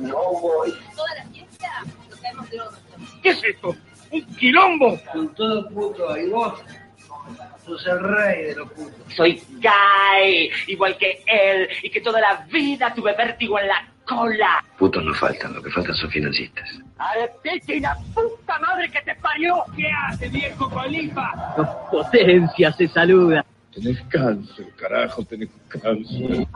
no voy. Toda la fiesta nos caemos de oro. ¿Qué es esto? ¡Un quilombo! Con todo puto, y vos sos el rey de los putos. Soy gay, igual que él, y que toda la vida tuve vértigo en la cola. Putos no faltan, lo que faltan son financistas. ¡Arepete y la puta madre que te parió! ¿Qué hace, viejo colifa? Potencia se saluda. Tenés cáncer, carajo, tenés cáncer.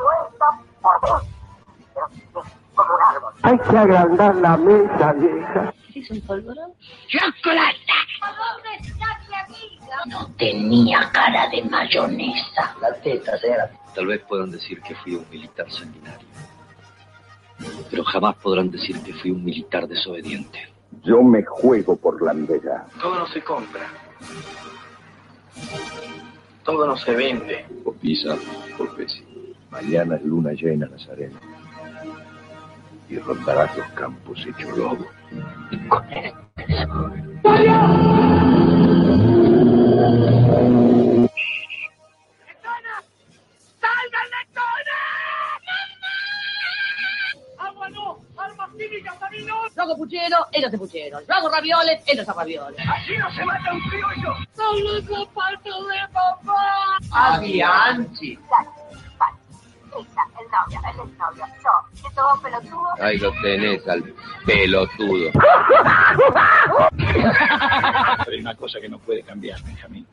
Hay que agrandar la mesa, vieja. ¿Es un polvorón? ¡Chocolate! ¿Dónde está mi amiga? No tenía cara de mayonesa. La teta, señora. Tal vez puedan decir que fui un militar sanguinario. Pero jamás podrán decir que fui un militar desobediente. Yo me juego por la vida. Todo no se compra. Todo no se vende. Por pisa, por pesi. Mañana es luna llena, Nazareno. Y rondarás los campos hecho lobo. ¡Salgan de zona! ¡Agua no! ¡Armas químicas a mí no! Yo hago puchero, ellos hacen puchero. Yo hago ravioles, ellos hacen ravioles. ¡Así no se mata un criollo! ¡Son los zapatos de papá! Adianchi. Ahí lo tenés al pelotudo. Pero hay una cosa que no puede cambiar, Benjamín.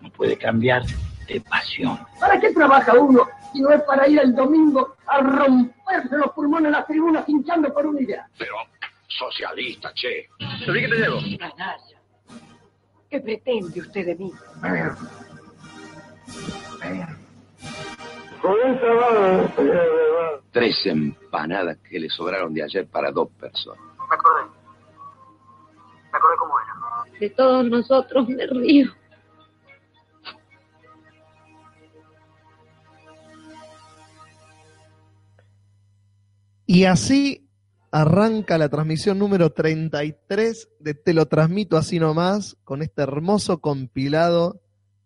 No puede cambiar de pasión. ¿Para qué trabaja uno si no es para ir el domingo a romperse los pulmones en las tribunas hinchando por una idea? Pero socialista, che. ¿Sobre qué te llevo? Canalla. ¿Qué pretende usted de mí? Tres empanadas que le sobraron de ayer para dos personas. Me acordé. Me acordé cómo era. De todos nosotros me río. Y así arranca la transmisión número 33 de Te lo transmito así nomás, con este hermoso compilado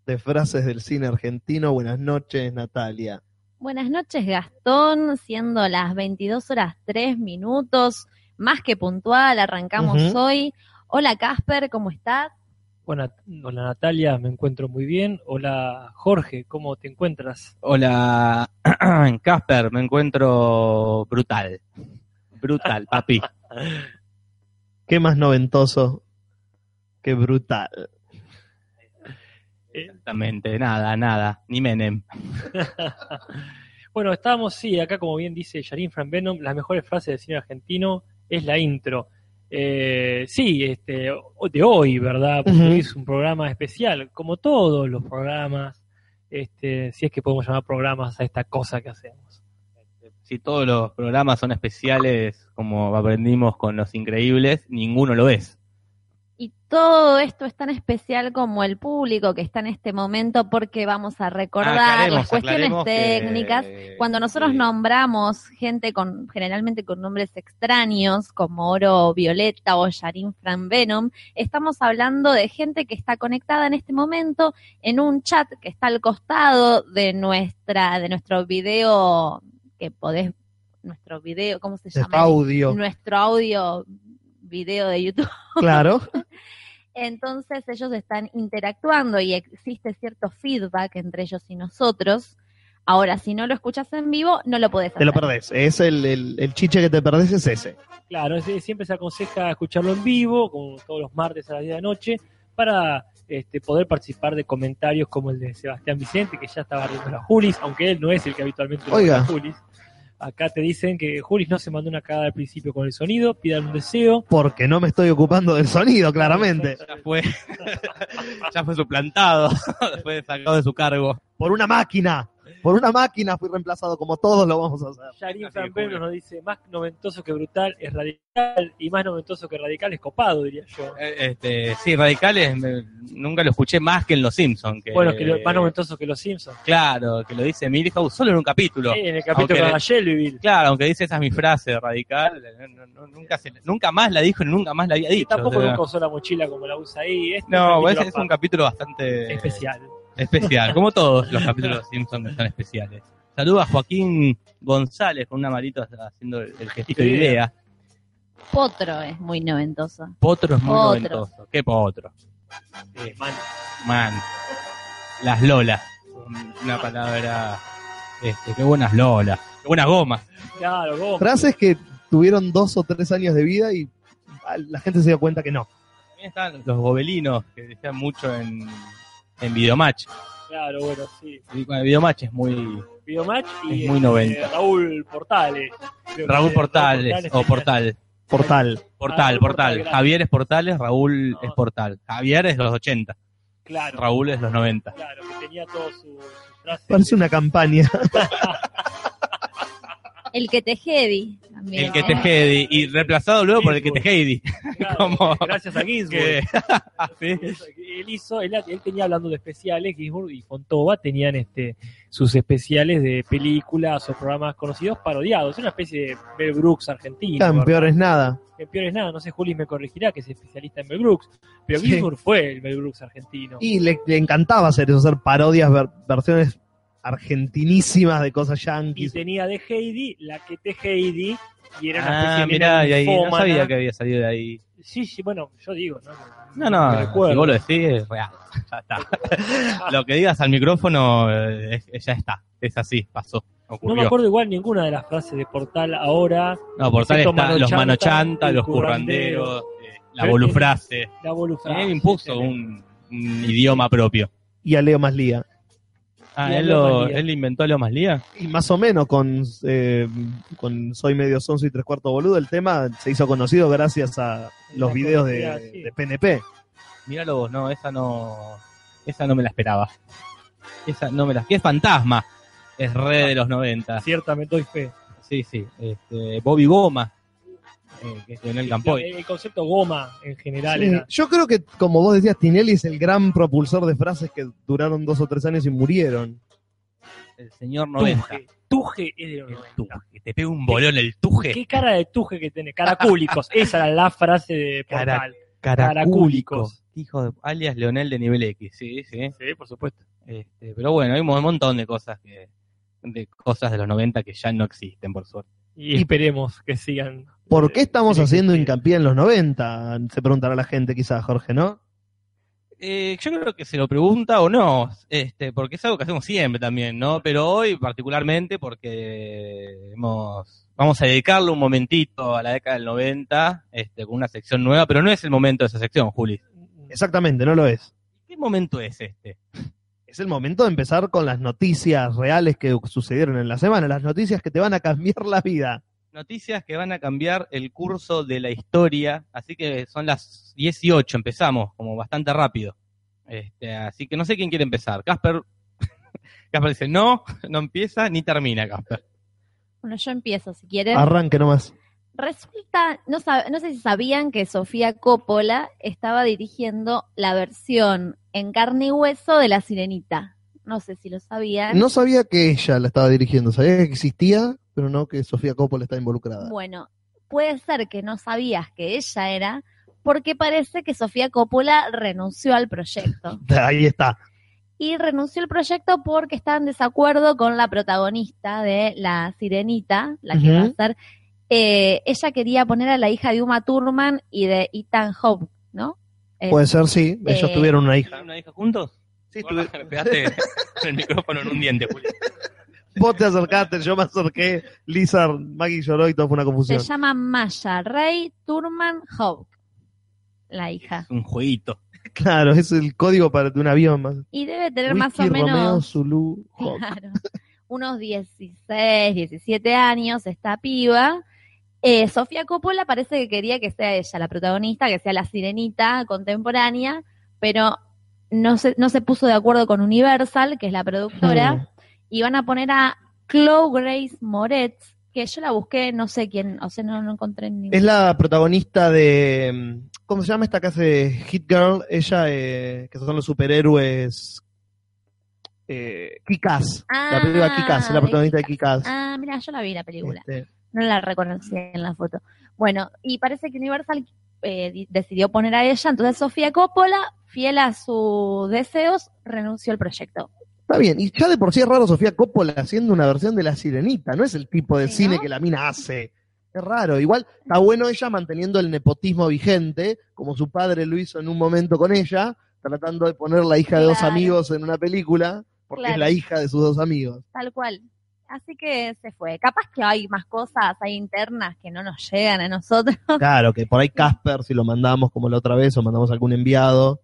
de frases del cine argentino. Buenas noches, Natalia. Buenas noches, Gastón. Siendo las 22 horas 3 minutos, más que puntual, arrancamos hoy. Hola, Casper, ¿cómo estás? Hola, hola Natalia, me encuentro muy bien. Hola Jorge, ¿cómo te encuentras? Hola, Casper, me encuentro brutal. Brutal, papi. Qué más noventoso, qué brutal. Exactamente, nada, nada, ni Menem. bueno, estábamos, sí, acá como bien dice Yarin Fran Venom, las mejores frases del cine argentino es la intro. Eh, sí, este, de hoy, ¿verdad? Porque es un programa especial, como todos los programas, este, si es que podemos llamar programas a esta cosa que hacemos. Si todos los programas son especiales, como aprendimos con Los Increíbles, ninguno lo es. Y todo esto es tan especial como el público que está en este momento porque vamos a recordar Aclaremos, las cuestiones que- técnicas. Cuando nosotros sí. nombramos gente con generalmente con nombres extraños como Oro Violeta o Yarin Fran Venom, estamos hablando de gente que está conectada en este momento en un chat que está al costado de nuestra de nuestro video que podés nuestro video, ¿cómo se llama? Nuestro audio. Nuestro audio video de YouTube. Claro. Entonces ellos están interactuando y existe cierto feedback entre ellos y nosotros. Ahora, si no lo escuchas en vivo, no lo podés hacer. Te lo perdés. Es el, el- el chiche que te perdés es ese. Claro, es- siempre se aconseja escucharlo en vivo, como todos los martes a las 10 de la noche, para este, poder participar de comentarios como el de Sebastián Vicente, que ya estaba riendo a Julis, aunque él no es el que habitualmente lo Oiga. a Julis. Acá te dicen que Julis no se mandó una cagada al principio con el sonido, pidan un deseo. Porque no me estoy ocupando del sonido, claramente. Ya fue, ya fue suplantado, fue sacado de su cargo. Por una máquina. Por una máquina fui reemplazado como todos lo vamos a hacer. Yarin Franpelo nos dice, más noventoso que brutal es radical, y más noventoso que radical es copado, diría yo. Eh, Este, sí, Radicales me- nunca lo escuché más que en Los Simpsons. Que, Bueno, que lo- más noventoso que los Simpsons. Claro, que lo dice Milhouse solo en un capítulo. Sí, en el capítulo Aunque- de Shelbyville. Claro, aunque dice esa es mi frase radical, no- no- nunca, se- nunca más la dijo, nunca más la había dicho. Tampoco o sea. nunca usó la mochila como la usa ahí. Este no, capítulo es un capítulo bastante especial. Especial, como todos los capítulos de Los Simpsons son especiales. Saluda a Joaquín González con una manito haciendo el, el gestito de idea. Potro es muy noventoso. Potro es muy Potro. noventoso. ¿Qué potro? Eh, man, Man. Las lolas. Una palabra. Este, qué buenas lolas. Qué buenas gomas. claro, vos. Frases que tuvieron dos o tres años de vida y la gente se dio cuenta que no. También están los gobelinos que decían mucho en, en Videomatch. Claro, bueno, sí. Y el Videomatch es muy. Videomatch y Es muy eh, 90. Raúl Portales. Raúl Portales o Portal. Portal. Portal, Raúl Portal, Portal. Javier es Portales, Raúl No. es Portal. Javier es los 80, Claro, Raúl es los 90. claro, que tenía sus frases. Parece una campaña. El que te Heidi. También, El que ¿eh? te Heidi. Y reemplazado luego por el que te Heidi. Claro, como- Gracias a Ginsburg. Que- Sí. Él hizo, él, él tenía hablando de especiales, Ginsburg y Fontova tenían este sus especiales de películas o programas conocidos parodiados. Es una especie de Mel Brooks argentino. Campeón es nada. Que peor es nada, no sé, Juli me corregirá que es especialista en Mel Brooks, pero Sí. Ginsburg fue el Mel Brooks argentino. Y le, le encantaba hacer eso, hacer parodias, ver- versiones argentinísimas de cosas Y yanquis. tenía de Heidi, la que te Heidi, y era una Ah, especie de mirá, y ahí no sabía que había salido de ahí. Sí, sí, bueno, yo digo, ¿no? No, no, si recuerdo. vos lo decís, es real. Ya está. lo que digas al micrófono, eh, ya está. Es así, pasó. No Ocurrió. me acuerdo igual ninguna de las frases de Portal ahora. No, por tal excepto está Mano los Chanta, manochanta, los currandero. curranderos, eh, la volufrase. La volufrase. Él impuso un, un idioma propio. Y a Leo Maslía. Ah, él, lo, él inventó a Leo Maslía. Y más o menos con, eh, con Soy medio sonso y tres cuartos boludo, el tema se hizo conocido gracias a los La videos de, comunidad, sí. de PNP. Míralo vos, no, esa no. Esa no me la esperaba. Esa no me la. ¿Qué es fantasma? Es re de los 90. Ciertamente doy fe. Sí, sí. Este, Bobby Goma, eh, Leonel Campoy. El concepto goma en general Sí, era. Yo creo que, como vos decías, Tinelli es el gran propulsor de frases que duraron dos o tres años y murieron. El señor 90. Tuje. Tuje es de los El 90. tuje. Te pega un bolón el tuje. ¿Qué cara de tuje que tiene? Caracúlicos. Esa era la frase de Cara- Portal. Caracúlico. Caracúlicos. Hijo de, alias Leonel de nivel X. Sí, sí. Sí, por supuesto. Este, pero bueno, hay un montón de cosas que de cosas de los 90 que ya no existen, por suerte. Y esperemos que sigan. ¿Por qué estamos eh, haciendo existir. hincapié en los 90? Se preguntará la gente, quizás, Jorge, ¿no? Eh, yo creo que se lo pregunta o no, este, porque es algo que hacemos siempre también, ¿no? Pero hoy particularmente porque hemos, vamos a dedicarle un momentito a la década del 90, este, con una sección nueva, pero no es el momento de esa sección, Juli. Exactamente, no lo es. ¿Qué momento es este? Es el momento de empezar con las noticias reales que sucedieron en la semana, las noticias que te van a cambiar la vida. Noticias que van a cambiar el curso de la historia, así que son las 18, empezamos, como bastante rápido. Este, así que no sé quién quiere empezar. Casper, Casper dice, no, no empieza ni termina, Casper. Bueno, yo empiezo si quieren. Arranque nomás. Resulta, no, sab- no sé si sabían que Sofía Coppola estaba dirigiendo la versión en carne y hueso de La Sirenita. No sé si lo sabían. No sabía que ella la estaba dirigiendo, sabía que existía, pero no que Sofía Coppola está involucrada. Bueno, puede ser que no sabías que ella era, porque parece que Sofía Coppola renunció al proyecto. Ahí está. Y renunció al proyecto porque estaba en desacuerdo con la protagonista de La Sirenita, la que va a ser. Eh, ella quería poner a la hija de Uma Thurman y de Ethan Hawke, ¿no? Eh, Puede ser, sí. Ellos eh, tuvieron una hija. ¿Tienen una hija juntos? Sí, tuve- pegaste el micrófono en un diente, Juli. Vos te acercaste, yo me acerqué, Lizard, Maggie lloró y todo fue una se confusión. llama Maya Ray Thurman Hawke, la hija. Es un jueguito. Claro, es el código para de un avión. Más. Y debe tener más o menos. Romeo, Zulu, Hawk. Claro. Unos 16, 17 años, esta piba. Eh, Sofía Coppola parece que quería que sea ella la protagonista, que sea la sirenita contemporánea, pero no se, no se puso de acuerdo con Universal, que es la productora. Y van a poner a Chloe Grace Moretz, que yo la busqué, no sé quién, o sea, no, no encontré ni Es la protagonista de. mm, ¿Cómo se llama esta que hace Hit Girl? Ella, eh, que son los superhéroes. Eh, Kick-Ass. la película Ah, Kick-Ass, es la protagonista de Kick-Ass. Ah, mira, yo la vi la película. Este, No la reconocí en la foto. Bueno, y parece que Universal eh, di- decidió poner a ella, entonces Sofía Coppola, fiel a sus deseos, renunció al proyecto. Está bien, y ya de por sí es raro Sofía Coppola haciendo una versión de La Sirenita, no es el tipo de Sí, cine ¿no? que la mina hace. Es raro, igual está bueno ella manteniendo el nepotismo vigente, como su padre lo hizo en un momento con ella, tratando de poner la hija de dos amigos en una película, porque es la hija de sus dos amigos. Tal cual. Así que se fue. Capaz que hay más cosas, hay internas que no nos llegan a nosotros. Claro, que por ahí Casper, si lo mandamos como la otra vez, o mandamos algún enviado.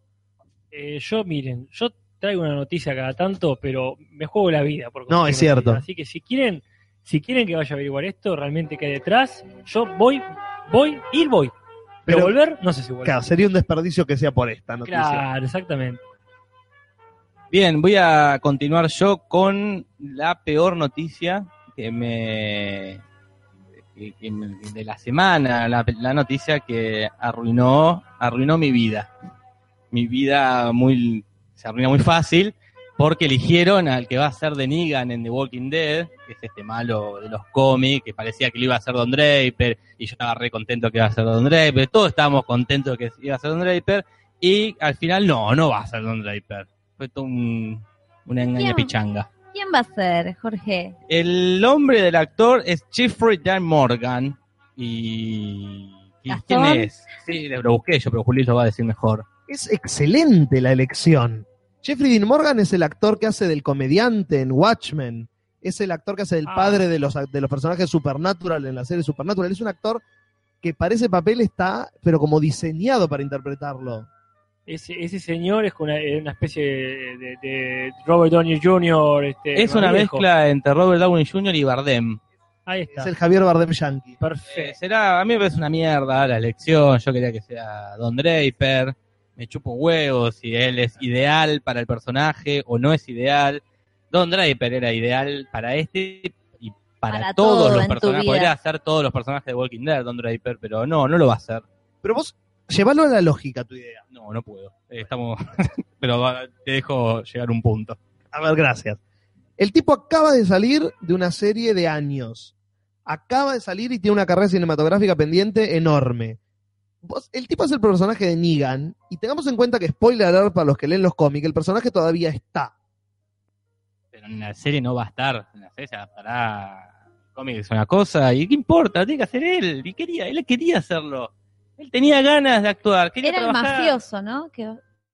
Eh, yo, miren, yo traigo una noticia cada tanto, pero me juego la vida. Por No, es cierto. Así que si quieren, si quieren que vaya a averiguar esto, realmente que hay detrás, yo voy, voy, ir voy. Pero, Pero- volver, no sé si vuelvo. Claro, sería un desperdicio que sea por esta noticia. Claro, exactamente. Bien, voy a continuar yo con la peor noticia que me, que- que me- de la semana, la, la noticia que arruinó, arruinó mi vida. Mi vida muy se arruina muy fácil porque eligieron al que va a ser de Negan en The Walking Dead, que es este malo de los cómics, que parecía que lo iba a ser Don Draper, y yo estaba re contento que iba a ser Don Draper, todos estábamos contentos que iba a ser Don Draper, y al final no, no va a ser Don Draper. Fue todo un, una engaña pichanga. ¿Quién va a ser, Jorge? El nombre del actor es Jeffrey Dan Morgan. Y. ¿y ¿Quién es? Sí, lo busqué yo, pero Julio lo va a decir mejor. Es excelente la elección. Jeffrey Dean Morgan es el actor que hace del comediante en Watchmen. Es el actor que hace del Ah. padre de los, de los personajes Supernatural en la serie Supernatural. Es un actor que para ese papel está, pero como diseñado para interpretarlo. Ese, ese señor es una, eh, una especie de, de- de Robert Downey Jr. Este, es una viejo. mezcla entre Robert Downey Jr. y Bardem. Ahí está. Es el Javier Bardem Yankee. Eh, Perfecto. será, a mí me parece una mierda la elección. Yo quería que sea Don Draper. Me chupo huevos si él es ideal para el personaje o no es ideal. Don Draper era ideal para este y para, Para todos todo los personajes. Podría hacer todos los personajes de Walking Dead, Don Draper, pero no, no lo va a hacer. Pero vos, llévalo a la lógica tu idea. No, no puedo. Eh, Estamos, pero va- te dejo llegar un punto. A ver, gracias. El tipo acaba de salir de una serie de años. Acaba de salir y tiene una carrera cinematográfica pendiente enorme. Vos- el tipo es el personaje de Negan. Y tengamos en cuenta que, spoiler alert para los que leen los cómics, el personaje todavía está. Pero en la serie no va a estar. En la serie se adaptará. El cómic es una cosa. ¿Y qué importa? Lo tiene que hacer él. Y quería, él quería hacerlo. Él tenía ganas de actuar. Quería Era el mafioso, ¿no? Que,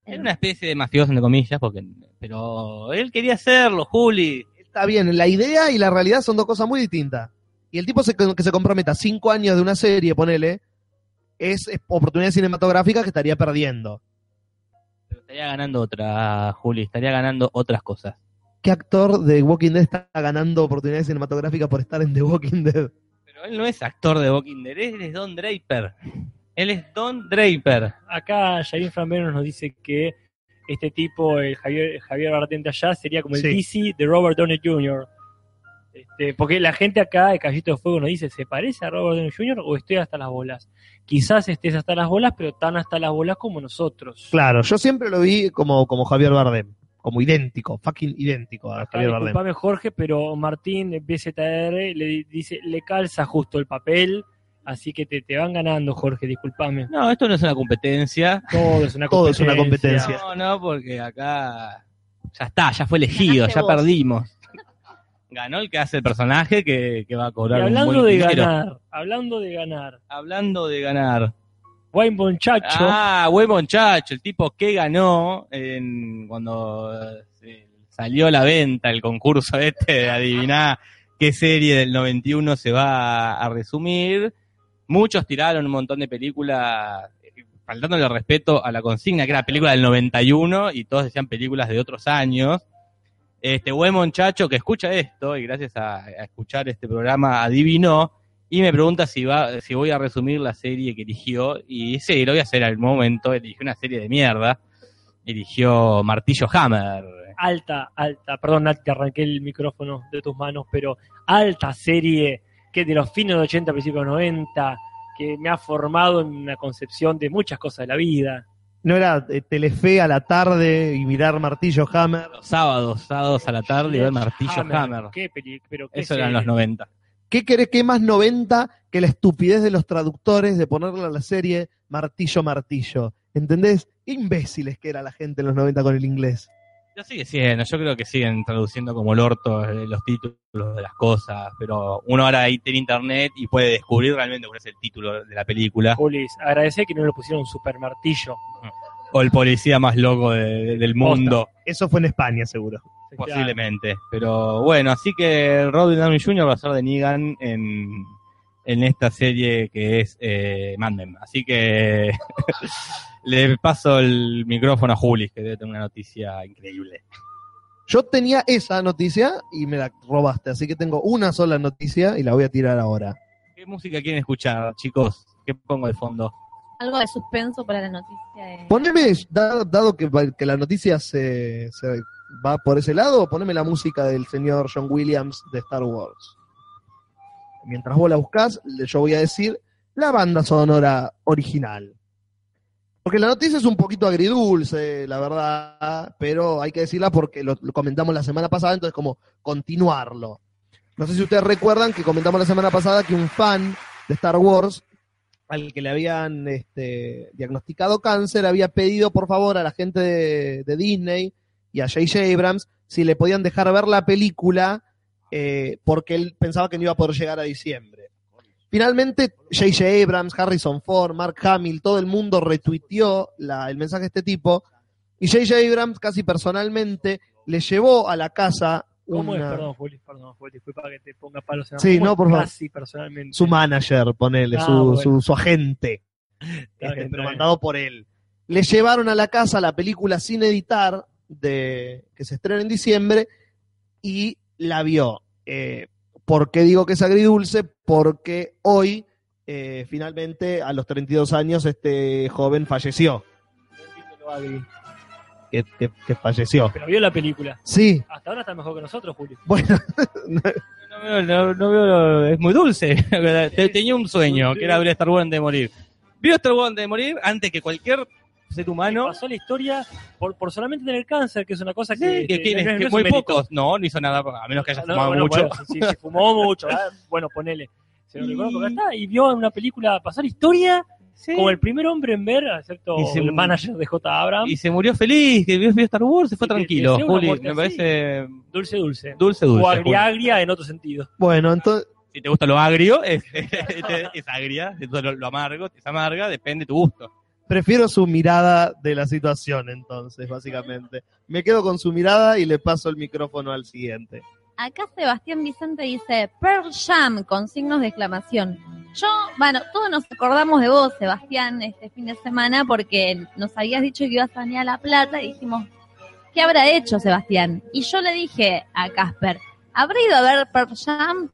Era una especie de mafioso, entre comillas, porque, pero él quería hacerlo, Juli. Está bien, la idea y la realidad son dos cosas muy distintas. Y el tipo se- que se comprometa cinco años de una serie, ponele, es, es oportunidad cinematográfica que estaría perdiendo. Pero estaría ganando otra, Juli. Estaría ganando otras cosas. ¿Qué actor de Walking Dead está ganando oportunidades cinematográficas por estar en The Walking Dead? Pero él no es actor de Walking Dead, él es Don Draper. Él es Don Draper. Acá Jair Framero nos dice que este tipo, el Javier, Javier allá, sería como el Sí. DC de Robert Downey Jr. Este, porque la gente acá de Callito de Fuego nos dice, ¿se parece a Robert Downey Jr. o estoy hasta las bolas? Quizás estés hasta las bolas, pero tan hasta las bolas como nosotros. Claro, yo siempre lo vi como, como Javier Bardem, como idéntico, fucking idéntico a Acá, Javier Bardem. disculpame Jorge, pero Martín BZR le di- dice, le calza justo el papel, así que te, te van ganando, Jorge, disculpame. No, esto no es una competencia. Todo es una Todo es una competencia. No, no, porque acá ya está, ya fue elegido, Ganaste ya vos. perdimos. Ganó el que hace el personaje que, que va a Y cobrar un hablando buen de dinero. ganar, hablando de ganar, Hablando de ganar. Wayne Bonchacho, Ah, buen muchacho, el tipo que ganó en, cuando eh, salió a la venta el concurso este de adivinar qué serie del 91 se va a, a resumir. Muchos tiraron un montón de películas, faltándole respeto a la consigna, que era película del 91, y todos decían películas de otros años. Este buen muchacho que escucha esto, y gracias a, escuchar este programa adivinó, y me pregunta si va, si voy a resumir la serie que eligió, y sí, lo voy a hacer al momento, eligió una serie de mierda, eligió Martillo Hammer. alta, alta, perdón Nat, arranqué el micrófono de tus manos, pero alta serie que de los fines de 80, principios de 90, que me ha formado en una concepción de muchas cosas de la vida. No era eh, Telefe a la tarde y mirar Martillo Hammer. Los sábados, sábados a la tarde, y ver Martillo Hammer. Qué peli, pero qué Eso eran serie. los 90. ¿Qué querés que más 90 que la estupidez de los traductores de ponerle a la serie Martillo Martillo? ¿Entendés? Imbéciles que era la gente en los 90 con el inglés. Yo sigue siendo, yo creo que siguen traduciendo como el orto eh, los títulos de las cosas, pero uno ahora ahí tiene internet y puede descubrir realmente cuál es el título de la película. Julis, agradece que no le pusieron un super martillo. O el policía más loco de- del mundo, Eso fue en España, seguro. posiblemente. Pero bueno, así que Robin Downey Jr. va a ser de Negan en, en esta serie que es eh, Mad Men. Así que le paso el micrófono a Julis, que debe tener una noticia increíble. Yo tenía esa noticia y me la robaste, así que tengo una sola noticia y la voy a tirar ahora. ¿Qué música quieren escuchar, chicos? ¿Qué pongo de fondo? Algo de suspenso para la noticia de... Poneme, da- dado que, la noticia se, se va por ese lado, poneme la música del señor John Williams de Star Wars. Mientras vos la buscás, yo voy a decir la banda sonora original. Porque la noticia es un poquito agridulce, la verdad, pero hay que decirla porque lo, comentamos la semana pasada, entonces como continuarlo. No sé si ustedes recuerdan que comentamos la semana pasada que un fan de Star Wars, al que le habían este, diagnosticado cáncer, había pedido por favor a la gente de, de Disney y a J.J. Abrams si le podían dejar ver la película eh, porque él pensaba que no iba a poder llegar a diciembre. Finalmente, J.J. Abrams, Harrison Ford, Mark Hamill, todo el mundo retuiteó la- el mensaje de este tipo y J.J. Abrams casi personalmente le llevó a la casa ¿Cómo es? Perdón, Julis, perdón, Julis, disculpa que te ponga palos en la Sí, ¿Cómo no, por favor. Casi personalmente. su manager, ponele, Ah, su, bueno. su, su agente, este, bien, pero mandado por él. Le llevaron a la casa la película sin editar de que se estrena en diciembre y la vio. Eh, ¿Por qué digo que es agridulce? Porque hoy, eh, finalmente, a los 32 años, este joven falleció. Lo agri. Que, que- que falleció. Pero vio la película. Sí, Hasta ahora está mejor que nosotros, Julio. bueno, No veo, no, no veo- es muy dulce. Te- Tenía un sueño, que era ver Star Wars antes de morir. Vio Star Wars antes de morir antes que cualquier ser humano. Pasó la historia por, por solamente tener cáncer, que es una cosa Sí, que, que, que- no es- que no muy pocos. No, no hizo nada, a menos que haya No, fumado bueno, mucho. bueno, si fumó mucho, ah, bueno, ponele. Se lo recuerdo porque está y vio en una película pasar historia Sí. como el primer hombre en ver, excepto Y se- el manager de J. Abrams. Y se murió feliz, que vio, vio Star Wars, se fue Sí, tranquilo. que sea una Juli, muerte me parece Dulce, dulce. dulce, dulce. o Juli. agria, agria en otro sentido. bueno, entonces, Si te gusta lo agrio, es, es agria. Si te gusta lo, lo amargo, es amarga, depende de tu gusto. Prefiero su mirada de la situación, entonces, básicamente. Me quedo con su mirada y le paso el micrófono al siguiente. Acá Sebastián Vicente dice Pearl Jam con signos de exclamación. Yo, bueno, todos nos acordamos de vos, Sebastián, este fin de semana porque nos habías dicho que ibas a venir a La Plata y dijimos, ¿qué habrá hecho Sebastián? Y yo le dije a Casper, ¿habrá ido a ver Pearl Jam?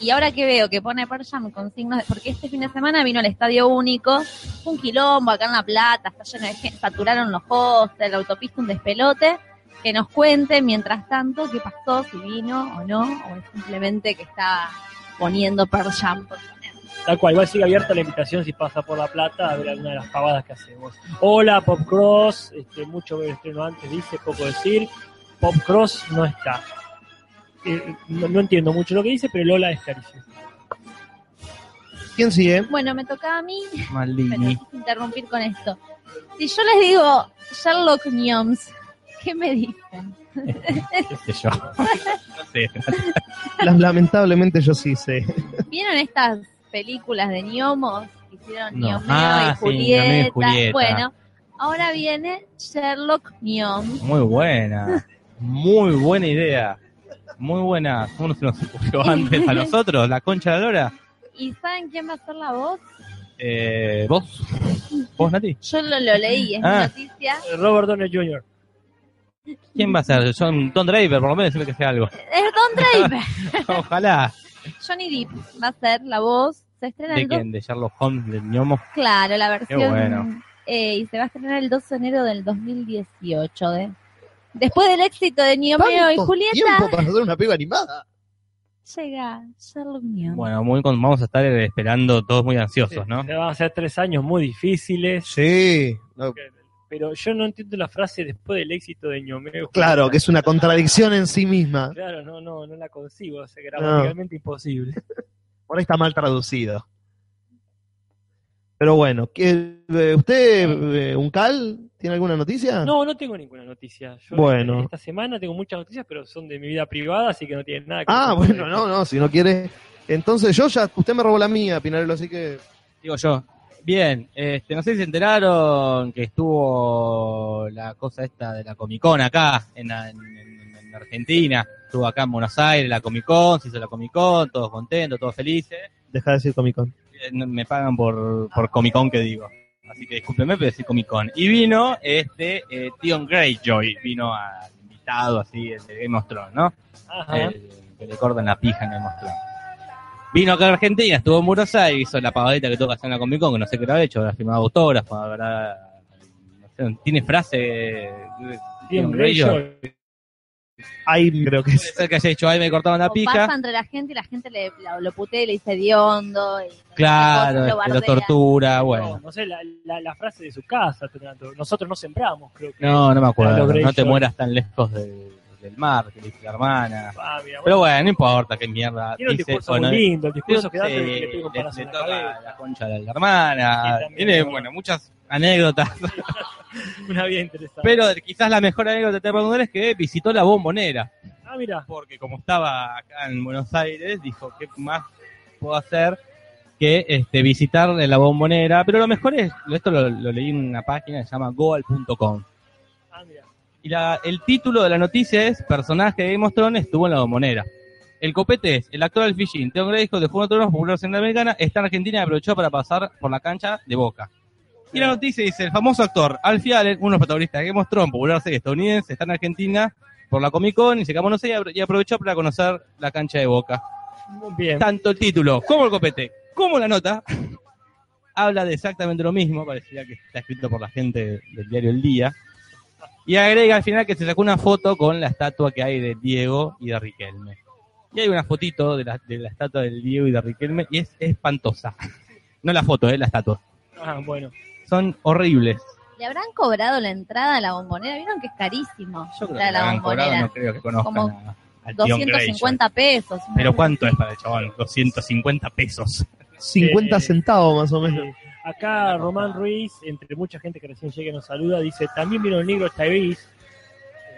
Y ahora que veo que pone Pearl Jam con signos de... Porque este fin de semana vino al Estadio Único, un quilombo acá en La Plata, está lleno de gente, saturaron los hostels, la autopista un despelote que nos cuente mientras tanto qué pasó, si vino o no, o es simplemente que está poniendo Pearl Jam. por. Tal cual, igual sigue abierta la invitación si pasa por La Plata a ver alguna de las pavadas que hacemos. Hola, Pop Cross, este, mucho el estreno antes, dice, poco decir. Pop Cross no está. Eh, no, no entiendo mucho lo que dice, pero el hola es clarísimo. ¿Quién sigue? Bueno, me tocaba a mí, Maldini. interrumpir con esto. Si yo les digo Sherlock Gnomes, ¿qué me dicen? ¿Qué sé yo? No sé. Las- Lamentablemente yo sí sé. ¿Vieron estas películas de gnomos que hicieron No. Gnomeo Ah, y sí? Julieta. Bueno, ahora viene Sherlock Gnomes. Muy buena. Muy buena idea. Muy buena. ¿Cómo no se nos ocurrió antes a nosotros? La concha de la lora. ¿Y saben quién va a ser la voz? Eh, ¿Vos? ¿Vos, Nati? Yo lo, lo leí, es Ah. noticia. Robert Downey Jr. ¿Quién va a ser? John, Don Draper, por lo menos decime que sea algo. Es Don Draper. Ojalá. Johnny Depp va a ser la voz. Se estrena ¿De el 2 quién? ¿De Sherlock Holmes? ¿De Ñomo? Claro, la versión. bueno. eh, y se va a estrenar el 2 de enero del 2018. De, después del éxito de Niomeo y ¿Tanto Julieta, tiempo para hacer una película animada? llega Sherlock Gnomes. Bueno, muy, con- vamos a estar esperando todos muy ansiosos, ¿no? Se van a ser tres años muy difíciles. Sí. no, Pero yo no entiendo la frase después del éxito de Ñomeo. claro, que es una contradicción en sí misma. Claro, no, no, no la consigo. O sea, gramaticalmente imposible. Por ahí está mal traducido. Pero bueno, ¿qué- eh, ¿usted, eh, un cal, ¿Tiene alguna noticia? No, no tengo ninguna noticia. Yo Bueno. Esta semana tengo muchas noticias, pero son de mi vida privada, así que no tienen nada que ver Ah, bueno, no, no, si no quiere. Entonces yo ya, usted me robó la mía, Pinarello, así que. Digo yo. Bien, este, no sé si se enteraron que estuvo la cosa esta de la Comic Con acá, en, en- en Argentina. Estuvo acá en Buenos Aires la Comic Con, se hizo la Comic Con, todos contentos, todos felices. Deja de decir Comic Con. Eh, Me pagan por, por Comic Con que digo. Así que discúlpeme, pero decir Comic Con. Y vino este eh, Tion Greyjoy, vino a invitado así, el de Game of Thrones, ¿no? Ajá. El que le cortan la pija en Game of Thrones. Vino acá a Argentina, estuvo en Buenos Aires, hizo la pavadita que toca hacer en la Comic Con, que no sé qué habrá hecho, habrá firmado autógrafo, habrá... no sé, tiene frase... eh, Tion Greyjoy. Greyjoy. Ahí creo que Puede es. ser que haya dicho, ahí me cortaban la O pija. pasa entre la gente y la gente le, lo, lo putea y le dice hediondo. Y Claro, lo este, lo tortura, No, bueno. no sé, la, la, la frase de su casa. Nosotros no sembramos, creo que. No, no me acuerdo. No te mueras tan lejos del, del mar, que le dice la hermana. Ah, mira, Pero bueno, bueno, no importa qué mierda. tiene un dice, discurso o no- muy lindo, el discurso que da Sí, que le le- la concha de la hermana. Sí, Tiene, bueno. bueno, muchas anécdotas. Una vida interesante. Pero quizás la mejor anécdota de Terra es que visitó la bombonera. Ah, mira. Porque como estaba acá en Buenos Aires, dijo, ¿qué más puedo hacer que este, visitar la bombonera? Pero lo mejor es, esto lo, lo leí en una página que se llama goal.com. Ah, mira. Y la- el título de la noticia es Personaje de Game of Thrones estuvo en la bombonera. El copete es el actor del Fishing, Theo Greyjoy de Juego de Tronos, popular centroamericana, está en Argentina y aprovechó para pasar por la cancha de Boca. Y la noticia dice, el famoso actor Alfie Allen, uno de los protagonistas de Game of Thrones, popular serie estadounidense, está en Argentina por la Comic Con y se Buenos Aires y aprovechó para conocer la cancha de Boca. Muy bien. Tanto el título como el copete, como la nota, habla de exactamente lo mismo, parecería que está escrito por la gente del diario El Día. Y agrega al final que se sacó una foto con la estatua que hay de Diego y de Riquelme. Y hay una fotito de la, de la estatua del Diego y de Riquelme y es espantosa. No la foto, eh, la estatua. Ah, bueno. Son horribles. ¿Le habrán cobrado la entrada a la bombonera? ¿Vieron que es carísimo? Yo creo entrar a que la la han cobrado, bombonera. no creo que conozcan Como a- al Tion Greyjoy. 250 pesos. Pero ¿cuánto es para el chabón? 250 pesos. 50 Eh, centavos más o menos. Acá Román Ruiz, entre mucha gente que recién llega y nos saluda, dice, también vino el negro Chavis.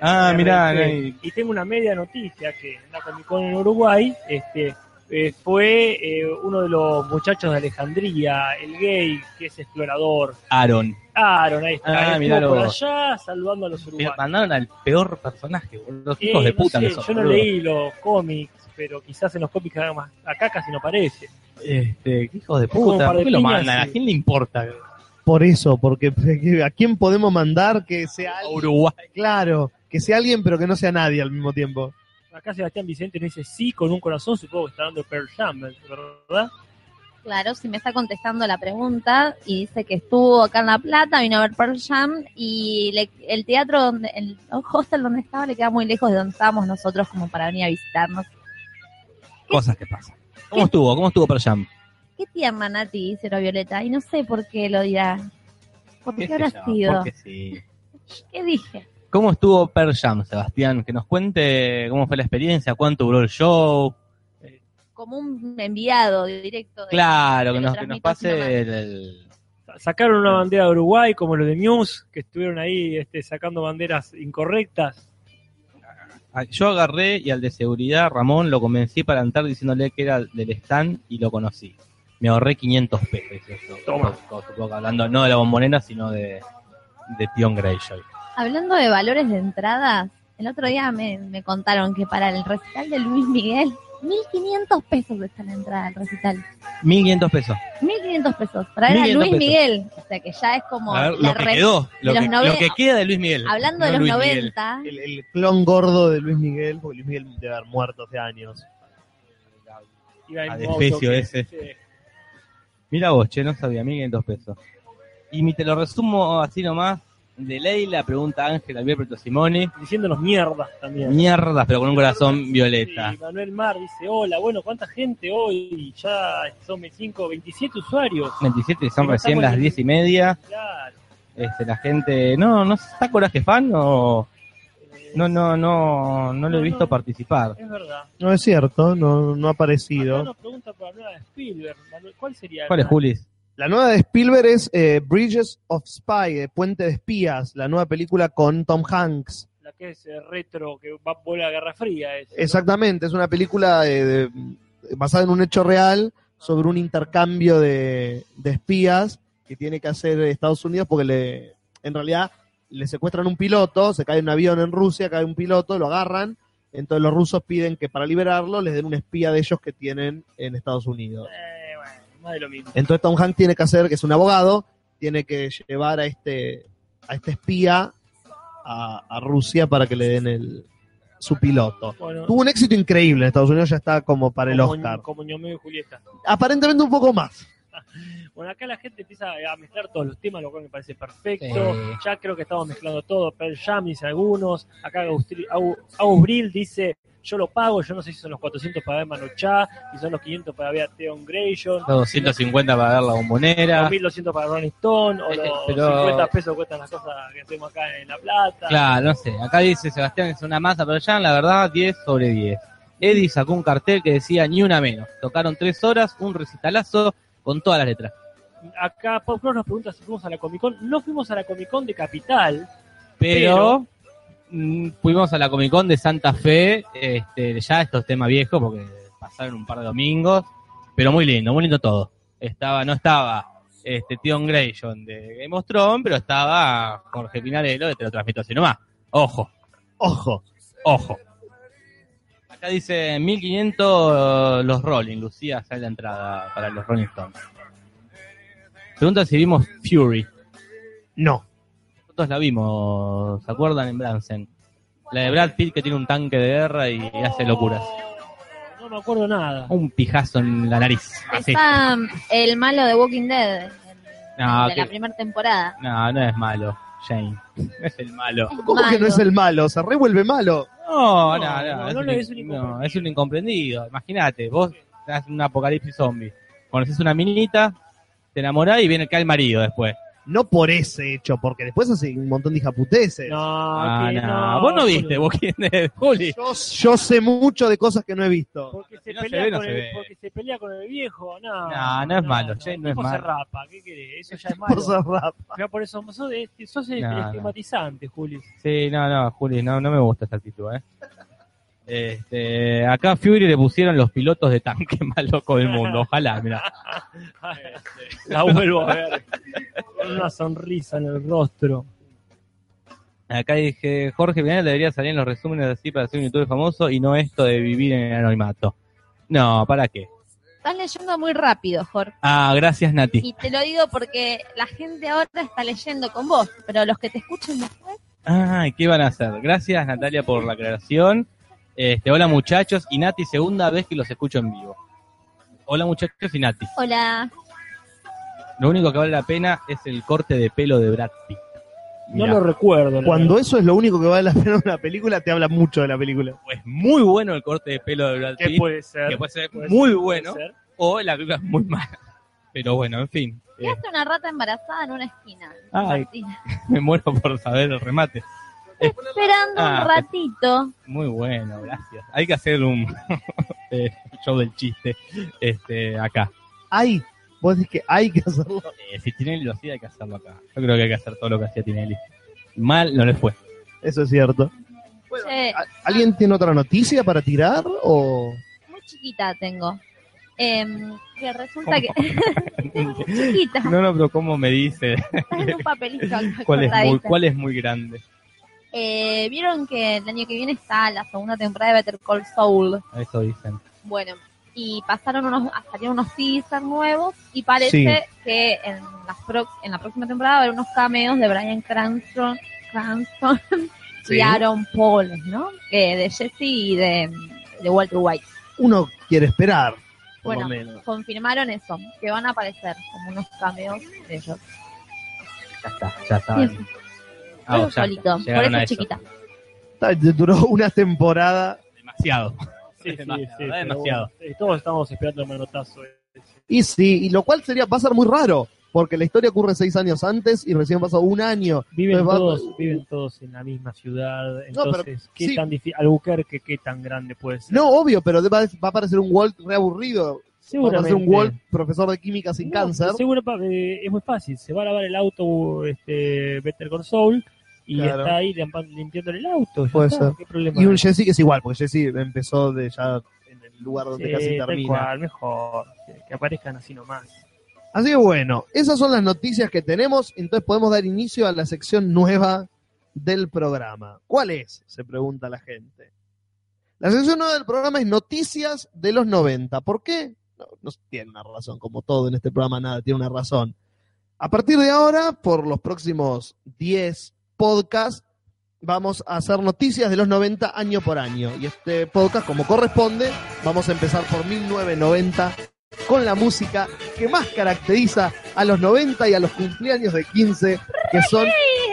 Ah, mirá, hay- y tengo una media noticia que en la Comic Con en Uruguay este, eh, fue eh, uno de los muchachos de Alejandría, el gay, que es explorador. Aaron. Aaron, ahí está. Ah, miralo. por allá saludando a los uruguayos. mandaron al peor personaje. Los Eh, hijos de no puta sé, que son. yo no boludo. leí los cómics, pero quizás en los cómics que hagan más. Acá casi no aparece. Este, hijos de puta. par ¿Por de qué lo piñas, mandan? ¿A quién le importa? Por eso, porque ¿a quién podemos mandar que sea A alguien? Uruguay. Claro, que sea alguien pero que no sea nadie al mismo tiempo. Acá Sebastián Vicente nos dice sí con un corazón, supongo que está dando Pearl Jam, ¿verdad? Claro, si me está contestando la pregunta y dice que estuvo acá en La Plata, vino a ver Pearl Jam y le- el teatro, donde el hostel donde estaba le queda muy lejos de donde estábamos nosotros como para venir a visitarnos. Cosas que pasan. ¿Cómo estuvo? ¿Cómo estuvo Pearl Jam? Qué tierna Nati, dice la Violeta, y no sé por qué lo dirá. ¿Por qué, ¿Qué habrá sido? Porque sí. ¿Qué dije? ¿Cómo estuvo Pearl Jam, Sebastián? Que nos cuente cómo fue la experiencia, cuánto duró el show. Como un enviado directo. de- Claro, que de lo nos, que nos pase el, el- Sacaron una bandera de Uruguay, como los de Muse, que estuvieron ahí este, sacando banderas incorrectas. Yo agarré y al de seguridad, Ramón, lo convencí para entrar diciéndole que era del stand y lo conocí. Me ahorré 500 pesos. Eso. Toma. Supongo- supongo que Hablando no de la bombonera, sino de, de Tion Greyjoy. Hablando de valores de entradas, el otro día me, me contaron que para el recital de Luis Miguel, 1.500 pesos está la entrada al recital. 1500 pesos. 1.500 pesos para ver a 1.500 Luis pesos. Miguel. O sea que ya es como A ver, la lo que re- quedó, lo los que, nove- lo que queda de Luis Miguel. Hablando no de los Luis Miguel. 90, El, el clon gordo de Luis Miguel, porque Luis Miguel debe haber muerto hace años. Que- ese. sí. Mira vos, che, no sabía, 1500 pesos. Y mi, te lo resumo así nomás. De Leila, pregunta Ángel Alberto Simoni. Diciéndonos mierda también. Mierdas, pero con un corazón violeta. Sí, Manuel Mar dice, hola, bueno, ¿cuánta gente hoy? Ya son 25, 27 usuarios. 27 son recién las en- 10 y media. Claro. Este, la gente, no, no está Coraje Fan o no, no, no, no lo he visto no. participar. Es verdad. No es cierto, no, no ha Acá aparecido. nos pregunta para hablar de Spielberg. Manuel, ¿Cuál sería? ¿Cuál es la- Julis? La nueva de Spielberg es eh, Bridges of Spy, Puente de Espías, la nueva película con Tom Hanks. La que es eh, retro, que va a la Guerra Fría. Es, ¿no? Exactamente, es una película de- basada en un hecho real sobre un intercambio de, de espías que tiene que hacer Estados Unidos porque le, en realidad le secuestran un piloto, se cae un avión en Rusia, cae un piloto, lo agarran, entonces los rusos piden que para liberarlo les den un espía de ellos que tienen en Estados Unidos. Eh, más de lo mismo. Entonces Tom Hanks tiene que hacer, que es un abogado, tiene que llevar a este, a este espía a, a Rusia para que le den el, su piloto. Bueno, Tuvo un éxito increíble en Estados Unidos, ya está como para el Oscar. Como Ñomeo y Julieta. Aparentemente un poco más. Bueno, acá la gente empieza a mezclar todos los temas, lo cual me parece perfecto. Sí. Ya creo que estamos mezclando todo. Pearl Jam dice algunos. Acá Agustri- Au- Aubril dice, yo lo pago. Yo no sé si son los 400 para ver Manu Chao, si son los 500 para ver a Theon Grayson, Los 250 para ver la bombonera. los 1200 para Rolling Stone, o Eh, los pero- 50 pesos cuestan las cosas que hacemos acá en La Plata. Claro, no sé. Acá dice Sebastián que es una masa, pero ya la verdad 10 sobre 10. Eddie sacó un cartel que decía ni una menos. Tocaron tres horas, un recitalazo con todas las letras. Acá Pop Cross nos pregunta si fuimos a la Comic Con. No fuimos a la Comic Con de Capital. Pero, fuimos a la Comic Con de Santa Fe. Este, ya estos temas viejos porque pasaron un par de domingos. Pero muy lindo, muy lindo todo. Estaba, no estaba este Tion Grayson de Game of Thrones, pero estaba Jorge Pinarello de Te lo transmito así nomás. Ojo, Ojo. ojo. Acá dice 1500 los Rolling, Lucía sale la entrada para los Rolling Stones. Pregunta si vimos Fury. No. Nosotros la vimos, ¿se acuerdan? En Bransen. La de Brad Pitt que tiene un tanque de guerra y hace locuras. No me acuerdo nada. Un pijazo en la nariz. Así. Está el malo de Walking Dead, el- No, de que- la primera temporada. no, no es malo, Jane. No es el malo. ¿Cómo que no es el malo? Se revuelve malo. No, No, no, no. no, es, no, un, no, es un no, incomprendido. es un incomprendido. Imagínate, vos estás en un apocalipsis zombie. Conoces una minita, te enamorás y viene acá el marido después. No por ese hecho, porque después hace un montón de hijaputeces. No, Ah, que no. no, Vos no viste, vos quién es, Juli. Yo, yo sé mucho de cosas que no he visto. Porque se, no se pelea ve, no con se el, ve. porque se pelea con el viejo, no. No, no es malo, Jane no es malo. se rapa, ¿qué querés? Eso ya es malo. Cosas raras. Ya por eso sos, de- sos estigmatizante, Juli. Sí, no, no, Juli, no, no me gusta esa actitud, ¿eh? Este, acá a Fury le pusieron los pilotos de tanque más loco del mundo. Ojalá, mira. La vuelvo a ver. Con una sonrisa en el rostro. Acá dije, Jorge Pinal debería salir en los resúmenes así para ser un youtuber famoso y no esto de vivir en el anonimato. No, ¿para qué? Estás leyendo muy rápido, Jorge. Ah, gracias Nati. Y te lo digo porque la gente ahora está leyendo con vos, pero los que te escuchan después, Ay, ¿qué van a hacer? Gracias Natalia por la aclaración. Este, hola muchachos y Nati, segunda vez que los escucho en vivo. Hola muchachos y Nati. hola. Lo único que vale la pena es el corte de pelo de Brad Pitt. No lo recuerdo. Cuando verdad. eso es lo único que vale la pena de una película, te habla mucho de la película. es muy bueno el corte de pelo de Brad ¿Qué Pitt, puede ser? que puede ser Puede muy ser, bueno, ser. o la película es muy mala. Pero bueno, en fin. ¿Qué eh, hace una rata embarazada en una esquina? Ay. Me muero por saber el remate. Esperando Ah, un ratito. Muy bueno, gracias. Hay que hacer un eh, show del chiste este acá. Hay, vos decís que hay que hacerlo. Eh, si Tinelli lo hacía, hay que hacerlo acá. Yo creo que hay que hacer todo lo que hacía Tinelli. Mal no le fue. Eso es cierto. Che, ¿A- ¿Alguien tiene otra noticia para tirar? O... muy chiquita tengo. Em, que resulta que chiquita. No, no, pero ¿cómo me dice cuál es muy, cuál es muy grande? Eh, Vieron que el año que viene está la segunda temporada de Better Call Saul. Eso dicen. Bueno, y pasaron unos, salieron unos teasers nuevos y parece Sí. que en, las pro- en la próxima temporada va a haber unos cameos de Brian Cranston, Cranston Sí. y Aaron Paul, ¿no? Que de Jesse y de, de Walter White. Uno quiere esperar, por Bueno, menos. confirmaron eso, que van a aparecer como unos cameos de ellos. Ya está, ya está. Sí. Ah, solito, por eso es chiquita. Está- Duró una temporada. Demasiado. Sí, sí, Demasiado, sí, demasiado. bueno, todos estamos esperando el manotazo. Y sí, y lo cual sería, va a ser muy raro, porque la historia ocurre seis años antes y recién pasó un año. Viven Entonces va- todos, viven todos en la misma ciudad. pero- Entonces, ¿qué sí. tan difícil? Albuquerque, ¿qué tan grande puede ser? No, obvio, pero va, va a aparecer un Walt reaburrido. Seguramente. Vamos a un Wolf, profesor de química sin No, cáncer. Seguro, eh, es muy fácil. Se va a lavar el auto este, Better Saul y Claro. está ahí limpiando el auto. Puede está, ser. ¿Qué problema Y un? Jesse que es igual, porque Jesse empezó de ya en el lugar donde Sí, casi termina. cual, mejor. Que, que aparezcan así nomás. Así que bueno, esas son las noticias que tenemos, entonces podemos dar inicio a la sección nueva del programa. ¿Cuál es? Se pregunta la gente. La sección nueva del programa es Noticias de los 90. ¿Por qué? No, no tiene una razón, como todo en este programa, nada tiene una razón. A partir de ahora, por los próximos 10 podcasts, vamos a hacer noticias de los 90 año por año. Y este podcast, como corresponde, vamos a empezar por 1990 con la música que más caracteriza a los 90 y a los cumpleaños de 15, que son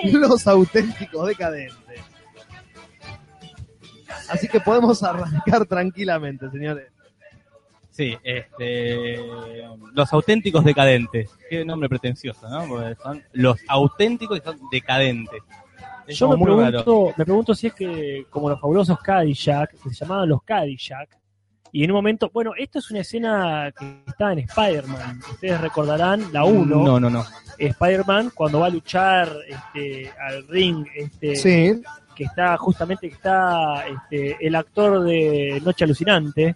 los auténticos decadentes. Así que podemos arrancar tranquilamente, señores. Sí, este, los auténticos decadentes. Qué nombre pretencioso, ¿no? Porque son los auténticos y son decadentes. Es Yo me pregunto, raro. me pregunto si es que, como los fabulosos Cadillac, que se llamaban los Cadillac, y en un momento, bueno, esto es una escena que está en Spider-Man. Ustedes recordarán la 1. No, no, no. Spider-Man cuando va a luchar este, al ring, este, Sí, que está justamente que está este, el actor de Noche Alucinante,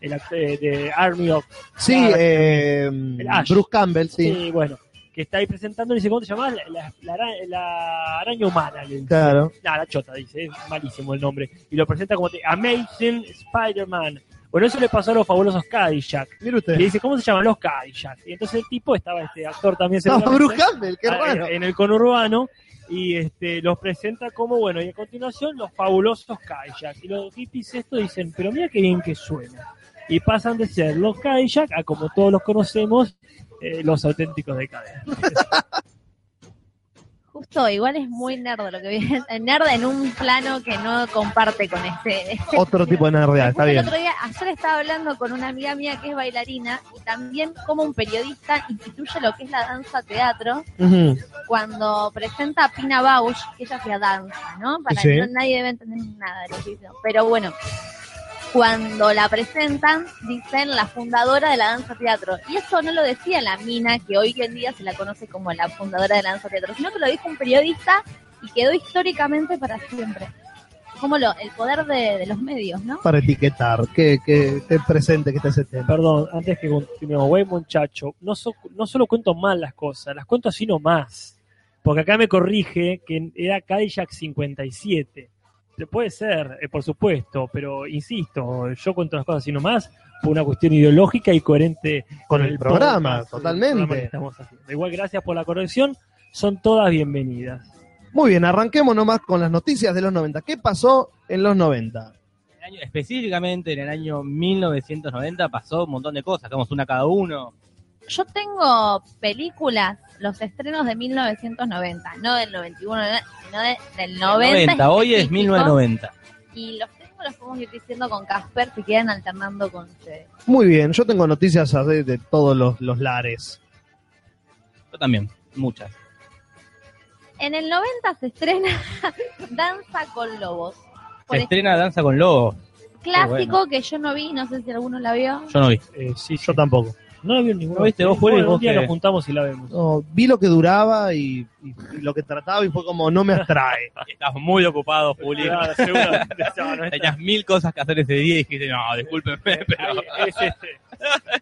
el actor de Army of sí, eh. Bruce Campbell, sí. Sí, bueno, que está ahí presentando y dice, ¿cómo te llamas? La, la- la ara- la araña humana. Le dice. Claro. Nah, la chota, dice, es malísimo el nombre. Y lo presenta como te- Amazing Spider-Man. Bueno, eso le pasó a los fabulosos Cadillac. Mire Y usted. le dice, ¿cómo se llaman los Cadillac? Y entonces el tipo estaba, este actor también Estaba Bruce Campbell, qué ah, raro. en, en el conurbano y este los presenta como, bueno, y a continuación los fabulosos Cadillac. Y los hippies esto dicen, pero mira qué bien que suena. Y pasan de ser los Cadillac a, como todos los conocemos, eh, los auténticos decadentes. Justo, igual es muy nerd lo que viene. Nerd en un plano que no comparte con este. este- Otro tipo de nerdea, está Justo el bien. otro día, ayer estaba hablando con una amiga mía que es bailarina y también como un periodista instituye lo que es la danza teatro cuando presenta a Pina Bausch, que ella hacía danza, ¿no? Para Sí. que no- nadie debe entender nada de lo que hizo. Pero bueno, cuando la presentan, dicen la fundadora de la danza teatro. Y eso no lo decía la mina, que hoy en día se la conoce como la fundadora de la danza teatro, sino que lo dijo un periodista y quedó históricamente para siempre. Como lo, el poder de, de los medios, ¿no? Para etiquetar, que, que esté presente que esté ese tema. Perdón, antes que continuemos, güey muchacho, no, so- no solo cuento mal las cosas, las cuento así nomás. Porque acá me corrige que era Cadillac 57. Puede ser, eh, por supuesto, pero insisto, yo cuento las cosas así nomás por una cuestión ideológica y coherente Con el programa, podcast, totalmente. el programa que estamos haciendo. Igual, gracias por la corrección, son todas bienvenidas. Muy bien, arranquemos nomás con las noticias de los 90. ¿Qué pasó en los 90? El año- específicamente en el año 1990 pasó un montón de cosas, sacamos una cada uno. Yo tengo películas, los estrenos de 1990, no del 91, sino de- del 90. 90, hoy es específico. 1990. Y los tengo, los podemos ir diciendo con Casper si quieren alternando con ustedes. Muy bien, yo tengo noticias así de todos los, los lares. Yo también, muchas. En el 90 se estrena Danza con Lobos. Por Se estrena Danza con Lobos. clásico que yo no vi, no sé si alguno la vio. Yo no vi. Eh, sí, Yo tampoco. No la vi ninguno. ¿No viste vos, Juli? Bueno, un Vos día que- nos juntamos y la vemos. No, vi lo que duraba y, y- y lo que trataba y fue como no me atrae. Estás muy ocupado, Juli. Claro, seguramente, no, no Tenías mil cosas que hacer ese día y dijiste, no, discúlpenme, pero es este.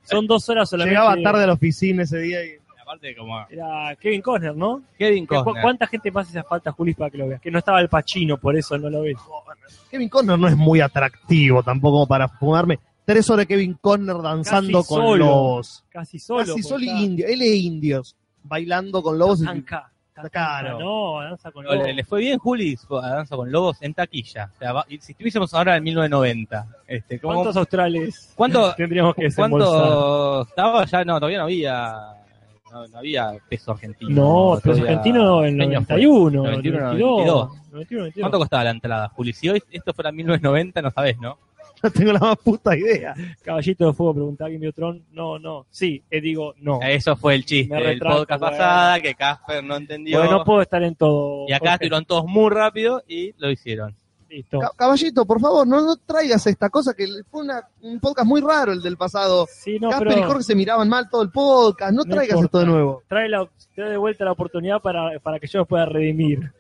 Son dos horas solamente. Llegaba tarde a la oficina ese día y aparte como Era Kevin Costner, ¿no? Kevin ¿Cu- Costner. ¿Cuánta gente más hace falta, Juli, para que lo veas? Que no estaba el Pachino, por eso no lo ves. Kevin Conner no es muy atractivo tampoco para fumarme tres horas de Kevin Conner danzando Casi con solo. lobos. Casi solo. Casi solo y indio. Él es indios, bailando con lobos. Tanca, tanca, Claro. No, danza con lobos. le fue bien Juli a Danza con Lobos en taquilla. O sea, va- y si estuviésemos ahora en 1990, este, ¿cómo- ¿Cuántos australes ¿Cuánto, tendríamos que desembolsar? ¿Cuánto estaba? Ya no, todavía no había, no, no había peso argentino. No, Todavía- argentino en ¿qué año fue? 91, 91, 92. 92. 91, 92. ¿Cuánto costaba la entrada, Juli? Si hoy esto fuera 1990, no sabés, ¿no? No tengo la más puta idea. Caballito de Fuego, preguntaba alguien vio Tron. No, no. Sí, eh, digo, no. Eso fue el chiste del podcast bueno. pasada, que Casper no entendió. Porque no puedo estar en todo. y acá estuvieron todos muy rápido y lo hicieron. Listo. Ca- Caballito, por favor, no, no traigas esta cosa que fue una- un podcast muy raro el del pasado. Sí, no, Casper pero y Jorge se miraban mal todo el podcast. No, No traigas importa. esto de nuevo. trae, la, trae de vuelta la oportunidad para, para que yo los pueda redimir.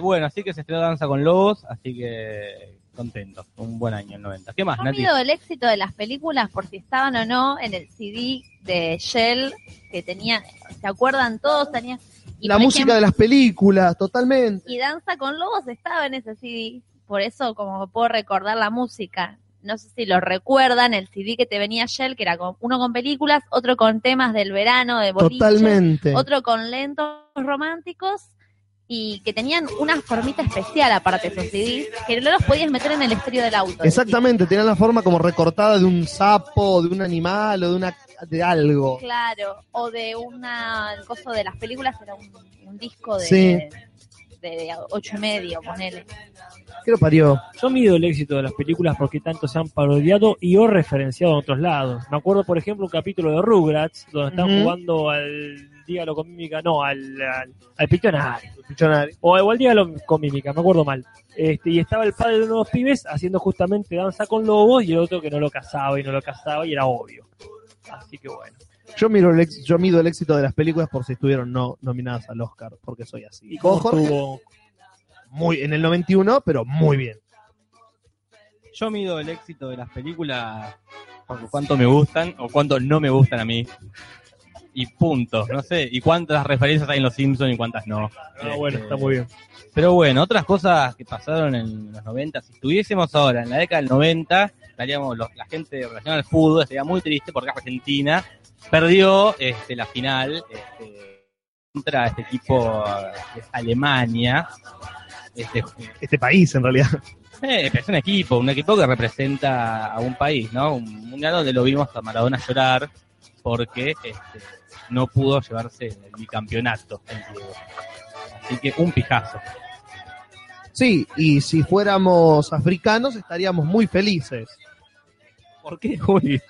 Bueno, así que se estrenó Danza con Lobos, así que contento. Un buen año el 90. ¿Qué más, Yo Nati? el éxito de las películas por si estaban o no en el CD de Shell que tenía, ¿se acuerdan todos? Tenía, y la música ejemplo- de las películas, totalmente. Y Danza con Lobos estaba en ese CD, por eso como puedo recordar la música. No sé si lo recuerdan, el CD que te venía Shell, que era con- uno con películas, otro con temas del verano, de boliche, Totalmente. otro con lentos románticos y que tenían una formita especial aparte de esos CDs, que no los podías meter en el estéreo del auto. Exactamente, tenían la forma como recortada de un sapo, de un animal o de una de algo. Claro, o de una el coso de las películas era un, un disco de, Sí. de ocho y medio, ponele. ¿Qué lo parió? Yo mido el éxito de las películas porque tanto se han parodiado y o referenciado en otros lados. Me acuerdo, por ejemplo, un capítulo de Rugrats, donde están jugando al Dígalo con mímica, no, al, al, al Pictionary. O igual Dígalo con mímica, me acuerdo mal. Este, y estaba el padre de uno de los pibes haciendo justamente danza con lobos y el otro que no lo cazaba y no lo cazaba y era obvio. Así que bueno. Yo miro el ex- yo mido el éxito de las películas por si estuvieron no nominadas al Oscar, porque soy así. ¿Y ¿Vos, cómo Jorge? estuvo? Muy, en el 91, pero muy bien. Yo mido el éxito de las películas por cuánto me gustan o cuánto no me gustan a mí. Y punto, no sé. Y cuántas referencias hay en Los Simpsons y cuántas no. Ah, bueno, está muy bien. Pero bueno, otras cosas que pasaron en los 90, si estuviésemos ahora en la década del 90, estaríamos los- la gente relacionada al fútbol estaría muy triste porque Argentina perdió este, la final este, contra este equipo que es Alemania. Este, Este país, en realidad. eh, es un equipo, un equipo que representa a un país, ¿no? Un mundial donde lo vimos a Maradona llorar porque este, no pudo llevarse el bicampeonato. el Diego. Así que un pijazo. Sí, y si fuéramos africanos estaríamos muy felices. ¿Por qué, Juli?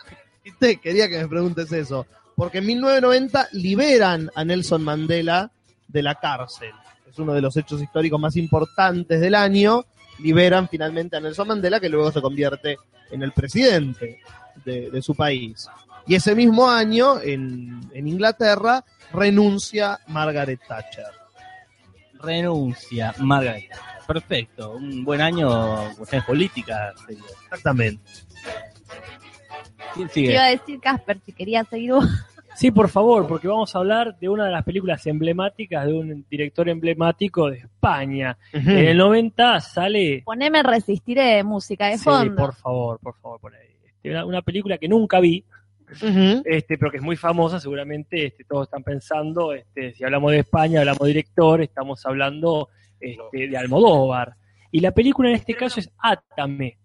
Viste, Quería que me preguntes eso. Porque en 1990 liberan a Nelson Mandela de la cárcel. Es uno de los hechos históricos más importantes del año. Liberan finalmente a Nelson Mandela, que luego se convierte en el presidente de, de su país. Y ese mismo año, en, en Inglaterra, renuncia Margaret Thatcher. Renuncia, Margaret. Perfecto, un buen año, cuestiones políticas. Exactamente. ¿Quién Te sigue? iba a decir Casper si quería seguir vos. Sí, por favor, porque vamos a hablar de una de las películas emblemáticas de un director emblemático de España. En el 90 sale... Poneme resistiré de música de Sí, fondo. por favor, por favor, por ahí. Este, una, una película que nunca vi, Ujú. este, pero que es muy famosa, seguramente este, todos están pensando, este, si hablamos de España, hablamos de director, estamos hablando este, de Almodóvar. Y la película en este caso es Átame.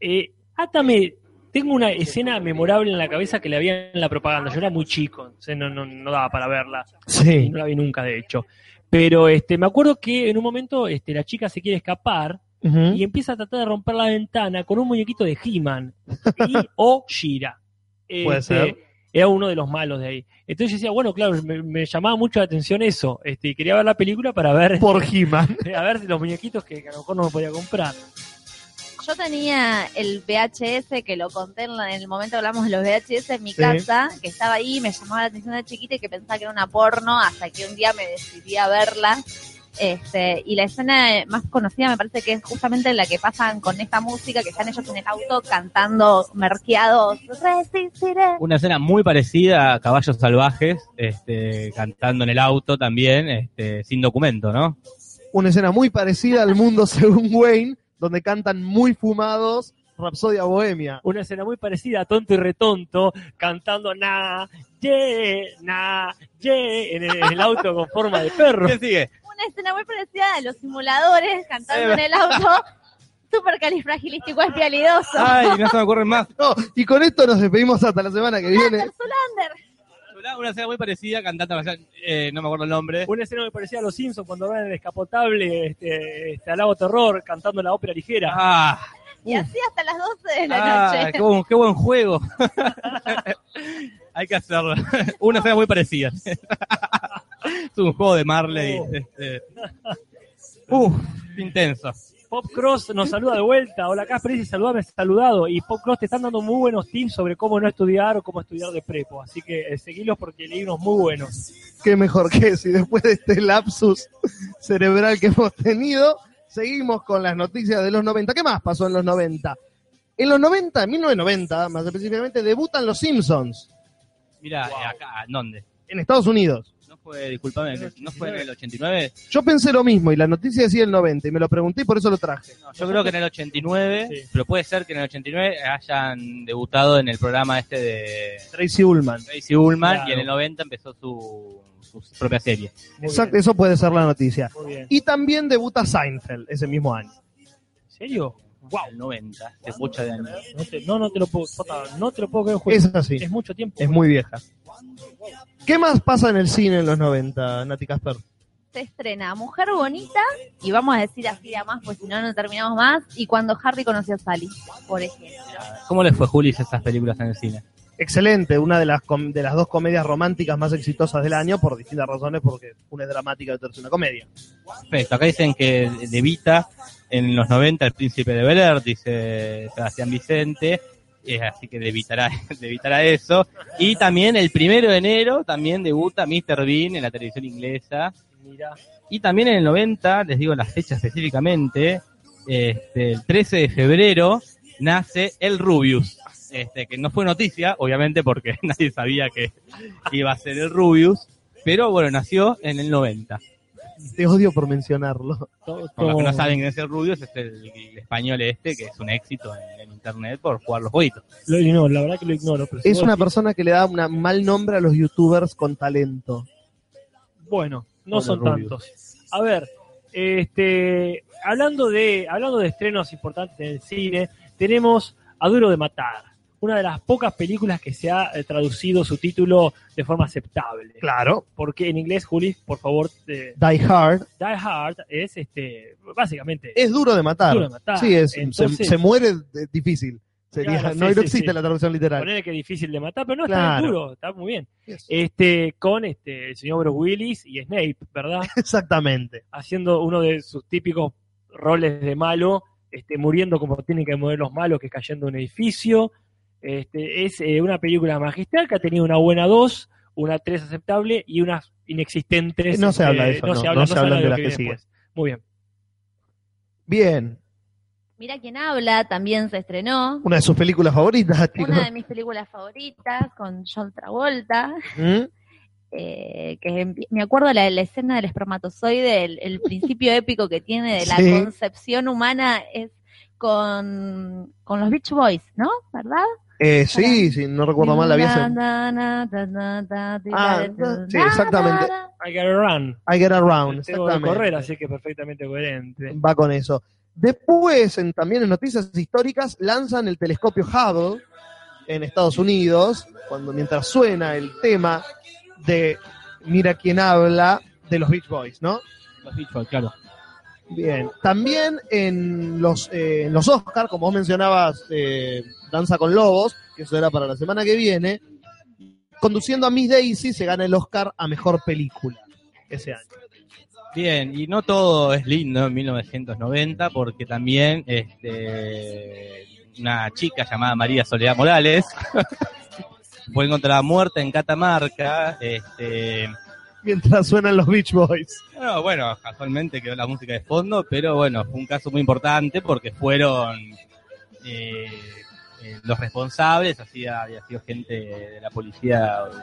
Eh, Átame, tengo una escena memorable en la cabeza que le había en la propaganda. Yo era muy chico, no, no, no daba para verla. Sí. no la vi nunca, de hecho. Pero este, me acuerdo que en un momento este, la chica se quiere escapar y empieza a tratar de romper la ventana con un muñequito de He-Man y- o Shira. Puede ser. Era uno de los malos de ahí. Entonces yo decía, bueno, claro, me, me llamaba mucho la atención eso. Este, y quería ver la película para ver, Por He-Man. a ver los muñequitos que, que a lo mejor no me podía comprar. Yo tenía el VHS que lo conté en, la- en el momento que hablamos de los VHS en mi Sí. casa, que estaba ahí, me llamaba la atención de chiquita y que pensaba que era una porno, hasta que un día me decidí a verla. Este, y la escena más conocida me parece que es justamente la que pasan con esta música, que están ellos en el auto cantando merqueados, resistiré. Una escena muy parecida a Caballos Salvajes, este, cantando en el auto también, este, sin documento, ¿no? Una escena muy parecida al mundo según Wayne, donde cantan muy fumados Rapsodia Bohemia. Una escena muy parecida a Tonto y Retonto cantando na, ye, na, ye, en el, en el auto con forma de perro. ¿Quién sigue? Una escena muy parecida a los simuladores cantando en el auto, súper califragilístico espialidoso. Ay, no se me ocurren más. No, y con esto nos despedimos hasta la semana que viene. Zulander. Una escena muy parecida cantando, eh, no me acuerdo el nombre. Una escena muy parecida a los Simpsons cuando van en el descapotable este, este, al lago terror cantando la ópera ligera. Ah, Y así hasta las 12 de la ah, noche. qué buen juego. Hay que hacerlo. Una escena muy parecida. es un juego de Marley. Oh. Este. Uf, intenso. Pop Cross nos saluda de vuelta. Hola Casper, dice saludame, saludado. Y Pop Cross te están dando muy buenos tips sobre cómo no estudiar o cómo estudiar de prepo. Así que eh, seguilos porque leí unos muy buenos. Qué mejor que si después de este lapsus cerebral que hemos tenido, seguimos con las noticias de los 90. ¿Qué más pasó en los 90? En los 90, en 1990, más específicamente, debutan los Simpsons Mira, acá, ¿en ¿dónde? en Estados Unidos. No fue, disculpame, ¿no fue en el 89? Yo pensé lo mismo y la noticia decía el 90 y me lo pregunté y por eso lo traje. No, yo creo que en el 89, Sí. pero puede ser que en el 89 hayan debutado en el programa este de Tracy Ullman. Tracy Ullman Claro. y en el 90 empezó su, su propia serie. Muy Exacto, bien, eso puede ser la noticia. muy bien. Y también debuta Seinfeld ese mismo año. ¿En serio? Wow. El 90, es mucho de años. No, te, no, no te lo puedo, no te lo puedo creer. Es así, Es mucho tiempo. es muy vieja. ¿Qué más pasa en el cine en los 90, Nati Casper? Se estrena Mujer Bonita, y vamos a decir así de más, pues si no, no terminamos más. Y cuando Harry conoció a Sally, por ejemplo. ¿Cómo les fue, Julis, esas películas en el cine? Excelente, una de las, com- de las dos comedias románticas más exitosas del año por distintas razones, porque una es dramática y otra es una comedia. Perfecto, acá dicen que de Vita en los 90 el príncipe de Bel Air, dice Sebastián Vicente, eh, así que debitará, debitará eso. Y también el primero de enero también debuta Mr. Bean en la televisión inglesa. Mira, Y también en el 90, les digo la fecha específicamente, este, el 13 de febrero nace el Rubius. Este, que no fue noticia, obviamente, porque nadie sabía que iba a ser el Rubius, pero bueno, nació en el 90. Te odio por mencionarlo. todo, Por los que no saben quién es el Rubius, es el, el español este, que es un éxito en, en internet por jugar los jueguitos. Lo ignoro, la verdad que lo ignoro. Pero Es una persona que le da un mal nombre a los youtubers con talento. Bueno, no son Rubius. tantos. A ver, este, hablando de, hablando de estrenos importantes en el cine, tenemos A Duro de Matar, una de las pocas películas que se ha eh, traducido su título de forma aceptable. Claro. Porque en inglés, Juli, por favor, eh, Die Hard Die Hard es este, básicamente es duro de matar. Duro de matar. Sí, es, se- Entonces- se, muere de- difícil. Sería, Claro, sí, no, existe sí. la traducción literal. Ponerle que es difícil de matar, pero no está Claro. tan duro, está muy bien. Yes. Este, con este, el señor Bruce Willis y Snape, ¿verdad? Exactamente. Haciendo uno de sus típicos roles de malo, este, muriendo como tienen que morir los malos, que es cayendo de un edificio. Este, es eh, una película magistral que ha tenido una buena 2, una 3 aceptable y unas inexistentes. No se este, habla de eso, no, no se hablan de las que siguen. Muy bien. Bien. Mira quién habla, también se estrenó. Una de sus películas favoritas, chicos. Una de mis películas favoritas con John Travolta. ¿Mm? eh, que me acuerdo la, la escena del espermatozoide, el, el principio épico que tiene de la Sí. concepción humana es con, con los Beach Boys, ¿no? ¿Verdad? Eh, sí, sí, no recuerdo mal, la hace... Ah, sí, exactamente. I gotta run. I Get Around, Tengo que exactamente. correr, así que perfectamente coherente. Va con eso. Después, en, también en noticias históricas, lanzan el telescopio Hubble en Estados Unidos, cuando mientras suena el tema de Mira quién habla de los Beach Boys, ¿no? Los Beach Boys, claro. Bien. También en los, eh, en los Oscar, como vos mencionabas, eh, Danza con Lobos, que eso era para la semana que viene, conduciendo a Miss Daisy se gana el Oscar a Mejor Película ese año. Bien, y no todo es lindo en 1990, porque también este, una chica llamada María Soledad Morales fue encontrada muerta en Catamarca. Este, Mientras suenan los Beach Boys. no, bueno, casualmente quedó la música de fondo, pero bueno, fue un caso muy importante porque fueron eh, eh, los responsables, así había sido gente de la policía, o del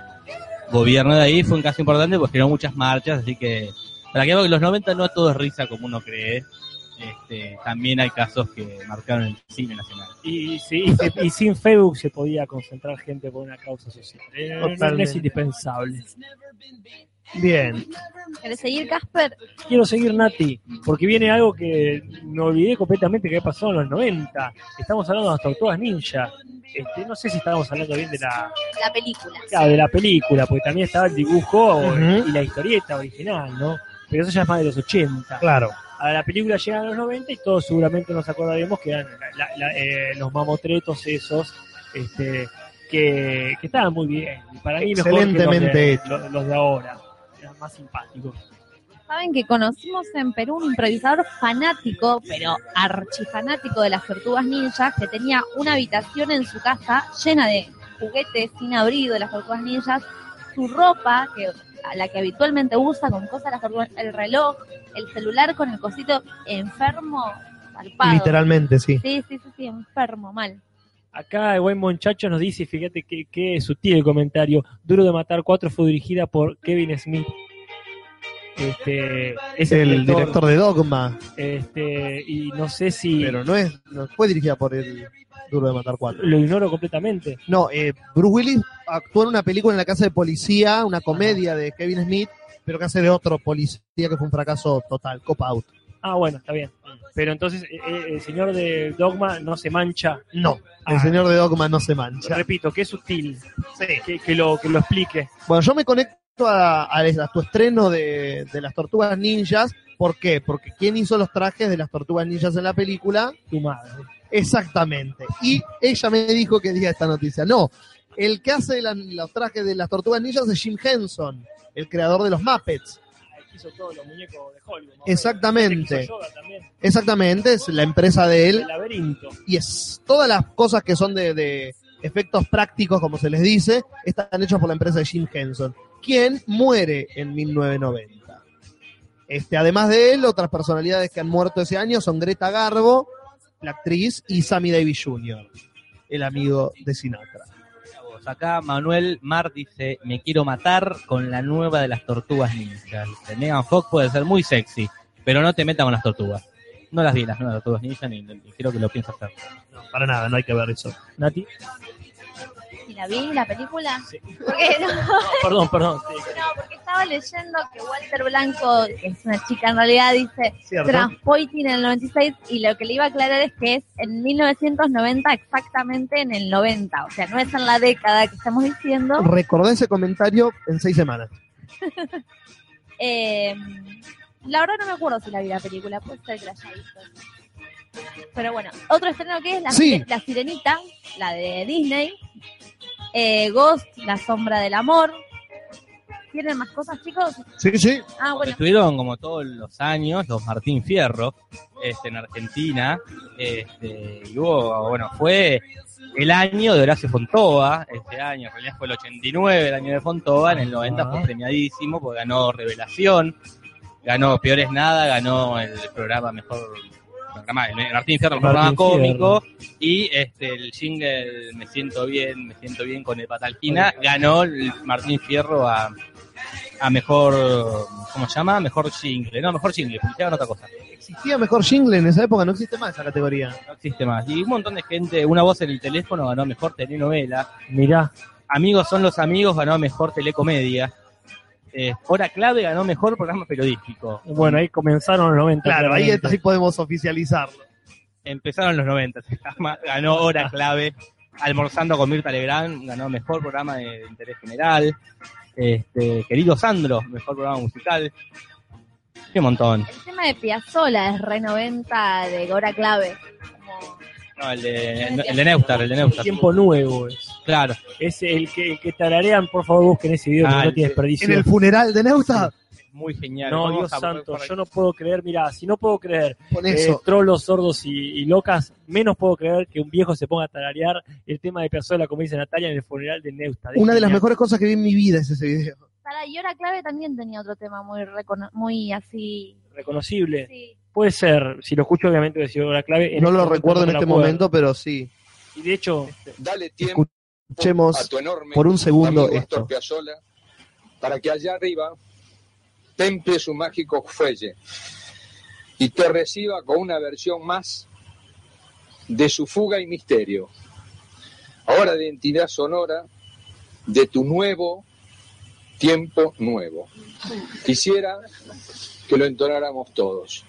gobierno de ahí, fue un caso importante porque generó muchas marchas, así que para que los 90 no todo es risa como uno cree, este, también hay casos que marcaron el cine nacional. Y, sí, y, se- y sin Facebook se podía concentrar gente por una causa social. Eh, no- es indispensable. Bien. ¿Querés seguir, Casper? Quiero seguir, Nati, porque viene algo que me olvidé completamente que había pasado en los 90. Estamos hablando de las tortugas ninja. Este, no sé si estábamos hablando bien de la, La película. claro, de la película, porque también estaba el dibujo y la historieta original, ¿no? Pero eso ya es más de los 80. Claro. A la película llegan a los 90 y todos seguramente nos acordaremos que eran la- la- eh, los mamotretos esos, este, que, que estaban muy bien. Y para mí mejor que los Excelentemente de, hecho. los, los de ahora. Más simpáticos. Saben que conocimos en Perú un improvisador fanático, pero archifanático de las tortugas ninjas, que tenía una habitación en su casa llena de juguetes sin abrigo de las tortugas ninjas, su ropa, que a la que habitualmente usa con cosas de las tortugas, el reloj, el celular con el cosito enfermo, palpado. Literalmente, sí. Sí, sí, sí, sí, enfermo, mal. Acá el buen muchacho nos dice, fíjate que, que sutil el comentario, Duro de Matar 4 fue dirigida por Kevin Smith. Este, es el director de Dogma. Este, y no sé si... Pero no es, no fue dirigida por el Duro de Matar 4. Lo ignoro completamente. No, eh, Bruce Willis actuó en una película en la casa de policía, una comedia de Kevin Smith, pero que hace de otro policía que fue un fracaso total, Cop Out. Ah, bueno, está bien. Pero entonces eh, eh, el señor de Dogma no se mancha. No, el Ah. señor de Dogma no se mancha. Repito, que es sutil. Que, que lo, que lo explique. Bueno, yo me conecto a, a- a tu estreno de, de las tortugas ninjas. ¿Por qué? Porque ¿quién hizo los trajes de las tortugas ninjas en la película? Tu madre. Exactamente. Y ella me dijo que diga esta noticia. No, el que hace la- los trajes de las tortugas ninjas es Jim Henson, el creador de los Muppets. Hizo todos los muñecos de Hollywood. ¿no? Exactamente. Exactamente, es la empresa de él. El laberinto. Y es todas las cosas que son de, de efectos prácticos, como se les dice, están hechos por la empresa de Jim Henson, quien muere en 1990. Este, además de él, otras personalidades que han muerto ese año son Greta Garbo, la actriz, y Sammy Davis Jr., el amigo de Sinatra. Acá Manuel Mar dice, me quiero matar con la nueva de las tortugas ninjas. De Megan Fox puede ser muy sexy, pero no te metas con las tortugas. No las vi las nuevas tortugas ninjas ni, ni creo que lo piensas hacer. Para nada, no hay que ver eso. Nati. ¿Y la vi, la película? Porque no, Perdón, perdón. sí. no, porque estaba leyendo que Walter Blanco, que es una chica en realidad, dice. Transpoiting en el 96 y lo que le iba a aclarar es que es en 1990 exactamente en el 90, o sea, no es en la década que estamos diciendo. Recordé ese comentario en seis semanas. Eh, la verdad no me acuerdo si la vi la película, puede ser que la haya visto. Pero bueno, otro estreno que es La, Sí. Sire- la Sirenita, la de Disney. Eh, Ghost, La Sombra del Amor. ¿Tienen más cosas, chicos? Sí, sí. Ah, bueno. Estuvieron como todos los años los Martín Fierro este, en Argentina. Este, y hubo, bueno, fue el año de Horacio Fontova, este año, en realidad fue el 89 el año de Fontova, en el 90 fue premiadísimo porque ganó Revelación, ganó Peores Nada, ganó el programa Mejor, programa, el Martín Fierro, el programa cómico, y este el jingle Me siento bien, me siento bien con el Patalquina, ganó el Martín Fierro a, a mejor, ¿cómo se llama? Mejor jingle, no, mejor jingle, publicidad otra cosa. Existía mejor jingle en esa época, no existe más esa categoría. No existe más. Y un montón de gente, una voz en el teléfono ganó mejor telenovela. Mirá. Amigos son los amigos ganó mejor telecomedia. Eh, Hora clave ganó mejor programa periodístico. Bueno, ahí comenzaron los 90. Claro, ahí, podemos oficializarlo. Empezaron los 90, se llama, ganó Hora clave. Almorzando con Mirta Legrand ganó mejor programa de, de interés general. Este, querido Sandro, mejor programa musical. Qué montón. El tema de Piazzola es re 90 de Hora Clave. Como- No, el de, el de Neustar, el de Neustar. Tiempo nuevo es. Claro. Es el que, el que tararean, por favor, busquen ese video, Ah, que no el- tiene desperdicio. En el funeral de Neusta, Muy genial. No, Dios santo, yo no puedo creer, mira, si no puedo creer Con eh, trolos, sordos y, y locas, menos puedo creer que un viejo se ponga a tararear el tema de Piazzolla, como dice Natalia, en el funeral de Neusta. una de las mejores cosas que vi en mi vida es ese video. Para y Hora Clave también tenía otro tema muy recono- muy así. Reconocible. Sí. Puede ser, si lo escucho, obviamente voy a decir la clave. No este lo recuerdo no en este momento, pero sí. Y de hecho, Dale tiempo Escuchemos a tu enorme por un segundo esto. Piazzolla para que allá arriba temple su mágico fuelle y te reciba con una versión más de su fuga y misterio. Ahora de identidad sonora de tu nuevo tiempo nuevo. Quisiera que lo entonáramos todos.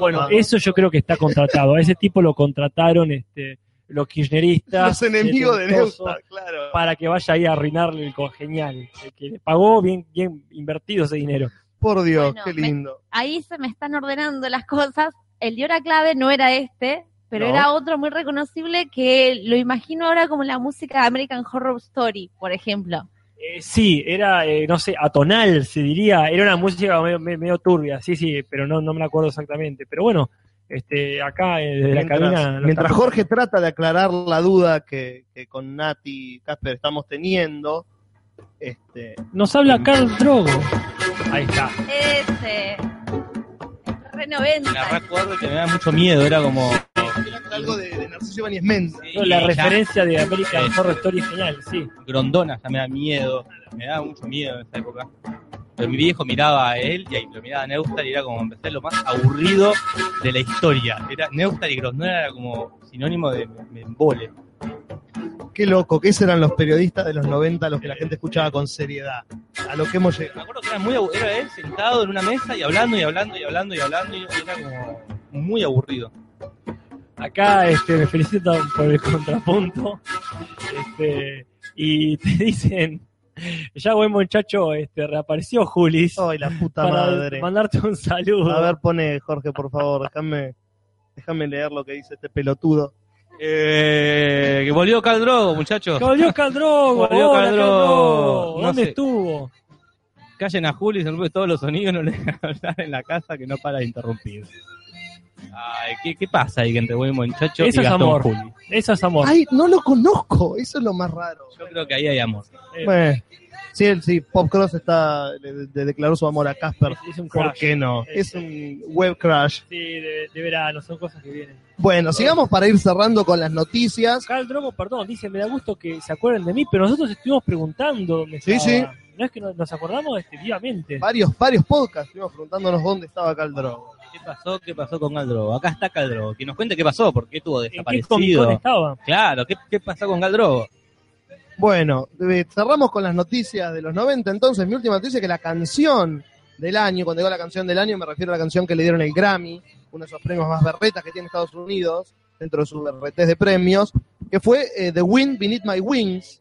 Bueno, eso yo creo que está contratado. A ese tipo lo contrataron este, los kirchneristas. Los enemigos de tentosos, Neusta, claro. Para que vaya ahí a arruinarle el congenial. El que le pagó bien, bien invertido ese dinero. Por Dios, Bueno, qué me- lindo. Ahí se me están ordenando las cosas. El de hora clave no era este, pero No. era otro muy reconocible que lo imagino ahora como la música de American Horror Story, por ejemplo. Eh, sí, era, eh, no sé, atonal, se diría. Era una música medio, turbia, sí, sí, pero no, no me la acuerdo exactamente. Pero bueno, este, acá eh, desde la Mientras, cabina. lo mientras Jorge trata de aclarar la duda que, que con Nati y Casper estamos teniendo, este, Nos habla Carl Drogo. Ahí está. Ese. Re 90. Me recuerdo que me da mucho miedo, era como. algo de, de Narciso Ibáñez la ya. referencia de American Sí. Horror Story es genial, sí. Grondona ya me da miedo, me da mucho miedo en esa época. Pero mi viejo miraba a él y ahí lo miraba a Neustar y era como empecé lo más aburrido de la historia. Era Neustar y Grondona era como sinónimo de me, me embole. Qué loco, que esos eran los periodistas de los 90 a los que la gente escuchaba con seriedad. A lo que hemos Me llegado. acuerdo que era muy abu- era él sentado en una mesa y hablando y hablando y hablando y hablando y era como muy aburrido. Acá este, me felicitan por el contrapunto. Este, y te dicen, ya buen muchacho, este, reapareció Julis. Ay, la puta para madre. mandarte un saludo. A ver, pone Jorge, por favor, déjame, déjame leer lo que dice este pelotudo. Eh, que volvió Caldrogo, muchachos. Volvió Caldrogo, Volvió hola, Caldrogo. Caldrogo. No ¿Dónde sé. estuvo? Callen a Juli, se rompe todos los sonidos, no le dejan hablar en la casa que no para de interrumpir. Ay, ¿qué, qué pasa ahí que entre buen muchacho Eso y es Gastón amor. Juli? Eso es amor. Ay, no lo conozco, eso es lo más raro. Yo creo que ahí hay amor. Eh, Bueno, sí, el- sí, Pop Cross está, le, le declaró su amor a Casper. es, es un ¿Por qué no? Es- Es un web crash. Sí, de, de verano, son cosas que vienen. Bueno, sigamos para ir cerrando con las noticias. Carl Drogo, perdón, dice, me da gusto que se acuerden de mí, pero nosotros estuvimos preguntando dónde Sí, estaba. No es que nos, nos acordamos este, vivamente. Varios, varios podcasts estuvimos preguntándonos dónde estaba Caldrogo. ¿Qué pasó? ¿Qué pasó con Caldrogo? Acá está Caldrogo. Que nos cuente qué pasó, por qué estuvo ¿En qué desaparecido. estaba? Claro, ¿qué, qué pasó con Caldrogo? Bueno, eh, cerramos con las noticias de los 90. Entonces, mi última noticia es que la canción del año, cuando digo la canción del año, me refiero a la canción que le dieron el Grammy, uno de esos premios más berretas que tiene Estados Unidos, dentro de sus berretes de premios, que fue eh, The Wind Beneath My Wings,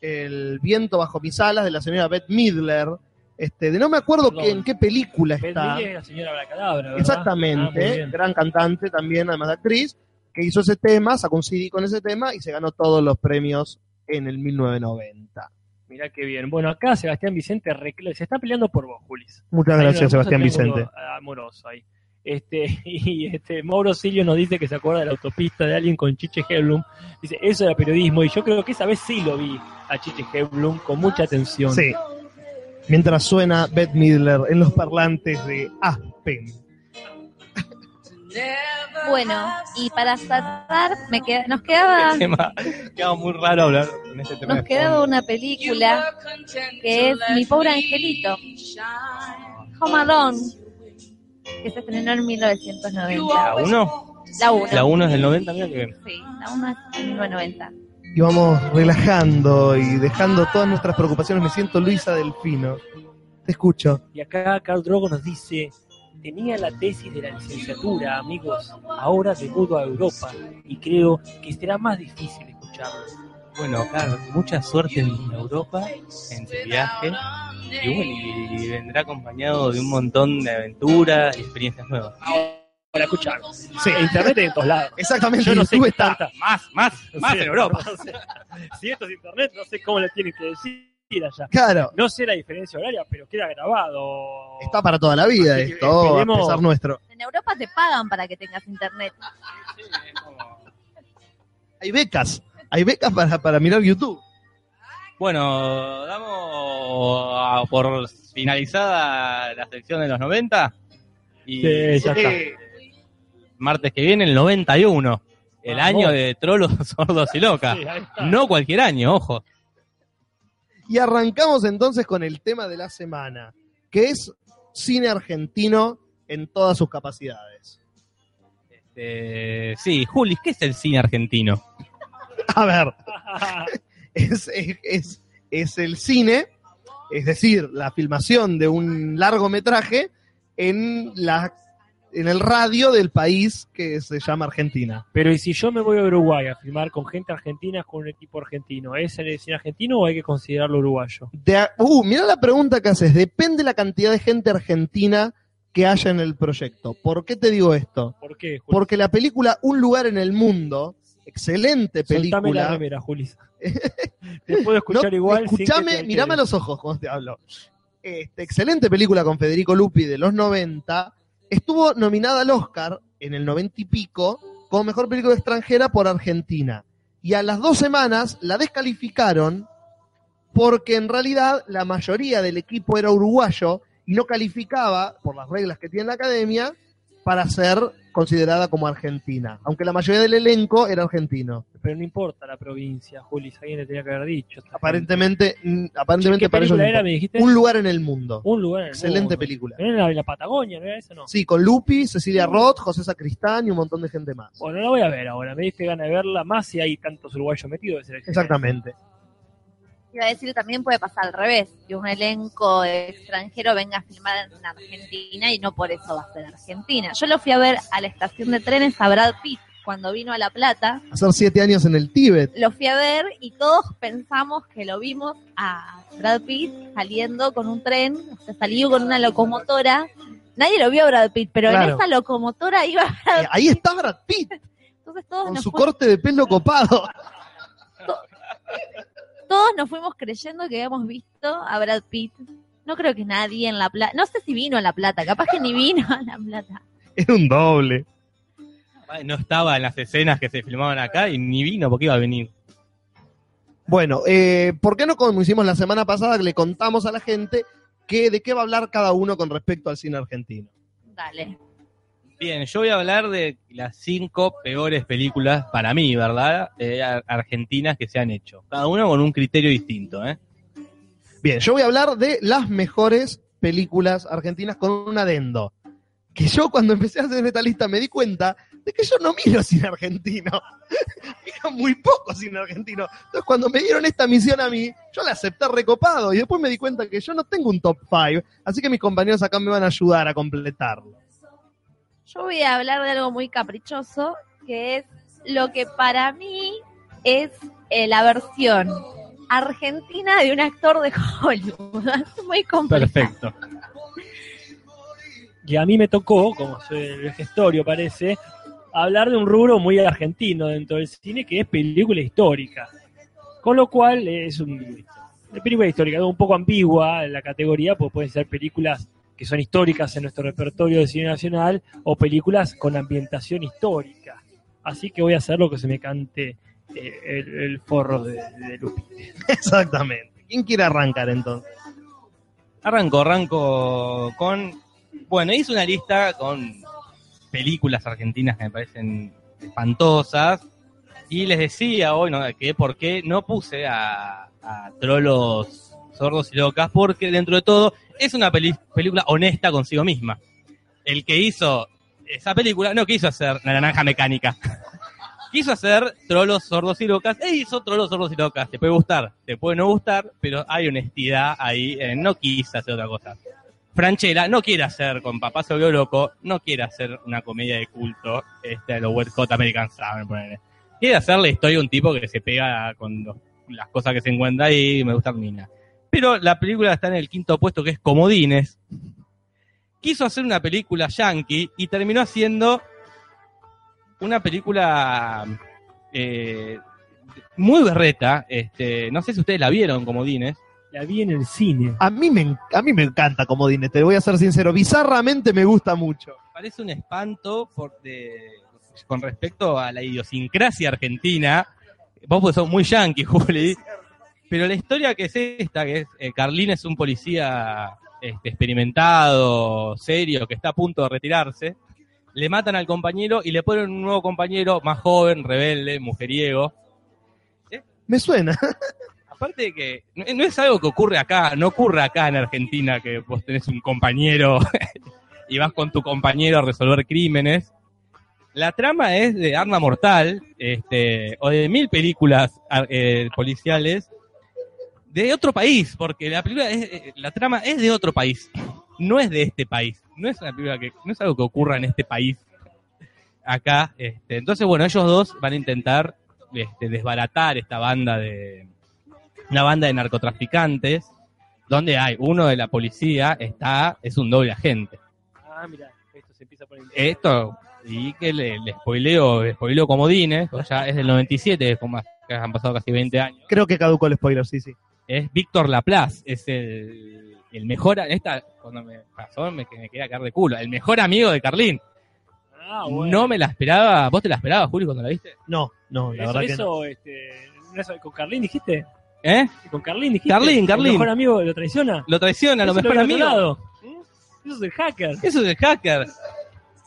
el viento bajo mis alas de la señora Beth Midler. Este, de no me acuerdo que- en qué película está. La señora. Ah, muy Exactamente, bien. gran cantante también, además de actriz, que hizo ese tema, sacó un CD con ese tema y se ganó todos los premios en el 1990. Mirá qué bien. Bueno, acá Sebastián Vicente se está peleando por vos, Julis. Muchas gracias, Sebastián Vicente. Amoroso ahí. Este, y este, Mauro Silio nos dice que se acuerda de la autopista de alguien con Chiche Heblum. Dice, eso era periodismo. Y yo creo que esa vez sí lo vi a Chiche Heblum con mucha atención. Sí. Mientras suena Beth Midler en los parlantes de Aspen. Bueno, y para cerrar, me queda- nos quedaba, Tema, queda muy raro hablar en este tema. nos quedaba una película que es Mi pobre angelito, Home Alone, que se estrenó en 1990. ¿La 1? La 1. La 1 es del 90, mira que bien. Sí, la 1 es 1990. Y vamos relajando y dejando todas nuestras preocupaciones. Me siento Luisa Delfino. Te escucho. Y acá Carl Drogo nos dice, tenía la tesis de la licenciatura, amigos, ahora me mudo a Europa y creo que será más difícil escucharlo. Bueno, claro, mucha suerte en Europa, en tu viaje. Y bueno, y vendrá acompañado de un montón de aventuras y experiencias nuevas. Para escuchar. Sí, internet en todos lados. Exactamente, Yo no sé qué está. tanta- Más, más, más Sí, en Europa. no sé. si esto es internet, no sé cómo le tienen que decir allá. Claro, No sé la diferencia horaria, pero queda grabado. está para toda la vida Así que esto, a esperemos- pesar nuestro. En Europa te pagan para que tengas internet. Hay becas. Hay becas para, para mirar YouTube. Bueno, damos a- por finalizada la sección de los 90. Y Sí, ya está. martes que viene, el 91. El Vamos. año de trolos, sordos y locas. Sí, ahí está. No cualquier año, ojo. Y arrancamos entonces con el tema de la semana, que es cine argentino en todas sus capacidades. Eh, sí, Juli, ¿qué es el cine argentino? A ver, es, es, es- es el cine, es decir, la filmación de un largometraje en la en el radio del país que se llama Argentina. Pero ¿y si yo me voy a Uruguay a filmar con gente argentina con un equipo argentino? ¿Es el cine argentino o hay que considerarlo uruguayo? De uh, mira la pregunta que haces. Depende la cantidad de gente argentina que haya en el proyecto. ¿Por qué te digo esto? ¿Por qué? Juli? Porque la película Un lugar en el mundo, excelente Soltame la película. remera, Julisa. Te puedo escuchar No, igual. Escuchame, mirame a los ojos cuando te hablo. Este, excelente película con Federico Lupi de los 90. Estuvo nominada al Oscar en el 90 y pico como mejor película extranjera por Argentina. Y a las dos semanas la descalificaron porque en realidad la mayoría del equipo era uruguayo y no calificaba, por las reglas que tiene la academia, para ser considerada como argentina. Aunque la mayoría del elenco era argentino. Pero no importa la provincia, Juli, alguien le tenía que haber dicho. Aparentemente, mm, aparentemente ¿Qué para ellos película no era, importa. me dijiste? Un lugar en el mundo. Un lugar en el Excelente mundo. película. ¿No era la Patagonia? ¿No era eso? No. Sí, con Lupi, Cecilia Roth, José Sacristán y un montón de gente más. Bueno, la voy a ver ahora. Me diste ganas de verla más si hay tantos uruguayos metidos. debe ser Exactamente. Iba a decir, también puede pasar al revés, que un elenco extranjero venga a filmar en Argentina y no por eso va a ser Argentina. Yo lo fui a ver a la estación de trenes a Brad Pitt cuando vino a La Plata. Hacer siete años en el Tíbet. Lo fui a ver y todos pensamos que lo vimos a Brad Pitt saliendo con un tren, o sea, salió con una locomotora. Nadie lo vio a Brad Pitt, pero en esa locomotora iba Brad Eh, ahí está Brad Pitt, Entonces todos con nos, su corte de pelo copado. todos nos fuimos creyendo que habíamos visto a Brad Pitt. No creo que nadie en La Plata, no sé si vino a La Plata, capaz que ni vino a La Plata. Era un doble. No estaba en las escenas que se filmaban acá y ni vino porque iba a venir. Bueno, eh, ¿por qué no como hicimos la semana pasada que le contamos a la gente que, de qué va a hablar cada uno con respecto al cine argentino? Dale. Bien, yo voy a hablar de las cinco peores películas, para mí, ¿verdad? Eh, ar- argentinas que se han hecho. Cada uno con un criterio distinto, ¿eh? Bien, yo voy a hablar de las mejores películas argentinas con un adendo. Que yo cuando empecé a hacer esta lista me di cuenta de que yo no miro cine argentino. miro muy poco cine argentino. Entonces cuando me dieron esta misión a mí, yo la acepté recopado y después me di cuenta que yo no tengo un top 5. Así que mis compañeros acá me van a ayudar a completarlo. Yo voy a hablar de algo muy caprichoso, que es lo que para mí es eh, la versión argentina de un actor de Hollywood. Es muy complejo. Perfecto. Y a mí me tocó, como soy el gestorio parece, hablar de un rubro muy argentino dentro del cine que es película histórica. Con lo cual es un, una película histórica, un poco ambigua en la categoría, porque pueden ser películas que son históricas en nuestro repertorio de cine nacional o películas con ambientación histórica. Así que voy a hacer lo que se me cante eh, el, el forro de, de Lupi. Exactamente. ¿Quién quiere arrancar entonces? Arranco, arranco con. Bueno, hice una lista con películas argentinas que me parecen espantosas. Y les decía hoy ¿no? que por qué no puse a, a Trolos Sordos y Locas, porque dentro de todo es una peli- película honesta consigo misma. El que hizo esa película no quiso hacer La Naranja Mecánica. quiso hacer Trolos Sordos y Locas e hizo Trolos Sordos y Locas. Te puede gustar, te puede no gustar, pero hay honestidad ahí. eh, no quise hacer otra cosa. Franchella no quiere hacer con Papá se volvió loco, no quiere hacer una comedia de culto, este, los Wet Hot American Summer, ponele. Quiere hacer la historia de un tipo que se pega con los- las cosas que se encuentra ahí y me gusta mina. Pero la película está en el quinto puesto que es Comodines. Quiso hacer una película yankee y terminó haciendo una película eh, muy berreta. Este, no sé si ustedes la vieron, Comodines. La vi en el cine. A mí me, a mí me encanta Comodines, te voy a ser sincero. Bizarramente me gusta mucho. parece un espanto por de- con respecto a la idiosincrasia argentina. Vos pues sos muy yankee, Juli. Pero la historia que es esta, que es eh, Carlín es un policía este, experimentado, serio, que está a punto de retirarse. Le matan al compañero y le ponen un nuevo compañero más joven, rebelde, mujeriego. Me suena. Aparte de que no no es algo que ocurre acá, no ocurre acá en Argentina que vos tenés un compañero y vas con tu compañero a resolver crímenes. La trama es de Arma Mortal, este, o de mil películas eh, policiales de otro país, porque la película es, eh, la trama es de otro país, no es de este país. no es una película que, no es algo que ocurra en este país. Acá, este, entonces bueno, ellos dos van a intentar este, desbaratar esta banda de, una banda de narcotraficantes, donde hay uno de la policía, está, es un doble agente. Ah, mira, esto se empieza a poner. Esto, y que le, le spoileo, le spoileo comodines, o ya es del 97, como que han pasado casi 20 años. Creo que caducó el spoiler, sí, sí. Es Víctor Laplace, es el, el mejor, esta, cuando me pasó, me, me quería caer de culo, el mejor amigo de Carlín. Ah, bueno. No me la esperaba, ¿vos te la esperabas, Juli, cuando la viste? No, no, la eso, verdad que no. eso, este, ¿no es con Carlín dijiste? ¿Eh? ¿Con Carlín dijiste? Carlín, Carlín. ¿El mejor amigo lo traiciona? Lo traiciona, lo mejor amigo. Eso es el hacker. Eso es el hacker.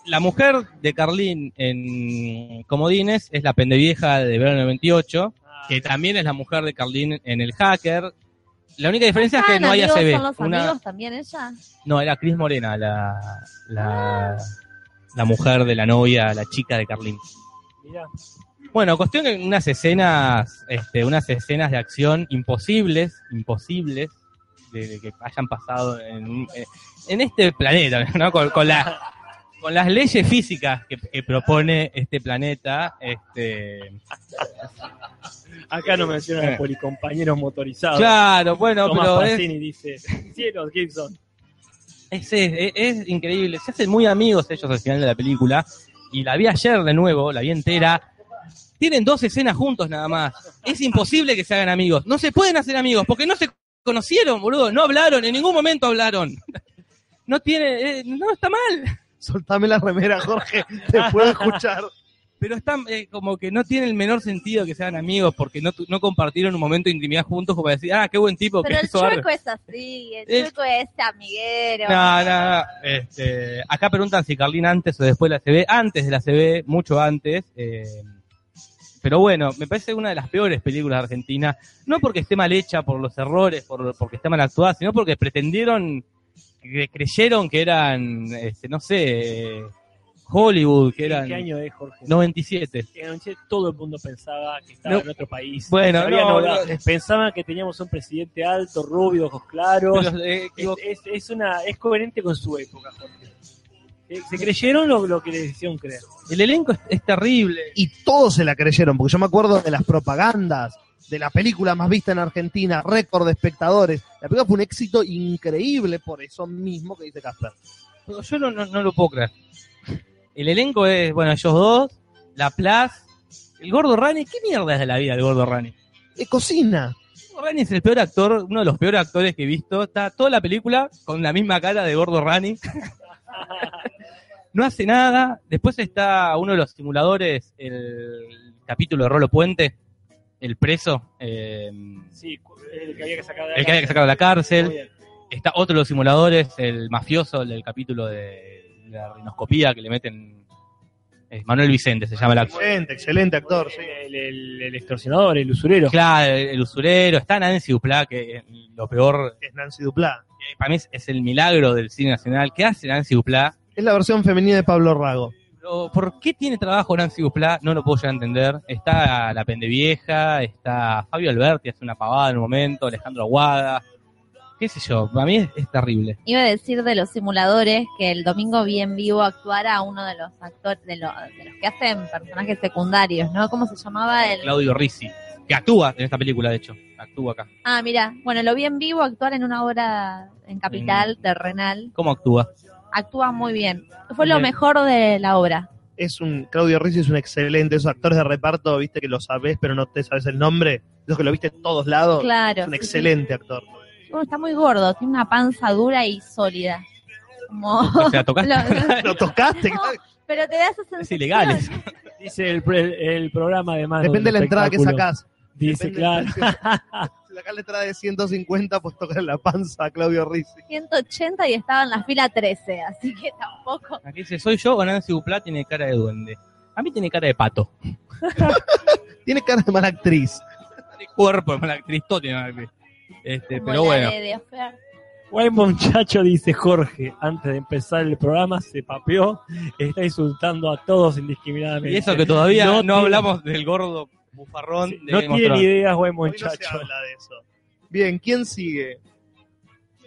La mujer de Carlín en Comodines es la pendevieja de verano 98, Ah, que también es la mujer de Carlín en el hacker. La única diferencia es que ¿Están no hay? ACB. ¿Son los Una- amigos también ella? No, era Cris Morena, la, la, la mujer de la novia, la chica de Carlín. Mirá. Bueno, cuestión que unas escenas, este, unas escenas de acción imposibles, imposibles, de, de que hayan pasado en, un- en este planeta, ¿no? Con, con la- con las leyes físicas que, que propone este planeta, este, Acá no mencionan Eh. a policompañeros motorizados. claro, bueno, Tomás pero es, dice, cielos, Gibson. es, es- es increíble, se hacen muy amigos ellos al final de la película, y la vi ayer de nuevo, la vi entera, tienen dos escenas juntos nada más, es imposible que se hagan amigos, no se pueden hacer amigos, porque no se conocieron, boludo, no hablaron, en ningún momento hablaron, no tiene, eh, no está mal, Soltame la remera, Jorge, te puedo escuchar. pero están eh, como que no tiene el menor sentido que sean amigos, porque no, tu- no compartieron un momento de intimidad juntos como para decir, ah, qué buen tipo, Pero que el eso arre". chueco es así, el El- chueco es amiguero. No, no, no. Este, acá preguntan si Carlín antes o después de la CB. Antes de la CB, mucho antes. eh, pero bueno, me parece una de las peores películas de Argentina. No porque esté mal hecha por los errores, por, porque esté mal actuada, sino porque pretendieron, que creyeron que eran, este, no sé, Hollywood, que ¿En eran qué año es, Jorge? 97. En el 97 todo el mundo pensaba que estaba No. en otro país. Bueno, no, no. Pensaban que teníamos un presidente alto, rubio, ojos claros. Pero, eh, Es, es, es una, es coherente con su época, Jorge. Eh, Se creyeron lo, lo que les hicieron creer. el elenco es, es terrible. Y todos se la creyeron, porque yo me acuerdo de las propagandas, de la película más vista en Argentina, récord de espectadores. La película fue un éxito increíble por eso mismo que dice Casper. Pero yo no, no, no lo puedo creer. El elenco es, bueno, ellos dos, La Plaza, el gordo Rani. ¿Qué mierda es de la vida del gordo Rani? Eh, cocina. El gordo Rani es el peor actor, uno de los peores actores que he visto. Está toda la película con la misma cara de gordo Rani. no hace nada. Después está uno de los simuladores, el capítulo de Rolo Puente, el preso, eh, Sí, el que había que sacar de el que había que sacar de la cárcel. Está otro de los simuladores, el mafioso el del capítulo de la rinoscopía que le meten. eh, Manuel Vicente se llama el actor. Excelente, excelente actor, sí. El, el- el extorsionador, el usurero. Claro, el, el usurero. Está Nancy Duplá, que lo peor, Es Nancy Duplá. eh, para mí es, es el milagro del cine nacional. ¿Qué hace Nancy Duplá? Es la versión femenina de Pablo Rago. Pero, ¿Por qué tiene trabajo Nancy Duplá? No lo puedo llegar a entender. Está la pendevieja, está Fabio Alberti, hace una pavada en un momento, Alejandro Aguada. Qué sé yo, para mí es, es terrible. Iba a decir de los simuladores que el domingo vi en vivo actuar a uno de los actores, de, lo- de los que hacen personajes secundarios, ¿no? ¿Cómo se llamaba el...? Claudio Rizzi, que actúa en esta película, de hecho. Actúa acá. Ah, mira, bueno, lo vi en vivo actuar en una obra en Capital, terrenal. ¿Cómo actúa? Actúa muy bien. Fue lo mejor de la obra. Es un, Claudio Rizzi es un excelente, esos actores de reparto, viste que lo sabés, pero no te sabes el nombre. Esos que lo viste en todos lados. Claro. Es un sí, sí. excelente actor. Bueno, está muy gordo, tiene una panza dura y sólida. Como... O sea, tocaste. Lo- ¿Lo tocaste? No, pero te da esa sensación. Es ilegal eso. Dice el, pre- el programa de mano. Depende de la entrada que sacás. Dice, Depende claro. La entrada de 150, pues tocar la panza a Claudio Rizzi. 180 y estaba en la fila 13, así que tampoco. Aquí dice, ¿soy yo o Nancy Duplá tiene cara de duende? A mí tiene cara de pato. Tiene cara de mala actriz. Tiene cuerpo de mala actriz, todo tiene mala actriz. Este, Como pero bueno. de-. Buen muchacho, dice Jorge, antes de empezar el programa se papeó, está insultando a todos indiscriminadamente. Y eso que todavía no, tiene- hablamos del gordo bufarrón de No Game tiene ni Thrones. ideas, buen no se muchacho. habla de eso. Bien, ¿quién sigue?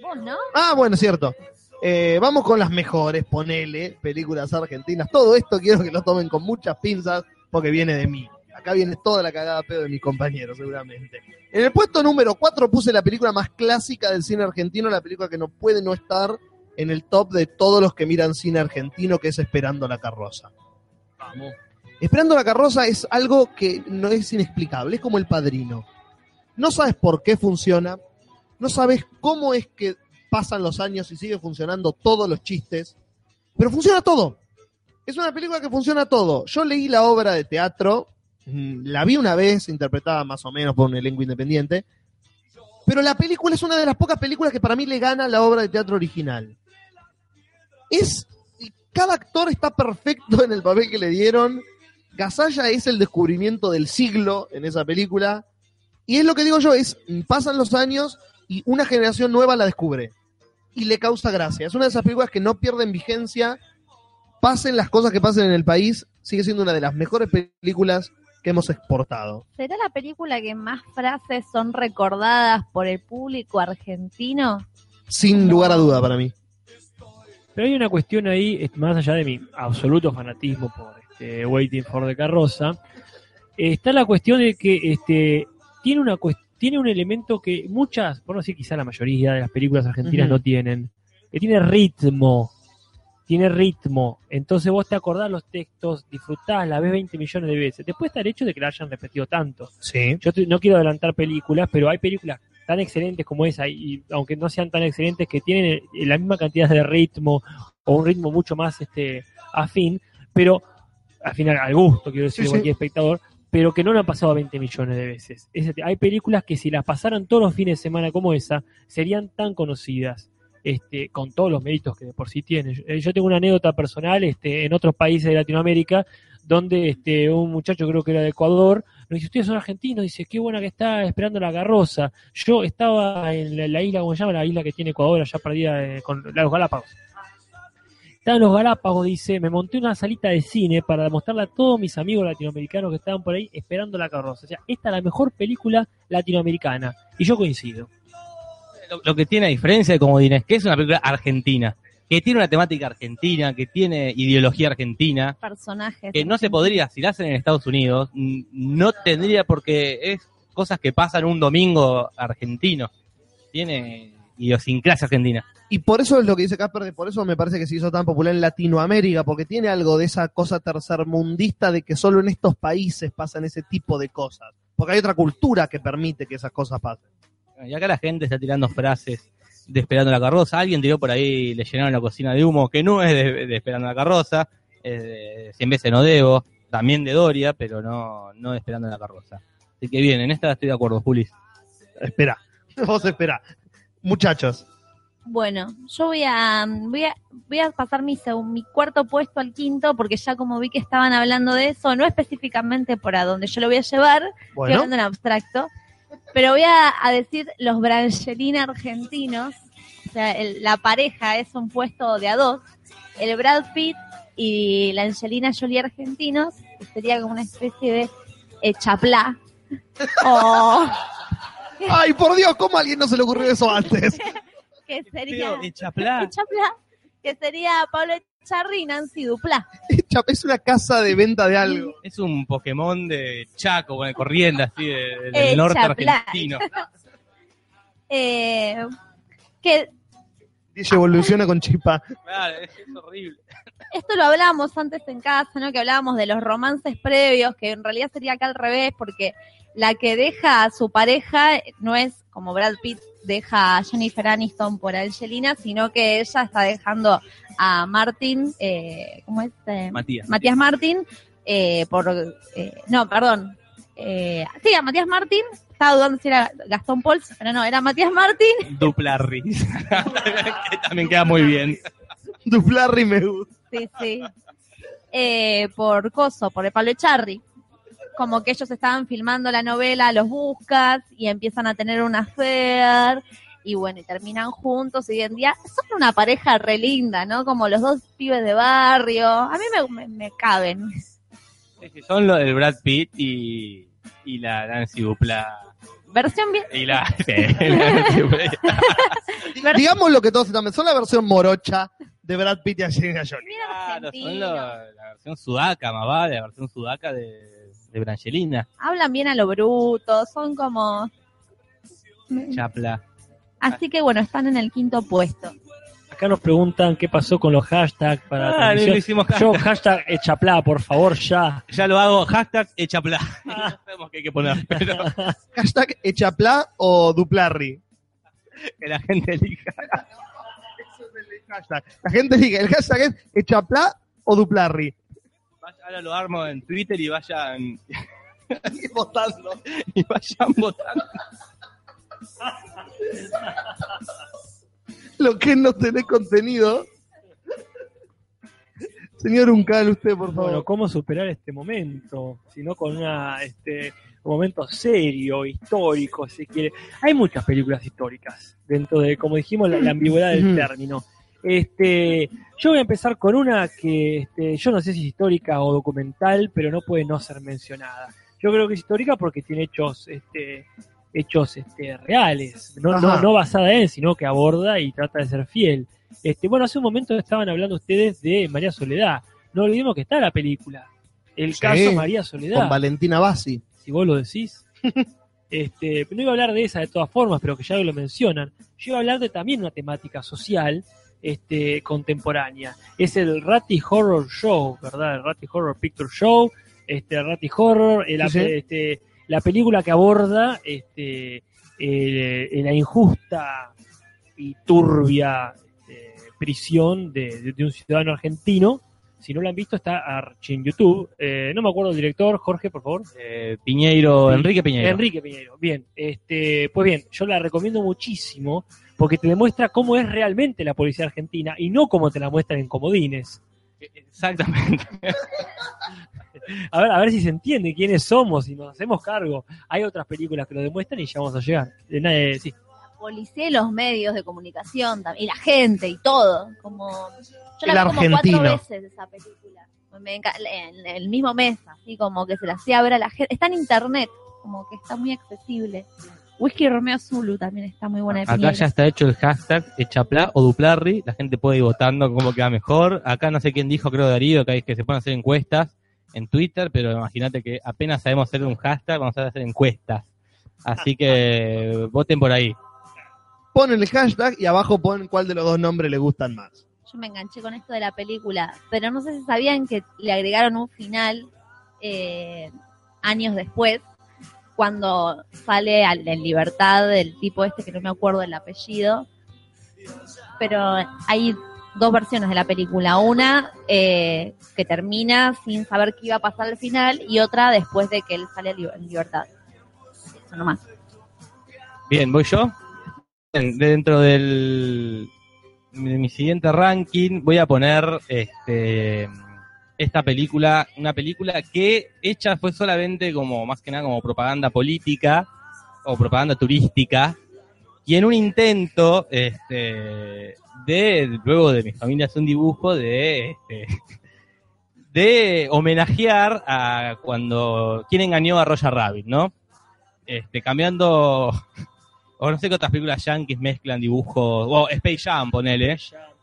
¿Vos no? Ah, bueno, cierto. Eh, vamos con las mejores, ponele, películas argentinas. Todo esto quiero que lo tomen con muchas pinzas porque viene de mí. Acá viene toda la cagada pedo de mis compañeros, seguramente. En el puesto número 4 puse la película más clásica del cine argentino, la película que no puede no estar en el top de todos los que miran cine argentino, que es Esperando la carroza. Vamos. Esperando la carroza es algo que no es inexplicable, es como el padrino. No sabes por qué funciona, no sabes cómo es que pasan los años y sigue funcionando todos los chistes, pero funciona todo. Es una película que funciona todo. Yo leí la obra de teatro, mm, la vi una vez, interpretada más o menos por un elenco independiente, pero la película es una de las pocas películas que para mí le gana la obra de teatro original. Es cada actor está perfecto en el papel que le dieron. Gasalla es el descubrimiento del siglo en esa película. Y es lo que digo yo, es pasan los años y una generación nueva la descubre. Y le causa gracia. Es una de esas películas que no pierden vigencia. Pasen las cosas que pasen en el país. Sigue siendo una de las mejores películas que hemos exportado. ¿Será la película que más frases son recordadas por el público argentino? Sin lugar a duda para mí. Pero hay una cuestión ahí, más allá de mi absoluto fanatismo por este, Waiting for the Carroza, eh, está la cuestión de que este, tiene, una tiene un elemento que muchas, por no decir quizá la mayoría de las películas argentinas no tienen, que tiene ritmo, tiene ritmo. Entonces vos te acordás los textos, disfrutás, la ves 20 millones de veces. Después está el hecho de que la hayan repetido tanto. Sí. Yo no quiero adelantar películas, pero hay películas tan excelentes como esa, y aunque no sean tan excelentes, que tienen eh, la misma cantidad de ritmo o un ritmo mucho más este afín, pero al final al gusto, quiero decir, Sí, de sí. cualquier espectador, pero que no lo han pasado 20 millones de veces. Es hay películas que si las pasaran todos los fines de semana como esa, serían tan conocidas. Este, con todos los méritos que de por sí tiene. Yo, eh, yo tengo una anécdota personal este, en otros países de Latinoamérica donde este, un muchacho, creo que era de Ecuador, nos dice, ustedes son argentinos, dice, qué buena que está esperando la carroza. Yo estaba en la, la isla, ¿cómo se llama? La isla que tiene Ecuador, allá perdida eh, con los Galápagos. Estaba en los Galápagos, dice, me monté una salita de cine para demostrarle a todos mis amigos latinoamericanos que estaban por ahí esperando la carroza. O sea, esta es la mejor película latinoamericana. Y yo coincido. Lo, lo que tiene a diferencia de Comodines, que es una película argentina, que tiene una temática argentina, que tiene ideología argentina, Personajes. que no se podría, si la hacen en Estados Unidos, no tendría porque es cosas que pasan un domingo argentino. Tiene idiosincrasia argentina. Y por eso es lo que dice Casper, por eso me parece que se hizo tan popular en Latinoamérica, porque tiene algo de esa cosa tercermundista de que solo en estos países pasan ese tipo de cosas. Porque hay otra cultura que permite que esas cosas pasen. Y acá la gente está tirando frases de Esperando la Carroza. Alguien tiró por ahí, le llenaron la cocina de humo, que no es de, de Esperando la Carroza, es de 100 veces no debo, también de Doria, pero no, no de Esperando la Carroza. Así que bien, en esta estoy de acuerdo, Juli. Espera, vos espera. Muchachos, Bueno, yo voy a, voy a, voy a pasar mi, mi cuarto puesto al quinto, porque ya como vi que estaban hablando de eso, no específicamente por a donde yo lo voy a llevar, estoy bueno, hablando en abstracto, pero voy a, a decir los Brangelina argentinos, o sea, el- la pareja es un puesto de a dos, el Brad Pitt y la Angelina Jolie argentinos, que sería como una especie de eh, chaplá. o ay por Dios, ¿cómo a alguien no se le ocurrió eso antes? que sería... de Chaplá. Chapla, que sería Pablo Echarri y Nancy Duplá. Es una casa de venta de algo. Es un Pokémon de Chaco, con el corriente así de- del Eh, norte Chaplá. argentino. Eh, que Dice evoluciona con chipa. Claro, es, es horrible. esto lo hablábamos antes en casa, ¿no? Que hablábamos de los romances previos, que en realidad sería acá al revés, porque la que deja a su pareja no es como Brad Pitt deja a Jennifer Aniston por Angelina, sino que ella está dejando a Martin, eh, ¿cómo es? Eh, Matías. Matías Martín, eh, por, eh, no, perdón, eh, sí, a Matías Martín, estaba dudando si era Gastón Pols, pero no, era Matías Martín, Dupla Riz. que también queda muy bien. Duplarri me gusta. sí, sí, eh, por Coso, por el Pablo Echarri. Como que ellos estaban filmando la novela Los Buscas y empiezan a tener una affair y bueno, y terminan juntos y hoy en día son una pareja re linda, ¿no? Como los dos pibes de barrio. A mí me, me, me caben. Sí, sí, Son los del Brad Pitt y, y la Nancy Dupla. Versión bien. Y la, sí, la- Digamos lo que todos están son la versión morocha de Brad Pitt y Angelina Jolie. Claro, son lo- la versión sudaca, más vale, la versión sudaca de, de Brangelina, Hablan bien a lo bruto, son como... Chapla. Así que bueno, están en el quinto puesto. Acá nos preguntan qué pasó con los hashtags para la Ah, no hicimos Yo, hashtag. hashtag Echapla, por favor, ya. Ya lo hago, hashtag Echapla. No sabemos qué hay que poner, pero Hashtag Echapla o Duplarri. que la gente elija. Hashtag. La gente diga, el hashtag es Echapla o Duplarri. Ahora lo armo en Twitter y vayan, Y votando. y vayan votando. Lo que es no tener contenido. Señor Uncal, usted, por favor. Bueno, ¿cómo superar este momento? Sino con una, este, un momento serio, histórico, si quiere. Hay muchas películas históricas dentro de, como dijimos, la, la ambigüedad del término. Este, yo voy a empezar con una que este, yo no sé si es histórica o documental, pero no puede no ser mencionada. Yo creo que es histórica porque tiene hechos, este, hechos este, reales, no, no, Ajá. no basada en, sino que aborda y trata de ser fiel. Este, bueno, hace un momento estaban hablando ustedes de María Soledad. No olvidemos que está la película. El Sí, caso María Soledad Con Valentina Bassi. si vos lo decís. este, no iba a hablar de esa de todas formas, pero que ya lo mencionan. Yo iba a hablar de también una temática social este, contemporánea. Es el Ratty Horror Show, ¿verdad? El Ratty Horror Picture Show, este, Ratty Horror, el- Sí, sí. este, la película que aborda este, la injusta y turbia este, prisión de, de- de un ciudadano argentino. Si no la han visto, está en YouTube. Eh, no me acuerdo el director, Jorge, por favor. Eh, Piñeiro, Enrique Piñeiro. Enrique Piñeiro. Bien, este, pues bien, yo la recomiendo muchísimo porque te demuestra cómo es realmente la policía argentina y no como te la muestran en comodines. Exactamente. A ver, a ver si se entiende quiénes somos y nos hacemos cargo. Hay otras películas que lo demuestran y ya vamos a llegar. Eh, sí. Policía y los medios de comunicación también, y la gente y todo. Como, yo El la vi como argentino. cuatro veces esa película. Me en el mismo mes, así como que se la hacía ver a la gente. Está en internet, como que está muy accesible. Whisky Romeo Zulu también está muy buena de Acá ya está hecho el hashtag Echapla o Duplarri. La gente puede ir votando cómo queda mejor. Acá no sé quién dijo, creo Darío, que, hay, que se pueden hacer encuestas en Twitter, pero imagínate que apenas sabemos hacer un hashtag, vamos a hacer encuestas. Así que voten por ahí. Ponen el hashtag y abajo ponen cuál de los dos nombres le gustan más. Yo me enganché con esto de la película, pero no sé si sabían que le agregaron un final eh, años después, cuando sale al- en libertad el tipo este que no me acuerdo el apellido, pero hay dos versiones de la película, una eh, que termina sin saber qué iba a pasar al final y otra después de que él sale en libertad. Eso nomás. Bien, ¿voy yo? Dentro del de mi siguiente ranking voy a poner este esta película, una película que hecha fue solamente como, más que nada como propaganda política o propaganda turística, y en un intento, este, de, luego de mi familia hace un dibujo de, este, de homenajear a cuando, quién engañó a Roger Rabbit, ¿no? Este, cambiando, o no sé qué otras películas yankees mezclan dibujos, o Space Jam, ponele,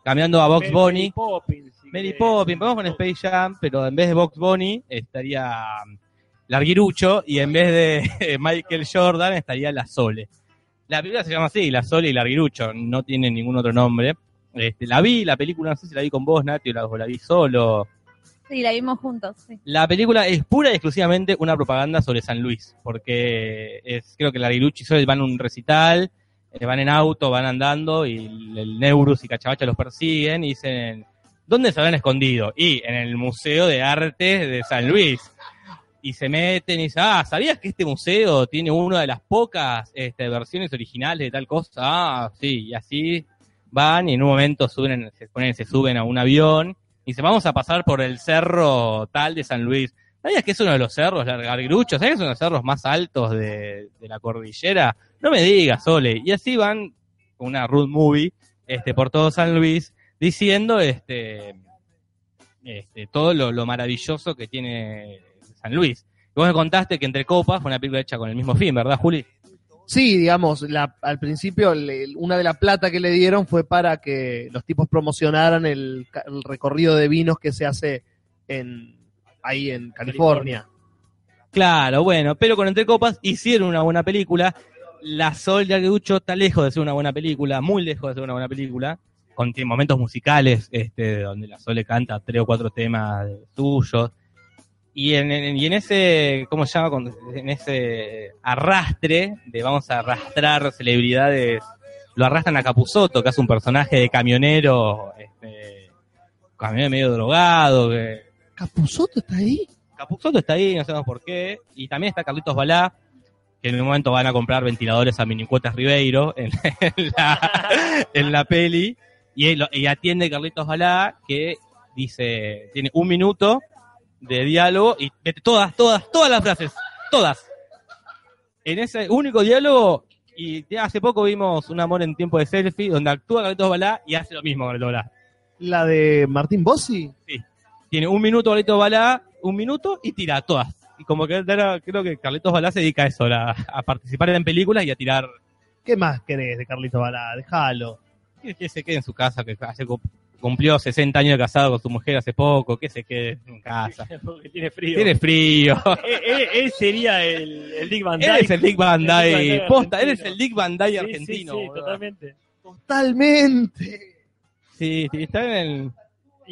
cambiando a Box Bunny. Poppins, Mary querés. Poppins, vamos con Space Jam, pero en vez de Box Bunny estaría Larguirucho y en vez de Michael Jordan estaría La Sole. La película se llama así, La Sole y Larguirucho, no tiene ningún otro nombre. Este, la vi, la película, no sé si la vi con vos, Nati, o la, o la vi solo. Sí, la vimos juntos. sí. La película es pura y exclusivamente una propaganda sobre San Luis, porque es, creo que Larguirucho y Sole van a un recital, eh, van en auto, van andando y el, el Neurus y Cachabacha los persiguen y dicen, ¿dónde se habían escondido? Y en el Museo de Arte de San Luis. Y se meten y dicen, ah, ¿sabías que este museo tiene una de las pocas este, versiones originales de tal cosa? Ah, sí, y así van y en un momento suben, se, ponen, se suben a un avión y se vamos a pasar por el cerro tal de San Luis. ¿Sabías que es uno de los cerros, Larguirucho? ¿Sabías que es uno de los cerros más altos de, de la cordillera? No me digas, Ole. Y así van, una road movie, este, por todo San Luis, diciendo este, este, todo lo, lo maravilloso que tiene San Luis. Vos me contaste que Entre Copas fue una película hecha con el mismo fin, ¿verdad, Juli? Sí, digamos, la- al principio le- una de la plata que le dieron fue para que los tipos promocionaran el, el recorrido de vinos que se hace en ahí en California. Claro, bueno, pero con Entre Copas hicieron una buena película. La Sol de Argucho está lejos de ser una buena película, muy lejos de ser una buena película, con tiene momentos musicales este, donde la Sol le canta tres o cuatro temas suyos. Y en, en- y en ese, ¿cómo se llama? En ese arrastre de vamos a arrastrar celebridades, lo arrastran a Capuzotto, que es un personaje de camionero, este, camionero medio drogado, que, ¿Capuzotto está ahí? Capuzotto está ahí, no sabemos por qué. Y también está Carlitos Balá, que en un momento van a comprar ventiladores a Minicuotas Ribeiro en, en la, en la peli. Y, él- y atiende Carlitos Balá, que dice, tiene un minuto de diálogo y mete todas, todas, todas las frases, todas. En ese único diálogo, y hace poco vimos Un amor en tiempo de selfie, donde actúa Carlitos Balá y hace lo mismo Carlitos Balá. ¿La de Martín Bossi? tiene un minuto Carlitos Balá, un minuto y tira todas. Y como que era- creo que Carlitos Balá se dedica a eso, la- a participar en películas y a tirar ¿Qué más querés de Carlito Balá? Déjalo. que, se quede en su casa, que hace, cumplió 60 años de casado con su mujer hace poco, que se quede en casa. Porque tiene frío. Tiene frío. él, él- él sería el, el Dick Van Él es el Dick Van Dyke. Dyke Posta, él es el Dick Van Dyke Sí, sí, argentino. sí, boludo. totalmente. Totalmente. Sí, sí, está en el...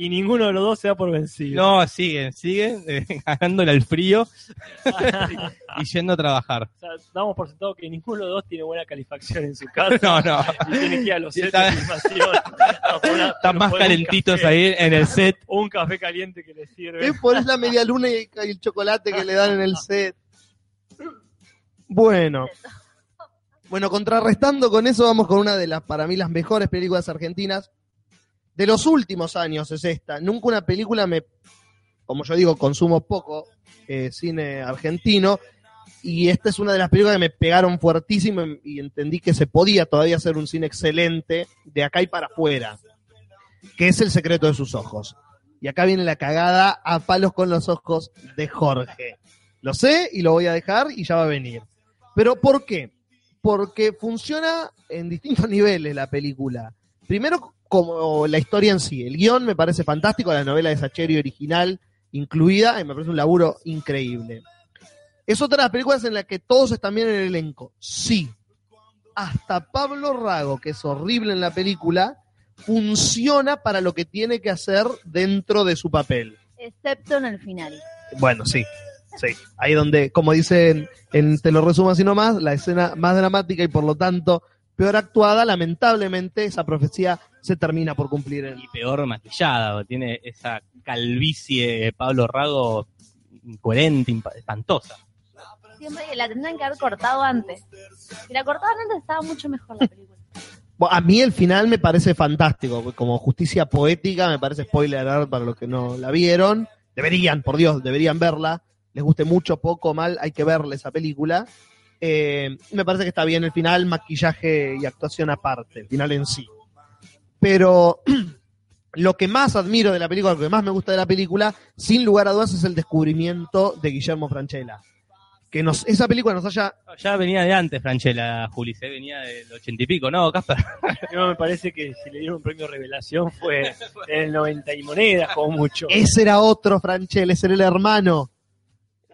Y ninguno de los dos se da por vencido. No, siguen, siguen eh, ganándole al frío y yendo a trabajar. O sea, damos por sentado que ninguno de los dos tiene buena calefacción en su casa. No, no. Y tiene que ir a los sets de filmación. a poner- Están más poner un calentitos café, ahí en el set. Un café caliente que le sirve. ¿Qué pones la media luna y el, y el chocolate que le dan en el set? Bueno. Bueno, contrarrestando con eso, vamos con una de las, para mí, las mejores películas argentinas de los últimos años es esta. Nunca una película me, como yo digo, consumo poco eh, cine argentino y esta es una de las películas que me pegaron fuertísimo y entendí que se podía todavía hacer un cine excelente de acá y para afuera, que es El secreto de sus ojos. Y acá viene la cagada a palos con los ojos de Jorge. Lo sé y lo voy a dejar y ya va a venir. Pero ¿por qué? Porque funciona en distintos niveles la película. Primero, como la historia en sí. El guion me parece fantástico, la novela de Sacheri original incluida, y me parece un laburo increíble. Es otra de las películas en la que todos están bien en el elenco. Sí. Hasta Pablo Rago, que es horrible en la película, funciona para lo que tiene que hacer dentro de su papel. Excepto en el final. Bueno, sí. Sí. Ahí donde, como dicen, en, te lo resumo así nomás, la escena más dramática y por lo tanto peor actuada, lamentablemente esa profecía se termina por cumplir en Y peor maquillada, tiene esa calvicie de Pablo Rago incoherente, espantosa. Siempre la tendrían que haber cortado antes. Si la cortaban antes estaba mucho mejor la película. Bueno, a mí el final me parece fantástico, como justicia poética, me parece spoiler alert para los que no la vieron. Deberían, por Dios, deberían verla. Les guste mucho, poco, mal, hay que verle esa película. Eh, me parece que está bien el final, maquillaje y actuación aparte, el final en sí. Pero lo que más admiro de la película, lo que más me gusta de la película, sin lugar a dudas, es el descubrimiento de Guillermo Franchella. Que nos, esa película nos haya Ya venía de antes, Franchella, Juli, se venía del ochenta y pico, ¿no, Casper? No, me parece que si le dieron un premio revelación fue en el 90 y monedas, como mucho. Ese era otro Franchella, ese era el hermano.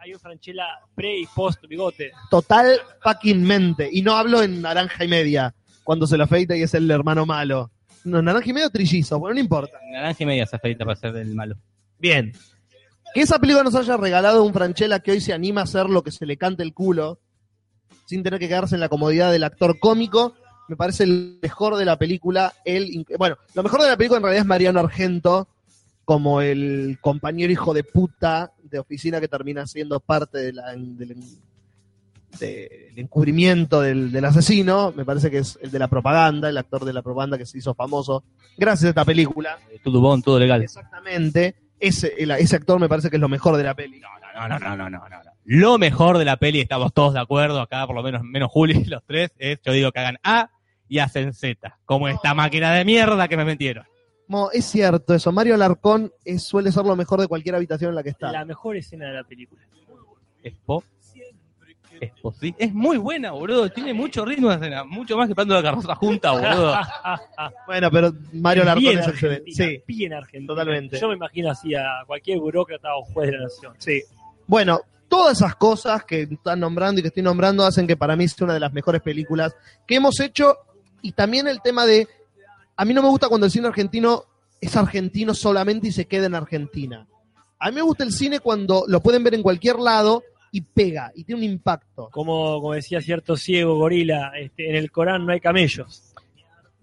Hay un Franchella pre y post bigote. Total fucking mente. Y no hablo en naranja y media, cuando se lo afeita y es el hermano malo. No, naranja y medio o trillizo, bueno, no importa. Naranja y media se afeita para ser del malo. Bien. Que esa película nos haya regalado un Franchella que hoy se anima a hacer lo que se le cante el culo, sin tener que quedarse en la comodidad del actor cómico, me parece el mejor de la película. Él, bueno, lo mejor de la película en realidad es Mariano Argento, como el compañero hijo de puta de oficina que termina siendo parte de la- del, del encubrimiento del, del asesino. Me parece que es el de la propaganda, el actor de la propaganda que se hizo famoso gracias a esta película. Todo bon, todo legal. Exactamente. Ese, el- ese actor me parece que es lo mejor de la peli. No, no, no, no, no, no, no. Lo mejor de la peli, estamos todos de acuerdo, acá por lo menos menos Juli, los tres, es yo digo que hagan A y hacen Z, como esta máquina de mierda que me metieron. Mo, es cierto eso. Mario Alarcón es- suele ser lo mejor de cualquier habitación en la que está. La mejor escena de la película. Es po- Es posible. Es muy buena, boludo. Tiene mucho ritmo de escena. Mucho más que Plando la carroza junta, boludo. Bueno, pero Mario Alarcón es excelente. Sí, bien totalmente. Yo me imagino así a cualquier burócrata o juez de la nación. sí. Bueno, todas esas cosas que están nombrando y que estoy nombrando hacen que para mí sea una de las mejores películas que hemos hecho. Y también el tema de. A mí no me gusta cuando el cine argentino es argentino solamente y se queda en Argentina. A mí me gusta el cine cuando lo pueden ver en cualquier lado y pega y tiene un impacto. Como, como decía cierto ciego gorila, este, en el Corán no hay camellos.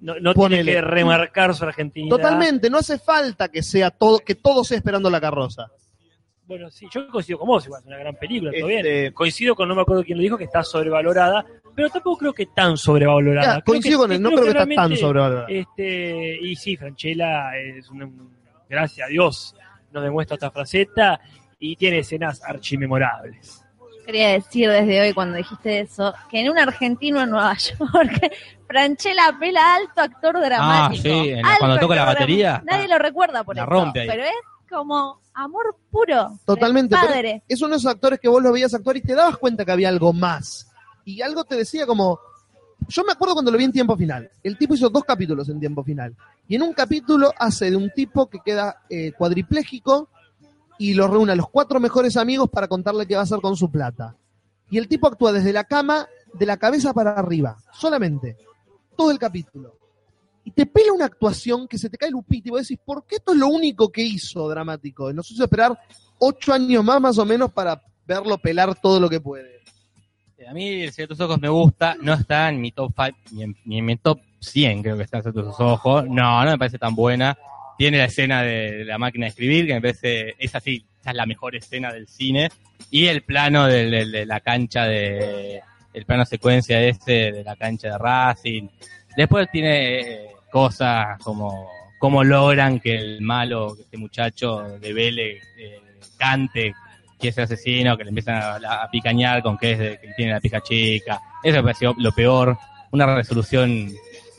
No, no tiene que remarcar su argentinidad. Totalmente, no hace falta que sea todo, que todo sea esperando la carroza. Bueno, sí, yo coincido con vos, igual, es una gran película, todo Este- bien. Coincido con, no me acuerdo quién lo dijo, que está sobrevalorada, pero tampoco creo que tan sobrevalorada. Ya, coincido con él, no creo que está tan sobrevalorada. Este, y sí, Franchella es un, gracias a Dios, nos demuestra esta fraseta y tiene escenas archimemorables. Quería decir desde hoy, cuando dijiste eso, que en un argentino en Nueva York, Franchella apela a alto actor dramático. Ah, sí, cuando toca la batería. Nadie ah, lo recuerda por la eso. rompe ahí. Pero es como amor puro. Totalmente. Padre. es uno de esos actores que vos lo veías actuar y te dabas cuenta que había algo más. Y algo te decía como. Yo me acuerdo cuando lo vi en tiempo final. El tipo hizo dos capítulos en tiempo final. Y en un capítulo hace de un tipo que queda eh, cuadripléjico y lo reúne a los cuatro mejores amigos para contarle qué va a hacer con su plata. Y el tipo actúa desde la cama, de la cabeza para arriba, solamente. Todo el capítulo. Y te pela una actuación que se te cae el upito y vos decís, ¿por qué esto es lo único que hizo dramático? Nos hizo esperar ocho años más, más o menos, para verlo pelar todo lo que puede. A mí el tus ojos me gusta, no está en mi top 5, ni en, ni en mi top 100 creo que está tus ojos. No, no me parece tan buena. Tiene la escena de la máquina de escribir, que me parece, es así, esa es la mejor escena del cine. Y el plano de- de la cancha de, el plano secuencia este de la cancha de Racing. Después tiene cosas como cómo logran que el malo, que este muchacho de Vélez eh, cante que es asesino, que le empiezan a, picañar con que es de, que tiene la pica chica. Eso me pareció lo peor. Una resolución.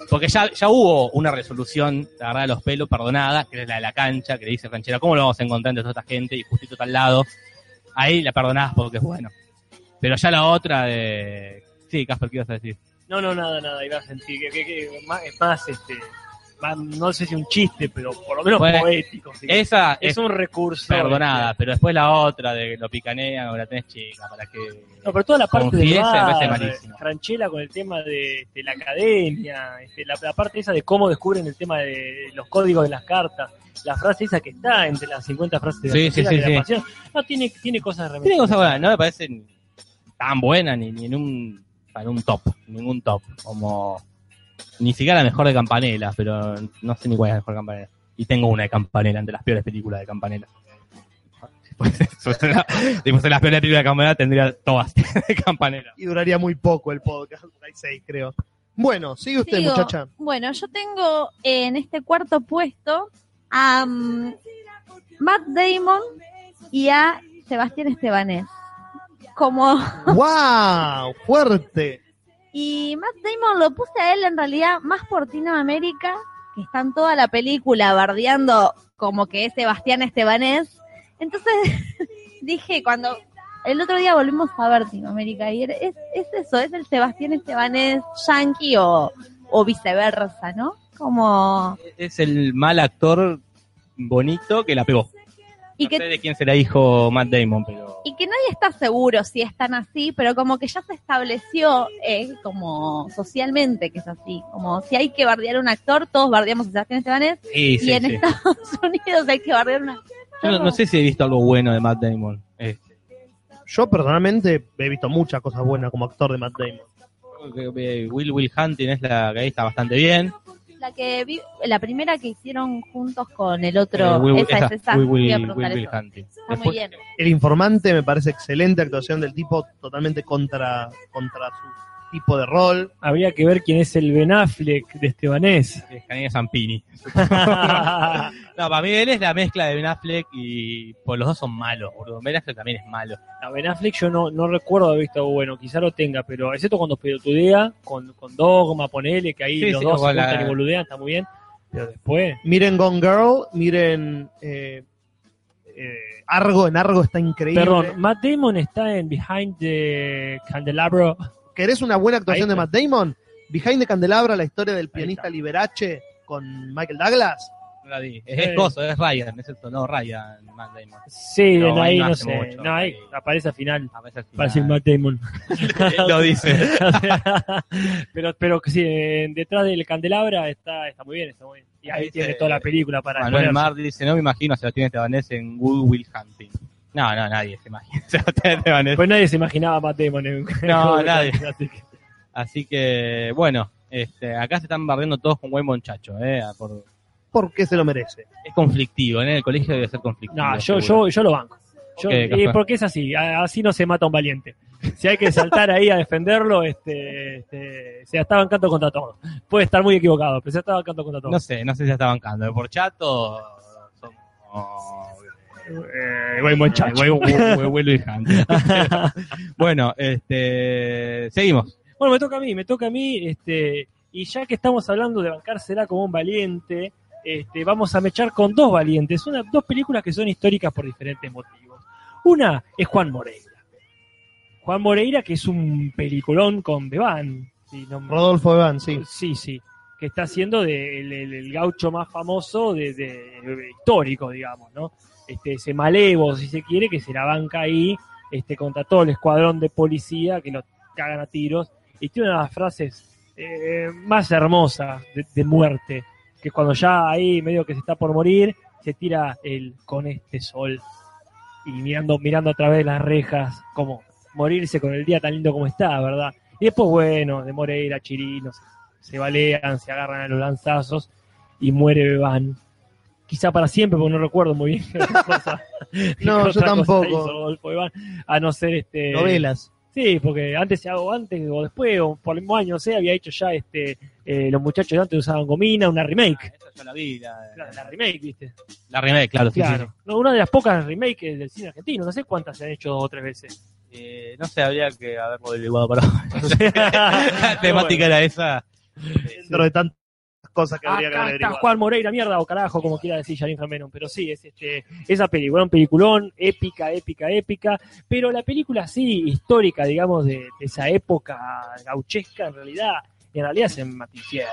Porque ya, ya hubo una resolución, la verdad, de los pelos, perdonada, que es la de la cancha, que le dice Franchera, ¿cómo lo vamos a encontrar entre toda esta gente? Y justito está al lado. Ahí la perdonás porque es bueno. Pero ya la otra de. Sí, Casper, ¿qué ibas a decir? No, no, nada, nada, iba a sentir que, que- que más, es más, este, más, no sé si un chiste, pero por lo menos poético. Esa es es un recurso. perdonada, este, pero después la otra de que lo picanean o la tenés chica, para que. No, pero toda la parte de. Franchella con el tema de, de la academia, este, la, la parte esa de cómo descubren el tema de los códigos de las cartas, la frase esa que está entre las 50 frases de Sí, sí, la sí. apasiona. No, tiene, tiene cosas realmente. Tiene cosas buenas, no me parecen tan buenas ni, ni en un en un top, ningún top, como ni siquiera la mejor de Campanella, pero no sé ni cuál es la mejor de Campanella. Y tengo una de Campanella, entre las peores películas de Campanella. La- si fuese las peores películas de Campanella, tendría todas de Campanella. Y duraría muy poco el podcast. Hay seis, creo. Bueno, sigue usted, Sigo. muchacha. Bueno, yo tengo en este cuarto puesto a mm, Matt Damon y a Sebastián Estebanés. Como ¡Wow! ¡Fuerte! Y Matt Damon lo puse a él en realidad más por Tina América, que está en toda la película bardeando como que es Sebastián Estebanés. Entonces dije, cuando el otro día volvimos a ver Tina América, y es, es eso, es el Sebastián Estebanés yankee o, o viceversa, ¿no? Como... Es el mal actor bonito que la pegó. Y no que sé de quién se la dijo Matt Damon, pero y que nadie está seguro si es tan así, pero como que ya se estableció eh, como socialmente que es así, como si hay que bardear a un actor, todos bardeamos a Sebastián Estebanés, Sí, sí, y en sí. Estados Unidos hay que bardear a un actor. Yo no, no sé si he visto algo bueno de Matt Damon. Eh, Yo personalmente he visto muchas cosas buenas como actor de Matt Damon. creo que Will Will Hunting es la que ahí está bastante bien. La que vi, la primera que hicieron juntos con el Eh, otro, Will- esa, esa, es esa, muy bien. El informante me parece excelente actuación del tipo, totalmente contra, contra su tipo de rol. Habría que ver quién es el Ben Affleck de Estebanés. es Canina Zampini. No, para mí él es la mezcla de Ben Affleck y pues los dos son malos, boludo. Ben Affleck también es malo. A Ben Affleck yo no, no recuerdo haber visto algo bueno, quizá lo tenga, pero excepto cuando pelotudea, con, con Dogma, ponele, que ahí Sí, los sí, dos se la- y boludean, está muy bien. Pero después, Miren Gone Girl, miren eh, eh, Argo, en Argo está increíble. Perdón, Matt Damon está en Behind the Candelabro. ¿Querés una buena actuación de. Matt Damon? Behind the Candelabra, la historia del pianista Liberace con Michael Douglas. No la vi. Es, es coso, es Ryan, es esto, no Ryan, Matt Damon. Sí, no, ahí no no sé. mucho, no, ahí aparece al final. Aparece al Parece. Matt Damon. Él lo dice. pero, pero que sí, detrás del candelabra está, está muy bien, está muy bien. Y ahí Ahí tiene se- toda la película para Manuel. Mar dice, no me imagino a Sebastián Estebanés en Good Will Hunting. No, no, nadie se imagina. Pues nadie se imaginaba a Matt Damon en No, nadie. Así que- Así que, bueno, este, acá se están barriendo todos con buen muchacho, eh, por- Porque se lo merece. es conflictivo, ¿eh? en el colegio debe ser conflictivo. No, yo, seguro. yo, yo lo banco. Yo- Ok, eh, porque es así, así no se mata un valiente. Si hay que saltar ahí a defenderlo, este, este, se está bancando contra todo. Puede estar muy equivocado, pero se está bancando contra todo. No sé, no sé si ya está bancando. Por chato, somos... Eh, buen muchacho. Buen- buen- buen bueno, este, seguimos. Bueno, me toca a mí, me toca a mí, este, y ya que estamos hablando de bancársela como un valiente, este, vamos a mechar con dos valientes, una, dos películas que son históricas por diferentes motivos. Una es Juan Moreira. Juan Moreira, que es un peliculón con Bebán. si no- Rodolfo Eván, sí. Sí, sí. Que está haciendo de- el, el- el gaucho más famoso de, de- de- histórico, digamos, ¿no? Este, ese malevo, si se quiere, que se la banca ahí, este, contra todo el escuadrón de policía que lo cagan a tiros. Y tiene una de las frases eh, más hermosas de, muerte, que es cuando ya ahí medio que se está por morir, se tira el con este sol y mirando, mirando a través de las rejas, como morirse con el día tan lindo como está, ¿verdad? Y después, bueno, de Moreira, Chirinos, se balean, se agarran a los lanzazos y muere Bebán. Quizá para siempre, porque no recuerdo muy bien cosa- No, yo tampoco. a no ser este Novelas. Sí, porque antes o antes o después o por el mismo año, no sé, había hecho ya este eh, los muchachos de antes usaban gomina, una remake. Esa yo la vi, la, La, la remake, ¿viste? la remake, claro, sí, claro. sí. No, una de las pocas remakes del cine argentino, no sé cuántas se han hecho dos o tres veces. Eh, no sé, habría que haberlo averiguado para La temática era esa. Dentro de tantas cosas que habría que Acá haber está. Juan Moreira, mierda o carajo, como quiera decir Jarín Fermenon, pero sí, es este, esa película, un peliculón, épica, épica, épica, pero la película sí, histórica, digamos, de, de esa época gauchesca, en realidad, en realidad es en Martín Fierro.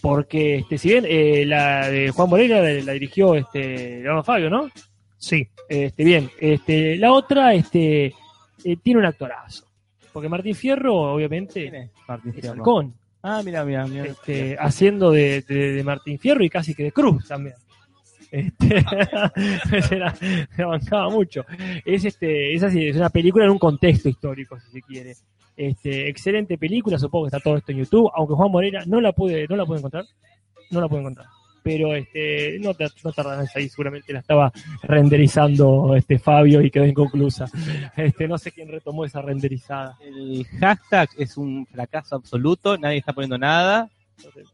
Porque, este, si bien eh, la de Juan Moreira la, la dirigió este, Leonardo Fabio, ¿no? Sí. Este, bien, este, la otra este, eh, tiene un actorazo. Porque Martín Fierro, obviamente, Martín es Fierro? halcón Ah, mira, mira, mira. este, haciendo de, de- de Martín Fierro y casi que de Cruz también. Este, se, la, bancaba mucho. Es, este, es, así, es una película en un contexto histórico, si se quiere. Este, excelente película, supongo que está todo esto en YouTube, aunque Juan Moreira no la pude, no la pude encontrar. No la pude encontrar. Pero este, no, no tardarás ahí, seguramente la estaba renderizando este Fabio y quedó inconclusa. Este, no sé quién retomó esa renderizada. El hashtag es un fracaso absoluto, nadie está poniendo nada.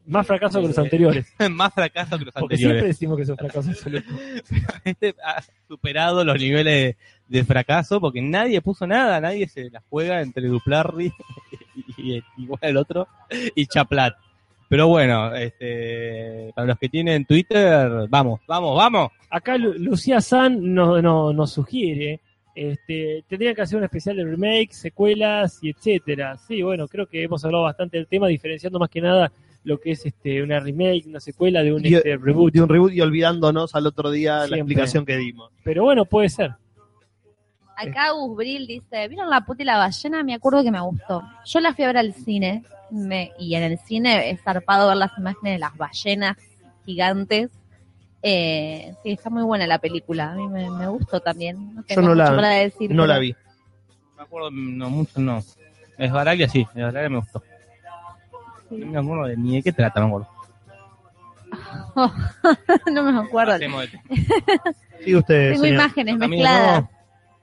Más fracaso que los anteriores. Más fracaso que los Porque siempre anteriores. decimos que es un fracaso absoluto. Este ha superado los niveles de fracaso porque nadie puso nada, nadie se la juega entre Duplarri y, y igual el otro y Chaplat. Pero bueno, este, para los que tienen Twitter, vamos, vamos, vamos. Acá Lu- Lucía San nos, no- nos sugiere, este, tendrían que hacer un especial de remake, secuelas y etcétera. Sí, bueno, creo que hemos hablado bastante del tema, diferenciando más que nada lo que es este una remake, una secuela de un Y- este, reboot. De un reboot y olvidándonos al otro día la explicación que dimos. Pero bueno, puede ser. Acá Gus Bril dice, ¿vieron la puta y la ballena? Me acuerdo que me gustó. Yo la fui a ver al cine me- y en el cine es zarpado ver las imágenes de las ballenas gigantes. Eh, sí, está muy buena la película. A mí me, me gustó también. No Yo no mucho la, para decir, no pero- la vi. Me acuerdo, no, mucho no. Es Baraglia, sí, es Baraglia me gustó. No me acuerdo de ni de qué trata, me acuerdo. no me acuerdo. Sigue usted, Tengo señor. imágenes mezcladas. ¿no?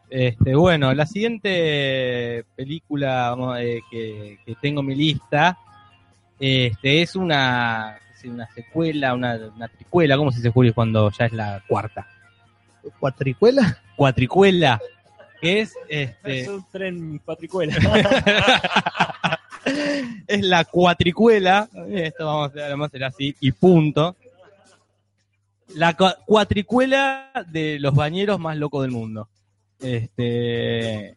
Este, bueno, la siguiente película vamos, eh, que, que tengo en mi lista este, es una, secuela, una, una tricuela, ¿cómo se dice Julio cuando ya es la cuarta? ¿Cuatricuela? Cuatricuela, que es, este, Es un tren cuatricuela. es la cuatricuela, esto vamos a, vamos a hacer así, y punto. la cua- cuatricuela de los bañeros más locos del mundo. Este,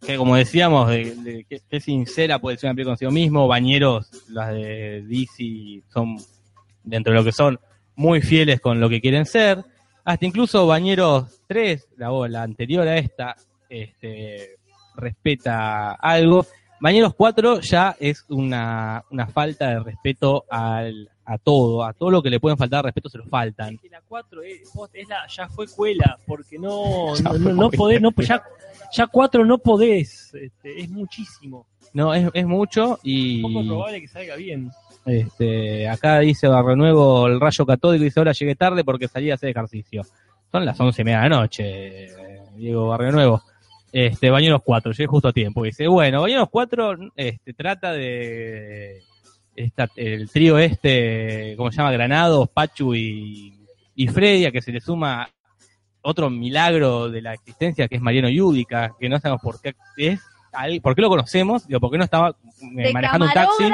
que como decíamos, de, que, sincera puede ser una película consigo mismo. Bañeros, las de DC, son, dentro de lo que son, muy fieles con lo que quieren ser. Hasta incluso Bañeros 3, la, la anterior a esta, este, respeta algo. Bañeros 4 ya es una, una falta de respeto al, a todo, a todo lo que le pueden faltar respeto se lo faltan. Que la 4 es, post- es la, ya fue cuela, porque no, Ya no, podés, no, ya, ya 4 no podés, este, es muchísimo. No, es, es mucho y Poco probable que salga bien. este, acá dice Barrio Nuevo, el rayo catódico, dice ahora llegué tarde porque salí a hacer ejercicio. Son las once y media de la noche, Diego Barrio Nuevo. Este, Bañeros 4, llegué justo a tiempo. Dice, bueno, Bañeros 4 este, trata de esta, el trío este, ¿cómo se llama? Granados, Pachu y, y Freddy, a que se le suma otro milagro de la existencia que es Mariano Yudica, que no sabemos por qué es, por qué lo conocemos, digo, por qué no estaba eh, De manejando un taxi.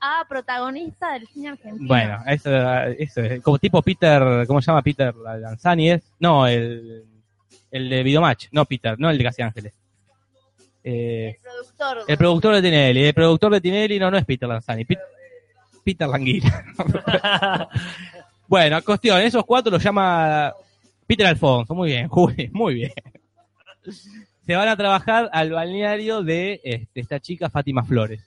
a protagonista del cine argentino. Bueno, eso, eso es como tipo Peter, ¿cómo se llama Peter Lanzani? Es? No, el, el de Videomatch, no Peter, no el de Casi Ángeles. Eh, productor. el productor de Tinelli, el productor de Tinelli no, no es Peter Lanzani, Pit- Peter Languila. bueno, cuestión, esos cuatro los llama Peter Alfonso, muy bien, Juli, muy bien. Se van a trabajar al balneario de este, esta chica Fátima Flores.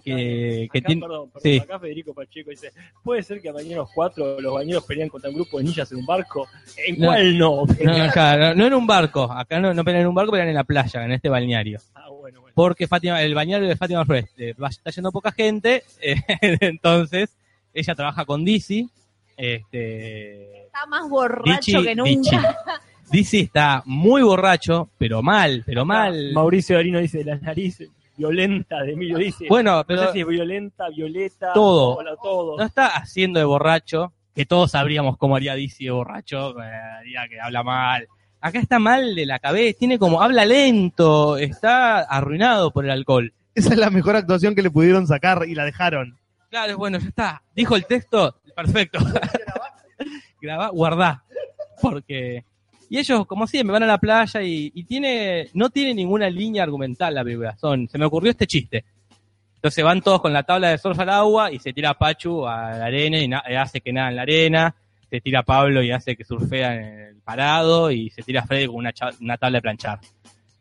Que, que Acá, tiene, perdón, perdón, sí. acá Federico Pacheco dice, ¿puede ser que a Bañeros 4 los bañeros pelean contra un grupo de ninjas en un barco? ¿En No. cuál no? No, acá, no, no en un barco, acá no, no pelean en un barco, pelean en la playa, en este balneario. Ah, bueno, bueno. Porque Fátima, el balneario de Fátima Flores eh, está yendo poca gente, eh, entonces ella trabaja con Dizzy. Este, Está más borracho que nunca. Dizzy está muy borracho, pero mal, pero mal. Mauricio Darino dice, la nariz violenta de Emilio dice, Bueno, pero- no sé si es violenta, violeta, Todo. hola, todo. No está haciendo de borracho, que todos sabríamos cómo haría Dizzy de borracho, eh, haría que habla mal. Acá está mal de la cabeza, tiene como, habla lento, está arruinado por el alcohol. Esa es la mejor actuación que le pudieron sacar y la dejaron. Claro, bueno, ya está. Dijo el texto, perfecto. Grabá, guardá. Porque. Y ellos, como siempre, van a la playa y, y tiene, no tiene ninguna línea argumental la película. Son, se me ocurrió este chiste. Entonces van todos con la tabla de surf al agua y se tira Pachu a la arena y hace que nada en la arena. Se tira Pablo y hace que surfea en el parado y se tira Freddy con una, una tabla de planchar.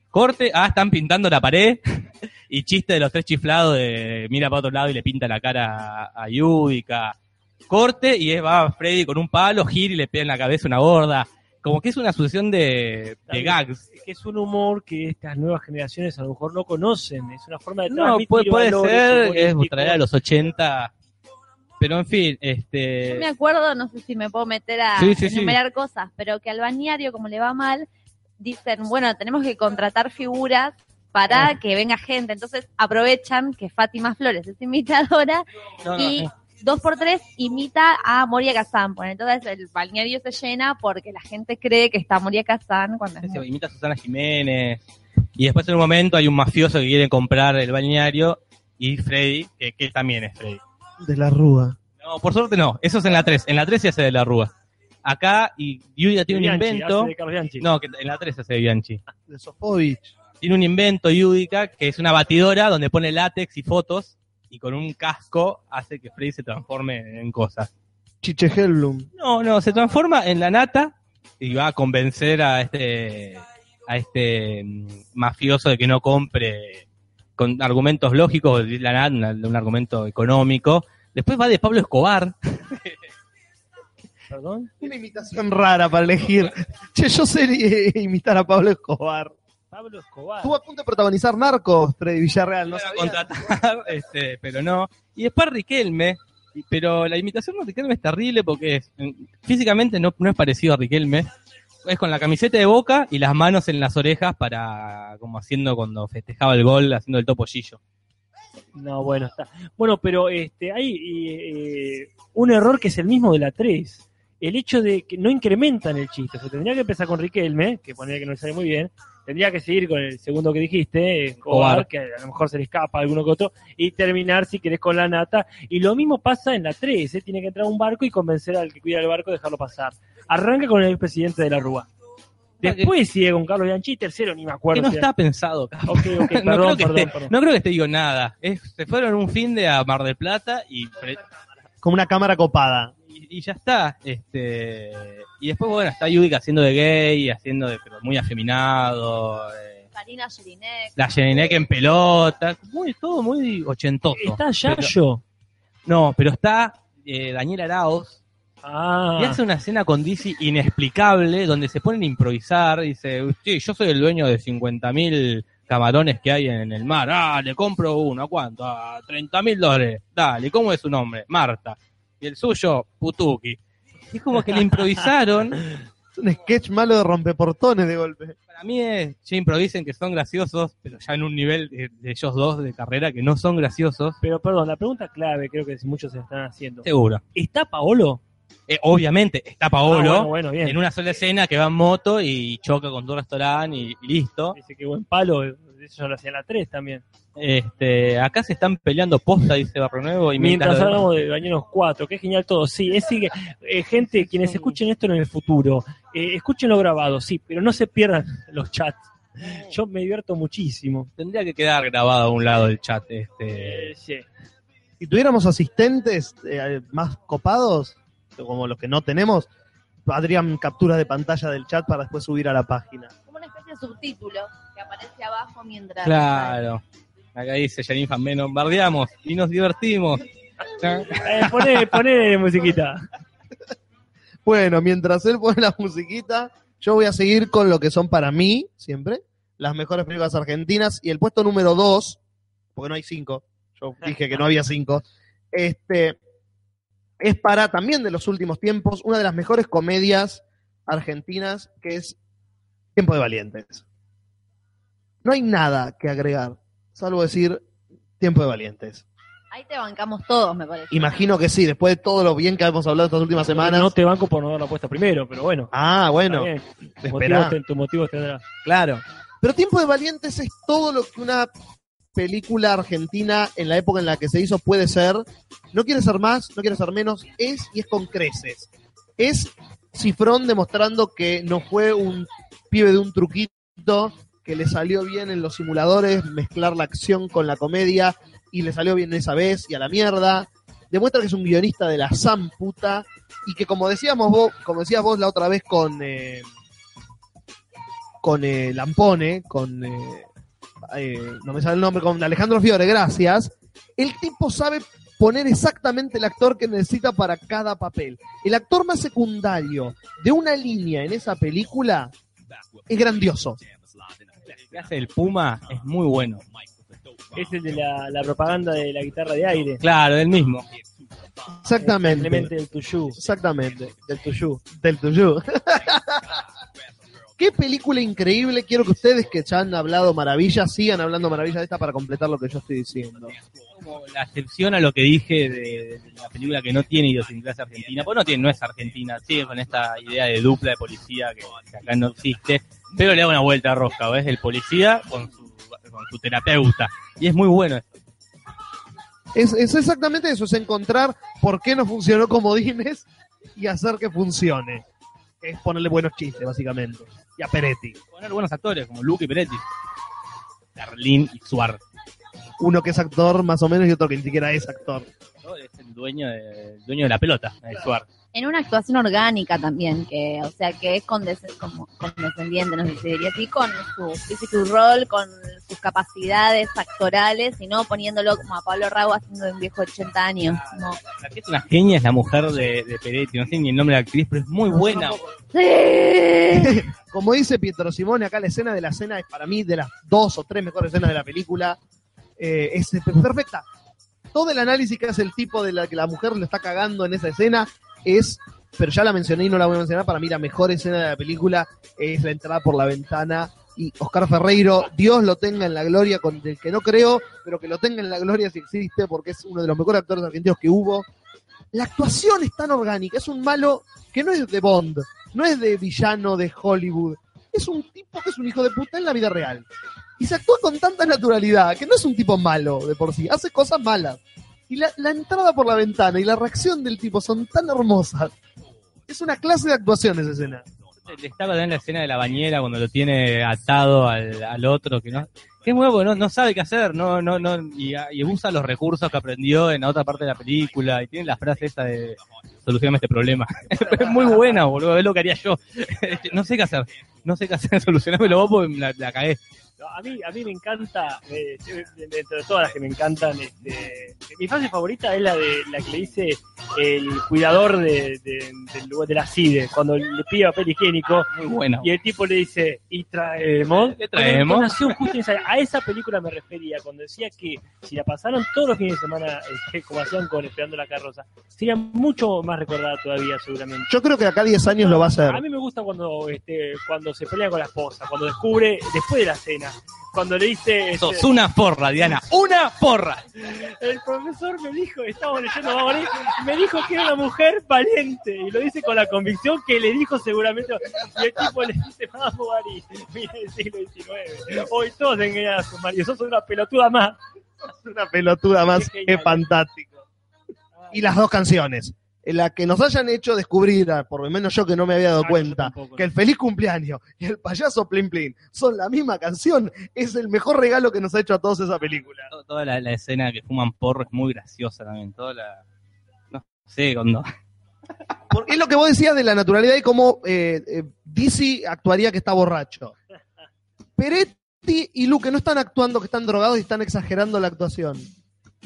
Corte, ah, están pintando la pared. y chiste de los tres chiflados de mira para otro lado y le pinta la cara a, a Yudica. Corte y es, va Freddy con un palo, gira y le pega en la cabeza una gorda. Como que es una sucesión de, de gags. Es que es un humor que estas nuevas generaciones a lo mejor no conocen. Es una forma de No, puede, ser, es traer a los 80. Pero en fin, Yo me este. acuerdo, no sé si me puedo meter a Sí, sí, sí. enumerar cosas, pero que al bañario, como le va mal, dicen, bueno, tenemos que contratar figuras para Ah. que venga gente. Entonces aprovechan que Fátima Flores es imitadora No, no, y no. Dos por tres imita a Moria Kazan. Pues entonces el balneario se llena porque la gente cree que está Moria Kazan cuando es Se imita a Susana Jiménez. Y después en un momento hay un mafioso que quiere comprar el balneario. Y Freddy, que, que también es Freddy. De la Rúa. No, por suerte no. Eso es en la 3. En la 3 se hace de la Rúa. Acá, y Yudia tiene un invento. hace de. No, que en la 3 se hace de Bianchi. De Sofovich. Tiene un invento Yudica que es una batidora donde pone látex y fotos. Y con un casco hace que Freddy se transforme en cosas. Chiche Hellblum. No, no, se transforma en la nata y va a convencer a este a este mm, mafioso de que no compre con argumentos lógicos, la nata, un argumento económico. Después va de Pablo Escobar. Perdón. Una imitación rara para elegir. Che, yo sé eh, imitar a Pablo Escobar. Pablo Escobar. Estuvo a punto de protagonizar Narcos, Freddy Villarreal, ¿no sabía? contratar, este, pero no. Y después Riquelme, y- pero la imitación de Riquelme es terrible porque es- físicamente no, no es parecido a Riquelme. Es con la camiseta de boca y las manos en las orejas para, como haciendo cuando festejaba el gol, haciendo el topollillo. No, bueno, está. Bueno, pero este hay eh, un error que es el mismo de la 3. el hecho de que no incrementan el chiste. O sea, tendría que empezar con Riquelme, que ponía que no le sale muy bien. Tendría que seguir con el segundo que dijiste, eh, Escobar, Escobar. que a lo mejor se le escapa alguno que otro, y terminar, si querés, con la nata. Y lo mismo pasa en la 3, ¿eh? tiene que entrar a un barco y convencer al que cuida el barco de dejarlo pasar. Arranca con el expresidente de la Rúa. Después sigue con Carlos Bianchi, tercero, ni me acuerdo. Que no si está era- pensado, capo. Ok, ok, no, creo que perdón, esté, perdón. no creo que esté digo nada. Es- se fueron un fin de a Mar del Plata y, Como una cámara copada. Y, y ya está. Este, y después, bueno, está Yudica haciendo de gay, haciendo de pero muy afeminado. eh, Karina Jelinek. la Jelinek en pelota. Muy, todo muy ochentoso. Está Yayo. No, pero está eh, Daniel Arauz. Ah. Y hace una escena con Dizzy inexplicable donde se ponen a improvisar. Dice, sí, yo soy el dueño de 50.000 camarones que hay en el mar. Ah, le compro uno. ¿A cuánto? A 30 mil dólares. Dale, ¿cómo es su nombre? Marta. Y el suyo, Putuki. Y es como que le improvisaron. Es un sketch malo de rompeportones de golpe. Para mí es, improvisen que son graciosos, pero ya en un nivel de, de ellos dos de carrera que no son graciosos. Pero perdón, la pregunta clave creo que muchos se están haciendo. Seguro. ¿Está Paolo? Eh, obviamente está Paolo Ah, bueno, bueno, bien. en una sola escena que va en moto y choca con tu restaurante y, y listo. Dice que buen palo, eso lo hacía en la 3 también. Este, acá se están peleando posta, dice Barrio Nuevo. Y Mientras mientras hablamos de Bañeros 4, que genial todo. Sí, es que, eh, gente, quienes escuchen esto en el futuro, eh, escúchenlo grabado, sí, pero no se pierdan los chats. Yo me divierto muchísimo. tendría que quedar grabado a un lado el chat. Este, Eh, sí. Si tuviéramos asistentes eh, más copados, como los que no tenemos, harían capturas de pantalla del chat para después subir a la página. Subtítulo que aparece abajo mientras. claro. Acá dice Janine Van Menon, bardeamos y nos divertimos. Eh, poné, poné musiquita. Bueno, mientras él pone la musiquita, yo voy a seguir con lo que son para mí, siempre, las mejores películas argentinas. Y el puesto número dos, porque no hay cinco, yo dije que no había cinco, este, es para también de los últimos tiempos, una de las mejores comedias argentinas, que es Tiempo de Valientes. No hay nada que agregar, salvo decir Tiempo de Valientes. Ahí te bancamos todos, me parece. Imagino que sí, después de todo lo bien que hemos hablado estas últimas semanas. No te banco por no dar la apuesta primero, pero bueno. Ah, bueno, esperá. Motivos ten- tus motivos tendrás. Claro. Pero Tiempo de Valientes es todo lo que una película argentina en la época en la que se hizo puede ser. No quiere ser más, no quiere ser menos, es y es con creces. Es Cifrón demostrando que no fue un pibe de un truquito, que le salió bien en los simuladores mezclar la acción con la comedia y le salió bien esa vez y a la mierda. Demuestra que es un guionista de la Sam puta y que como decíamos vos, como decías vos la otra vez con eh, con eh, Lampone, con eh, eh, no me sale el nombre, con Alejandro Fiore, gracias. El tipo sabe poner exactamente el actor que necesita para cada papel. El actor más secundario de una línea en esa película es grandioso. El que hace el Puma es muy bueno. Es el de la, la propaganda de la guitarra de aire. Claro, el mismo. Exactamente. Simplemente el tuyú. Exactamente. Del tuyú. Del tuyú. Qué película increíble. Quiero que ustedes que ya han hablado maravillas, sigan hablando maravillas de esta para completar lo que yo estoy diciendo. Como la excepción a lo que dije de, de la película que no tiene idiosincrasia argentina, pues no tiene, no es argentina, sigue con esta idea de dupla de policía que, que acá no existe, pero le da una vuelta a rosca, ¿ves? El policía con su, con su terapeuta. Y es muy bueno. Es, es exactamente eso, es encontrar por qué no funcionó Comodines y hacer que funcione. Es ponerle buenos chistes, básicamente. Y a Peretti. Poner buenos actores como Luke y Peretti. Darlene y Suar. Uno que es actor más o menos y otro que ni siquiera es actor. Es el dueño de, el dueño de la pelota, de Suar. En una actuación orgánica también, que, o sea, que es condes- como condescendiente, no sé si diría así, con su physical role, con sus capacidades actorales, y no poniéndolo como a Pablo Rago haciendo de un viejo de 80 años. No. La que es una genia es la mujer de, de Peretti, no sé ni el nombre de la actriz, pero es muy buena. ¡Sí! Como dice Pietro Simone, acá la escena de la cena es para mí de las dos o tres mejores escenas de la película. Eh, es perfecta. Todo el análisis que hace el tipo de la que la mujer le está cagando en esa escena es, pero ya la mencioné y no la voy a mencionar, para mí la mejor escena de la película es la entrada por la ventana y Oscar Ferreiro, Dios lo tenga en la gloria, con el que no creo, pero que lo tenga en la gloria si existe, porque es uno de los mejores actores argentinos que hubo. La actuación es tan orgánica, es un malo que no es de Bond, no es de villano de Hollywood, es un tipo que es un hijo de puta en la vida real. Y se actúa con tanta naturalidad, que no es un tipo malo de por sí, hace cosas malas. Y la, la entrada por la ventana y la reacción del tipo son tan hermosas. Es una clase de actuación esa escena. Destaca también la escena de la bañera cuando lo tiene atado al, al otro, que no, es nuevo, no, no sabe qué hacer, no, no, no, y, usa los recursos que aprendió en la otra parte de la película, y tiene la frase esta de solucioname este problema. es muy buena, boludo, es lo que haría yo. no sé qué hacer, no sé qué hacer, solucionámelo vos porque la, la cagué. A mí, a mí me encanta, eh, de- dentro de todas las que me encantan, este, mi frase favorita es la de la que le dice el cuidador de, de, del lugar de la CIDE, cuando le pide papel higiénico, Muy buena. y el tipo le dice, y traemos. ¿Qué traemos? Y necesaria. A esa película me refería, cuando decía que si la pasaron todos los fines de semana, este, como hacían con Esperando la Carroza, sería mucho más recordada todavía, seguramente. Yo creo que acá 10 años lo va a hacer. A mí me gusta cuando este, cuando se pelea con la esposa, cuando descubre, después de la cena, cuando le dice... este, Sos una porra, Diana, una porra. el profesor me dijo, estábamos leyendo Vamos a morir, me dijo que era una mujer valiente, y lo dice con la convicción que le dijo seguramente, y el tipo le dice, vamos a morir, mira el siglo XIX, hoy todos engañan a su marido, sos una pelotuda más. Es una pelotuda más Qué que genial. fantástico. Y las dos canciones. En la que nos hayan hecho descubrir, a- por lo menos yo que no me había dado Ah, cuenta, tampoco. que el feliz cumpleaños y el payaso Plin Plin son la misma canción, es el mejor regalo que nos ha hecho a todos esa película. To- Toda la, la escena que fuman porro es muy graciosa también, toda la... No sé, cuando... Porque es lo que vos decías de la naturalidad y cómo eh, eh, DC actuaría que está borracho. Peretti y Luque no están actuando que están drogados y están exagerando la actuación.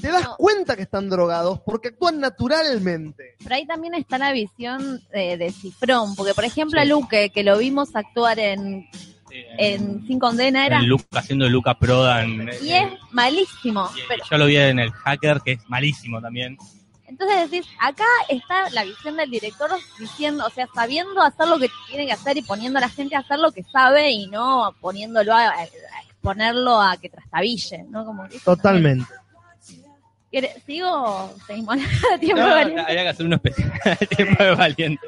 Te das No. cuenta que están drogados porque actúan naturalmente. Pero ahí también está la visión de, de Cifrón, porque por ejemplo a Sí. Luque, que lo vimos actuar en, en Sin Condena, era, Luca, haciendo Luca Prodan. y es malísimo. Y- Pero, Yo lo vi en el Hacker, que es malísimo también. entonces decís, acá está la visión del director diciendo, o sea, sabiendo hacer lo que tiene que hacer y poniendo a la gente a hacer lo que sabe y no poniéndolo a, a exponerlo a que trastabille, ¿no? Como Totalmente. también- ¿Quiere- ¿Sigo? ¿Seguimos a tiempo No, de valiente? habría que hacer uno especial tiempo de valiente.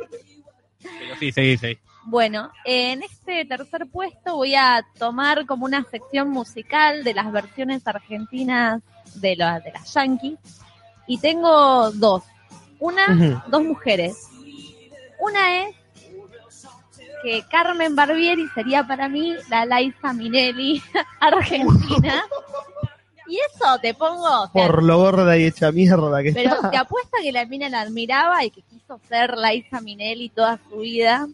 Pero sí, seguí, seguí. Bueno, en este tercer puesto voy a tomar como una sección musical de las versiones argentinas de, la- de las Yankees. Y tengo dos. Una, dos mujeres. Una es que Carmen Barbieri sería para mí la Laisa Minelli argentina. Y eso te pongo, o sea, Por lo gorda y hecha mierda que pero está. te apuesta que la mina la admiraba y que quiso ser Laisa Minelli toda su vida.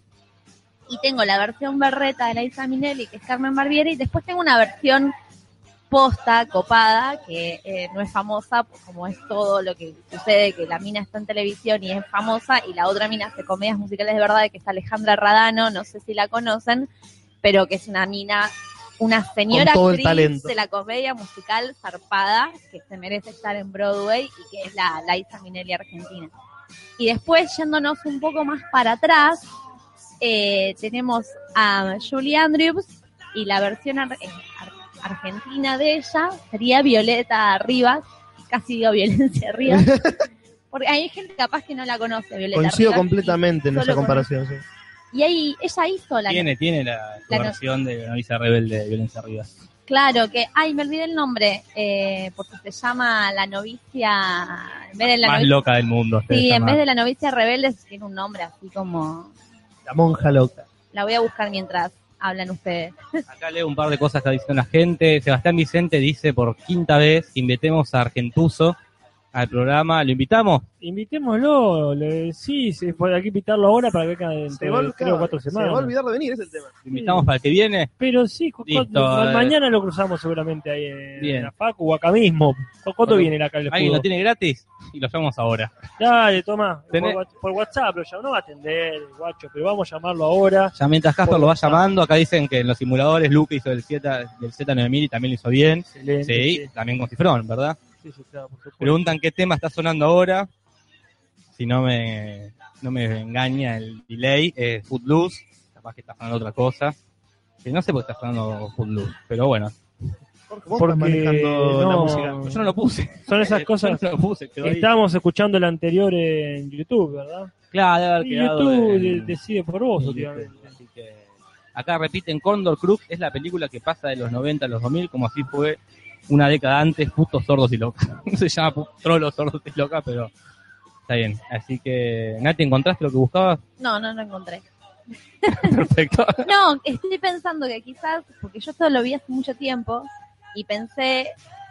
Y tengo la versión berreta de Laisa Minelli, que es Carmen Barbieri, y después tengo una versión posta, copada, que eh, no es famosa, pues, como es todo lo que sucede, que la mina está en televisión y es famosa, y la otra mina hace comedias musicales de verdad, que es Alejandra Radano, no sé si la conocen, pero que es una mina, una señora todo el actriz de la comedia musical zarpada, que se merece estar en Broadway y que es la Liza Minelli argentina. Y después, yéndonos un poco más para atrás, eh, tenemos a Julie Andrews y la versión ar- eh, ar- argentina de ella sería Violeta Rivas, casi digo violencia Rivas, porque hay gente capaz que no la conoce, Violeta Coincido Rivas, completamente en esa con- comparación. sí. Y ahí ella hizo la Tiene, tiene la, La no- versión de la novicia rebelde de Violencia Rivas. Claro, que, ay, me olvidé el nombre, eh, porque se llama la novicia, en vez de la Más novicia, loca del mundo. se sí, en llama. vez de la novicia rebelde tiene un nombre así como, La monja loca. la voy a buscar mientras hablan ustedes. Acá leo un par de cosas que diciendo la gente. Sebastián Vicente dice por quinta vez, invitemos a Argentuso al programa. ¿Lo invitamos? Invitémoslo, le, sí, sí, puede aquí invitarlo ahora para que venga Se dentro de cuatro se semanas. va a olvidar de venir, ese es el tema. ¿Lo invitamos para el que viene? Pero sí, Listo, eh. mañana lo cruzamos seguramente ahí en Bien. la Facu o acá mismo. ¿Cu- ¿Cuánto Bueno, viene la acá el ¿Alguien lo tiene gratis? Y lo llamamos ahora. Dale, toma, por, por WhatsApp, lo llamo, no va a atender, guacho, pero vamos a llamarlo ahora. Ya mientras Casper lo va llamando, acá dicen que en los simuladores Luke hizo el Z, del Z9000 y también lo hizo bien. Excelente. Sí, sí, también con Cifrón, ¿verdad? Sí, sí, claro, por supuesto. Preguntan qué tema está sonando ahora. Si no me, no me engaña el delay, es Footloose. Capaz que está sonando otra cosa. Que no sé por qué está sonando Footloose, pero bueno. Vos estás manejando la música. Yo no lo puse. Son esas cosas. No lo puse. Estábamos escuchando el anterior en YouTube, ¿verdad? Claro, debe haber Y quedado YouTube en- decide por vos en últimamente. YouTube. Así que acá repiten Condor Cruz es la película que pasa de los 90 a los 2000 como así fue una década antes putos sordos y locas. No se llama trolos sordos y locas pero está bien. Así que Nati encontraste lo que buscabas No, no lo encontré. perfecto. No, estoy pensando que quizás, porque yo esto lo vi hace mucho tiempo, y pensé,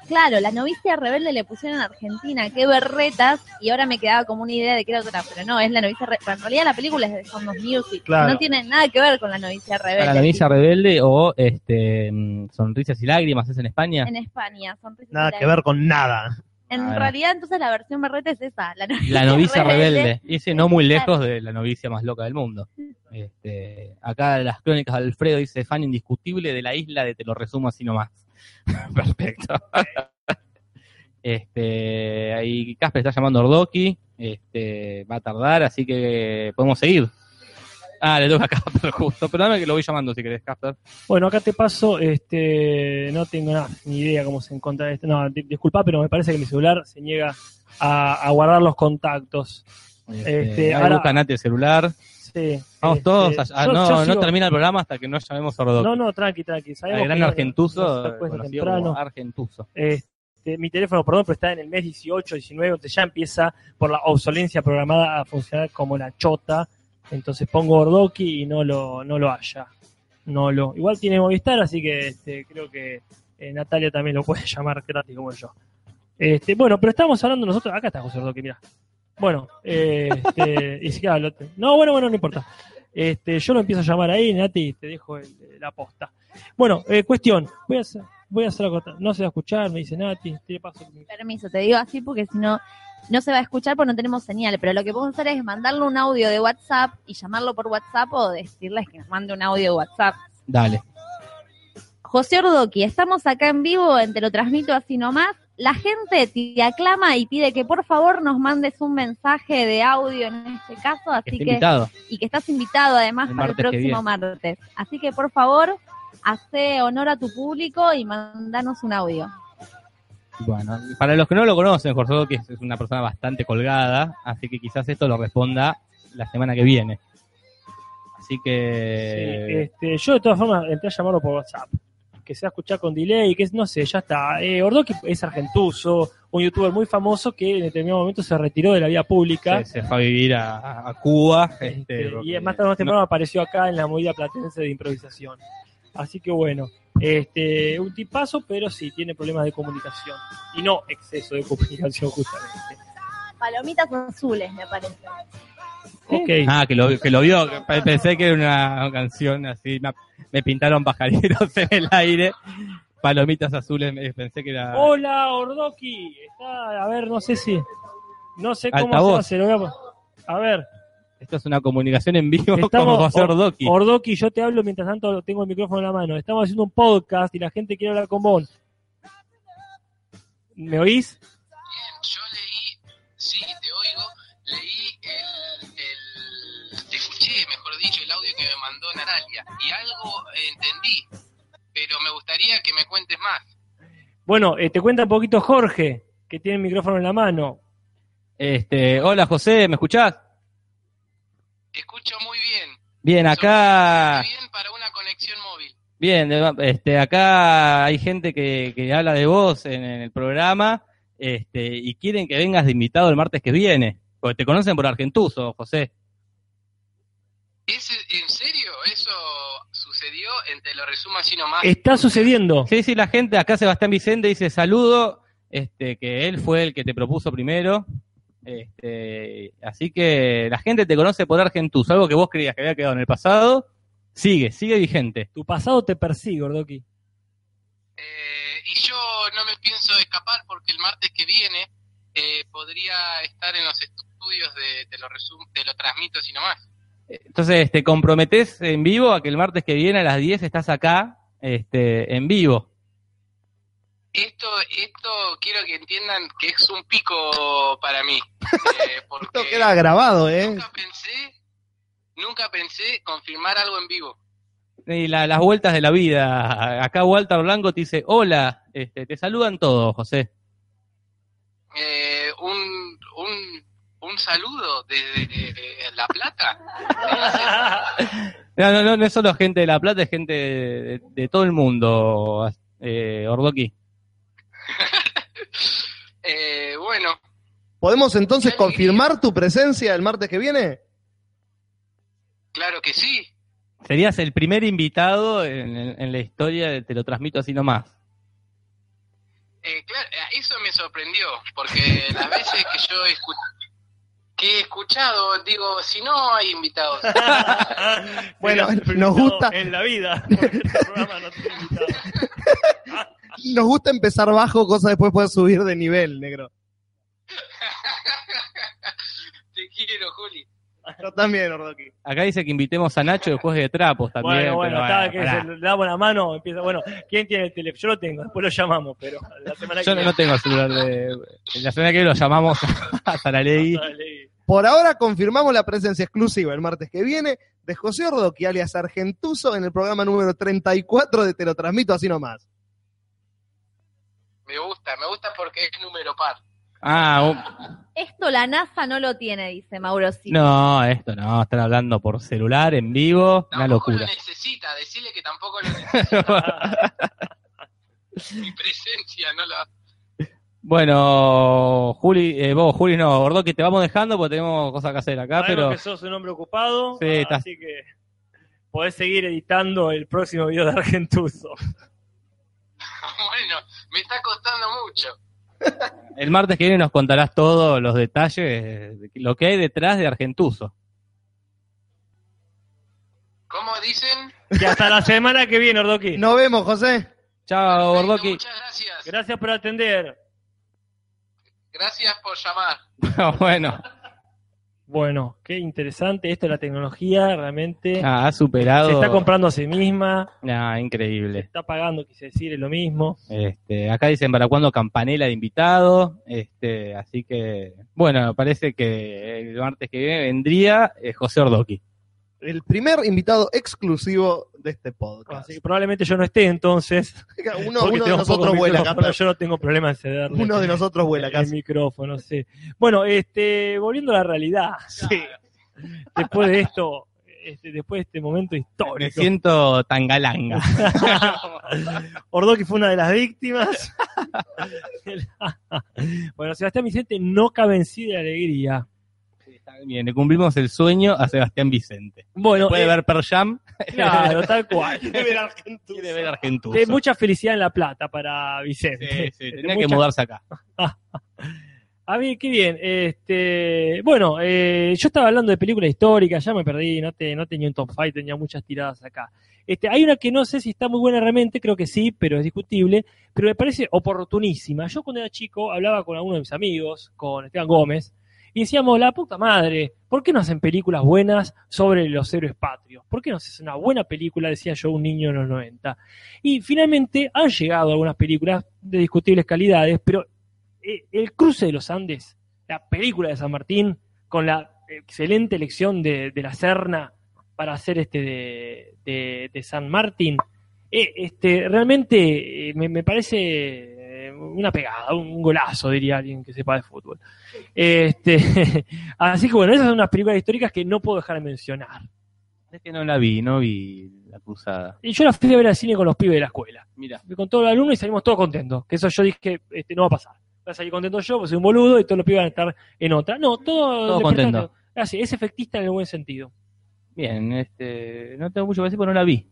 claro, la novicia rebelde le pusieron en Argentina, qué berretas, y ahora me quedaba como una idea de que era otra, pero no, es la novicia rebelde. En realidad la película es de Sound of Music, Claro. no tiene nada que ver con la novicia rebelde. la novicia rebelde o este mm, sonrisas y lágrimas es en España En España, sonrisas y Nada que lágrimas. ver con nada. En Ah. realidad, entonces la versión berreta es esa, la novicia, la novicia rebelde y ese no muy lejos de la novicia más loca del mundo este, acá las crónicas de Alfredo dice fan indiscutible de la isla de te lo resumo así nomás perfecto este ahí Casper está llamando a Ordoki este va a tardar así que podemos seguir ah le toca a Casper justo pero dame que lo voy llamando si querés Casper Bueno, acá te paso, este, no tengo nada, ni idea cómo se encuentra esto. No, di- disculpa, pero me parece que mi celular se niega a, a guardar los contactos. este, Este, ahora- busca Nati el celular Sí. vamos este, todos a- a- yo- no, yo no sigo- termina el programa hasta que no llamemos a Ordoki No, no, tranqui, tranqui. Sabemos al gran argentuso temprano. argentuso Este, mi teléfono, perdón, pero está en el mes 18, 19, donde ya empieza por la obsolencia programada a funcionar como la chota. Entonces pongo Ordoki y no lo, no lo haya. No lo, igual tiene Movistar, así que este, creo que eh, Natalia también lo puede llamar gratis como yo. Este, bueno, pero estamos hablando nosotros. Acá está José Ordoki, mira. Bueno, eh, este, y si queda lo- no, bueno, bueno, no importa. Este, yo lo empiezo a llamar ahí, Nati, te dejo el- la posta. Bueno, eh, cuestión, voy a hacer, voy a hacer la cosa. No se va a escuchar, me dice Nati, te paso. Permiso, te digo así porque si no, no se va a escuchar porque no tenemos señal. Pero lo que podemos hacer es mandarle un audio de WhatsApp y llamarlo por WhatsApp o decirles que nos mande un audio de WhatsApp. dale José Ordoqui, estamos acá en vivo, te lo transmito así nomás. La gente te aclama y pide que por favor nos mandes un mensaje de audio en este caso, así que invitado. y que estás invitado además El para el que próximo martes. Así que por favor, hace honor a tu público y mandanos un audio. Bueno, para los que no lo conocen, Jorge es es una persona bastante colgada, así que quizás esto lo responda la semana que viene. Así que... Sí, este, yo de todas formas entré a llamarlo por WhatsApp. Que se va a escuchar con delay, que es, no sé, ya está. Eh, Ordoki es argentuso, un youtuber muy famoso que en determinado momento se retiró de la vida pública. se, se fue a vivir a, a Cuba. este, porque- y más tarde más temprano apareció acá en la movida platense de improvisación. Así que bueno, este, un tipazo, pero sí, tiene problemas de comunicación. Y no exceso de comunicación, justamente. Palomitas azules, me parece. Ok. Ah, que lo, que lo vio. Pensé que era una canción así. Me, pintaron pajaritos en el aire. Palomitas azules. Pensé que era. Hola, Ordoki. Está, a ver, no sé si. No sé cómo Altavoz. se hace. lo voy a- A ver. Esto es una comunicación en vivo con Estamos, José Or- Ordoki. Ordoki, yo te hablo mientras tanto tengo el micrófono en la mano. Estamos haciendo un podcast y la gente quiere hablar con vos. ¿Me oís? Y algo eh, entendí, pero me gustaría que me cuentes más. Bueno, eh, te cuenta un poquito Jorge, que tiene el micrófono en la mano. Este, hola José, ¿me escuchás? Escucho muy bien, Bien, acá. bien para una conexión móvil. Bien, este, acá hay gente que, que habla de vos en, en el programa este, y quieren que vengas de invitado el martes que viene. Porque te conocen por Argentuso, José. ¿Es en serio? ¿Eso sucedió? En Te lo resumo así nomás. Está sucediendo. Sí, sí, la gente, acá Sebastián Vicente dice saludo, este, que él fue el que te propuso primero. Este, así que la gente te conoce por Argentuso, algo que vos creías que había quedado en el pasado, sigue, sigue vigente. Tu pasado te persigue, Ordoki. Eh, y yo no me pienso escapar porque el martes que viene eh, podría estar en los estudios de Te lo, resumo, te lo transmito así nomás. Entonces, te comprometés en vivo a que el martes que viene a las 10 estás acá, este, en vivo. Esto, esto quiero que entiendan que es un pico para mí. eh, porque Esto queda grabado, ¿eh? Nunca pensé, nunca pensé confirmar algo en vivo. Y la- las vueltas de la vida. Acá Walter Blanco te dice, hola, este, te saludan todos, José. Eh, un, un, un saludo desde de- de La Plata. No, no, no, no es solo gente de La Plata, es gente de, de todo el mundo, eh, Ordoqui. Eh, bueno, ¿Podemos entonces confirmar tu presencia el martes que viene? claro que sí. Serías el primer invitado en, en- en la historia de Te lo transmito así nomás. Eh, claro, eh, eso me sorprendió, porque las veces que yo he, escu- que he escuchado, digo, si no hay invitados. Bueno, nos gusta, En la vida. nos gusta empezar bajo, cosa después poder subir de nivel, negro. Te quiero, Juli. Yo también, Ordoqui. Acá dice que invitemos a Nacho después de Trapos también. Bueno, bueno, pero está, que se le damos la mano, empieza, bueno, ¿quién tiene el teléfono? Yo lo tengo, después lo llamamos, pero la semana Yo que no, no tengo celular de... La semana que viene lo llamamos a Saralegui. Dale. Por ahora confirmamos la presencia exclusiva el martes que viene de José Ordoqui, alias Argentuso, en el programa número 34 de Te lo transmito así nomás. Me gusta, me gusta porque es número par. Ah, un- Esto la NASA no lo tiene, dice Mauro Silva. no, esto no, están hablando por celular, en vivo, una locura. lo necesita, decirle que tampoco lo necesita. Mi presencia no la... Bueno, Juli, eh, vos, Juli, no, Ordoqui, te vamos dejando porque tenemos cosas que hacer acá, Sabemos pero... que sos un hombre ocupado, Sí, estás- así que podés seguir editando el próximo video de Argentuso. Bueno, me está costando mucho. El martes que viene nos contarás todos los detalles, de lo que hay detrás de Argentuso. ¿Cómo dicen? Y hasta la semana que viene, Ordoqui. Nos vemos, José. Chao, Ordoqui. Muchas gracias. Gracias por atender. Gracias por llamar. bueno, Bueno, qué interesante esto de la tecnología, realmente ah, ha superado... se está comprando a sí misma, Ah, increíble. está pagando, quise decir, es lo mismo. Este, acá dicen para cuándo campanela de invitado, este, así que, bueno, parece que el martes que viene vendría eh, José Ordoqui. El primer invitado exclusivo de este podcast. Así que probablemente yo no esté entonces. Uno, de nosotros vuela, micrófono, Casper. Yo no tengo problema en cederle. Uno de nosotros vuela, el casi. micrófono, sí. Bueno, este, volviendo a la realidad. Sí. Después de esto, este, después de este momento Me histórico. siento tan galanga. Ordoqui fue una de las víctimas. bueno, Sebastián Vicente no cabe en sí de alegría. Bien, le cumplimos el sueño a Sebastián Vicente. Bueno, Puede eh, ver Per Jam, claro, tal cual. quiere ver Argentuso. De mucha felicidad en La Plata para Vicente. Sí, sí, tenía que mucha- mudarse acá. A mí, qué bien. Este, bueno, eh, yo estaba hablando de películas históricas, ya me perdí, no, te, no tenía un top five, tenía muchas tiradas acá. Este, hay una que no sé si está muy buena realmente, creo que sí, pero es discutible, pero me parece oportunísima. Yo cuando era chico hablaba con alguno de mis amigos, con Esteban Gómez, y decíamos, la puta madre, ¿por qué no hacen películas buenas sobre los héroes patrios? ¿Por qué no se hace una buena película, decía yo, un niño en los 90? Y finalmente han llegado algunas películas de discutibles calidades, pero eh, el cruce de los Andes, la película de San Martín, con la excelente elección de, de la Serna para hacer este de, de- San Martín, eh, este, realmente eh, me, parece una pegada, un golazo, diría alguien que sepa de fútbol. Este, así que bueno, esas son unas películas históricas que no puedo dejar de mencionar. Es que no la vi, no vi la cruzada. Y yo la fui a ver al cine con los pibes de la escuela. Mira, con todos los alumnos y salimos todos contentos. Que eso yo dije, este, no va a pasar. Voy a salir contento yo, porque soy un boludo y todos los pibes van a estar en otra. No, todo Todo le contento. prestaron- Así, es efectista en el buen sentido. bien, este, no tengo mucho que decir porque no la vi.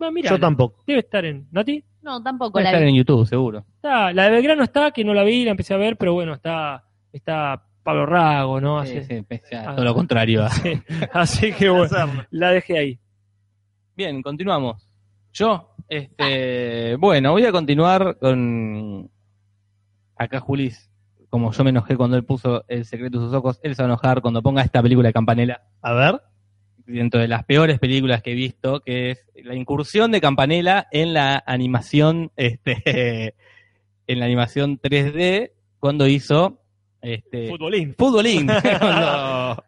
Va, mira, Yo tampoco. Debe estar en. ¿Nati? No, tampoco Debe la estar vi. en YouTube, seguro. Está, la de Belgrano está, que no la vi, la empecé a ver, pero bueno, está, está Pablo Rago, ¿no? Sí, Así, sí, pese a Ah. todo lo contrario. sí. Así que bueno, la dejé ahí. Bien, continuamos. Yo, este, bueno, voy a continuar con acá Julis, como yo me enojé cuando él puso El secreto de sus ojos, él se va a enojar cuando ponga esta película de Campanella, A ver. Dentro de las peores películas que he visto, que es la incursión de Campanella en la animación, este, en la animación 3D, cuando hizo este, Futbolín. Futbolín. cuando,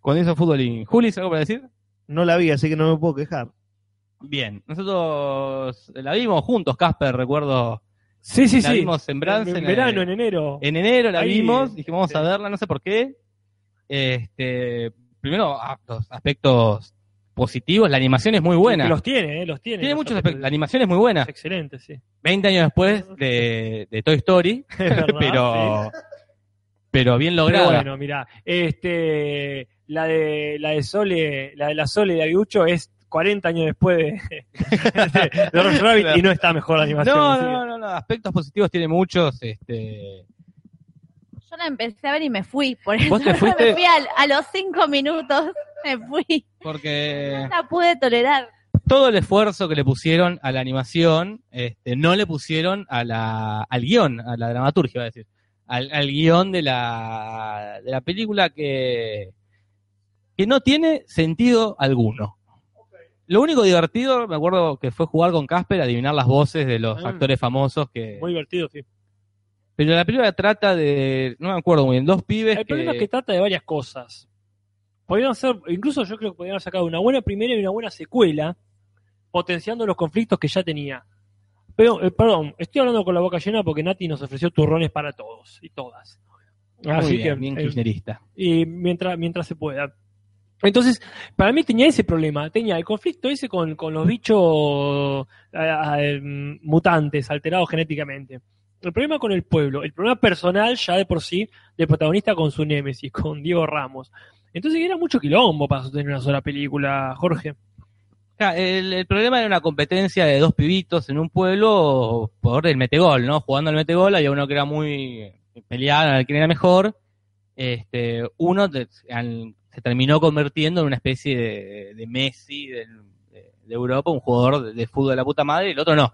cuando hizo Futbolín. Julis, ¿algo para decir? No la vi, así que no me puedo quejar. Bien, nosotros la vimos juntos, Casper, recuerdo. Sí, sí, la sí. vimos en Bransen. En verano, en enero. En enero la Ahí, vimos, dijimos vamos sí. a verla, no sé por qué. Este, primero, aspectos positivos, la animación es muy buena. Los tiene, eh, los tiene. Tiene los muchos aspectos. la animación es muy buena. Excelente, sí. 20 años después de, de Toy Story, Es verdad, pero, pero bien Pero lograda. bueno, mira, este, la de la de Sole, la de la Sole de Aguiucho es 40 años después de, de, de Roger Rabbit y no está mejor la animación. No, no, no, no, aspectos positivos tiene muchos. Este, Yo la empecé a ver y me fui. Por eso ¿Vos te fuiste? me fui al- a, los cinco minutos. Me fui. porque No la pude tolerar. todo el esfuerzo que le pusieron a la animación, este, no le pusieron a la, al guion, a la dramaturgia, iba a decir, al, al guion de la, de la película que, que no tiene sentido alguno. Lo único divertido, me acuerdo que fue jugar con Casper, adivinar las voces de los Ah. actores famosos que... Muy divertido, sí. Pero la película trata de, no me acuerdo muy bien, dos pibes El que... problema es que trata de varias cosas. Podrían ser, incluso yo creo que podrían haber sacado una buena primera y una buena secuela, potenciando los conflictos que ya tenía. Pero, eh, perdón, estoy hablando con la boca llena porque Nati nos ofreció turrones para todos y todas. Muy Así bien, que, bien eh, kirchnerista. y mientras, mientras se pueda. Entonces, para mí tenía ese problema, tenía el conflicto ese con, con los bichos eh, mutantes, alterados genéticamente. El problema con el pueblo, el problema personal ya de por sí del protagonista con su némesis, con Diego Ramos. Entonces era mucho quilombo para sostener una sola película, Jorge. El, el problema era una competencia de dos pibitos en un pueblo por el metegol, ¿no? Jugando al metegol, había uno que era muy peleado, al quién era mejor. Este, uno se terminó convirtiendo en una especie de, Messi de, de Europa, un jugador de fútbol de la puta madre, y el otro no.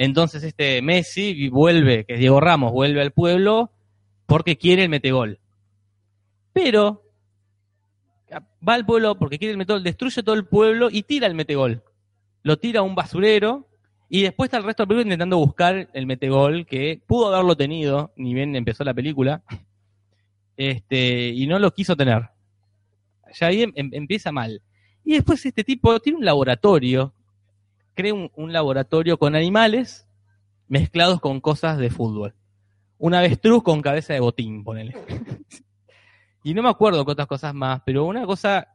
Entonces este Messi vuelve, que es Diego Ramos, vuelve al pueblo porque quiere el metegol. Pero va al pueblo porque quiere el metegol, destruye todo el pueblo y tira el metegol. Lo tira a un basurero y después está el resto del pueblo intentando buscar el metegol que pudo haberlo tenido, ni bien empezó la película, este, y no lo quiso tener. Ya ahí em- em- empieza mal. Y después este tipo tiene un laboratorio, crea un, un laboratorio con animales mezclados con cosas de fútbol. Un avestruz con cabeza de botín, ponele. y no me acuerdo qué otras cosas más, pero una cosa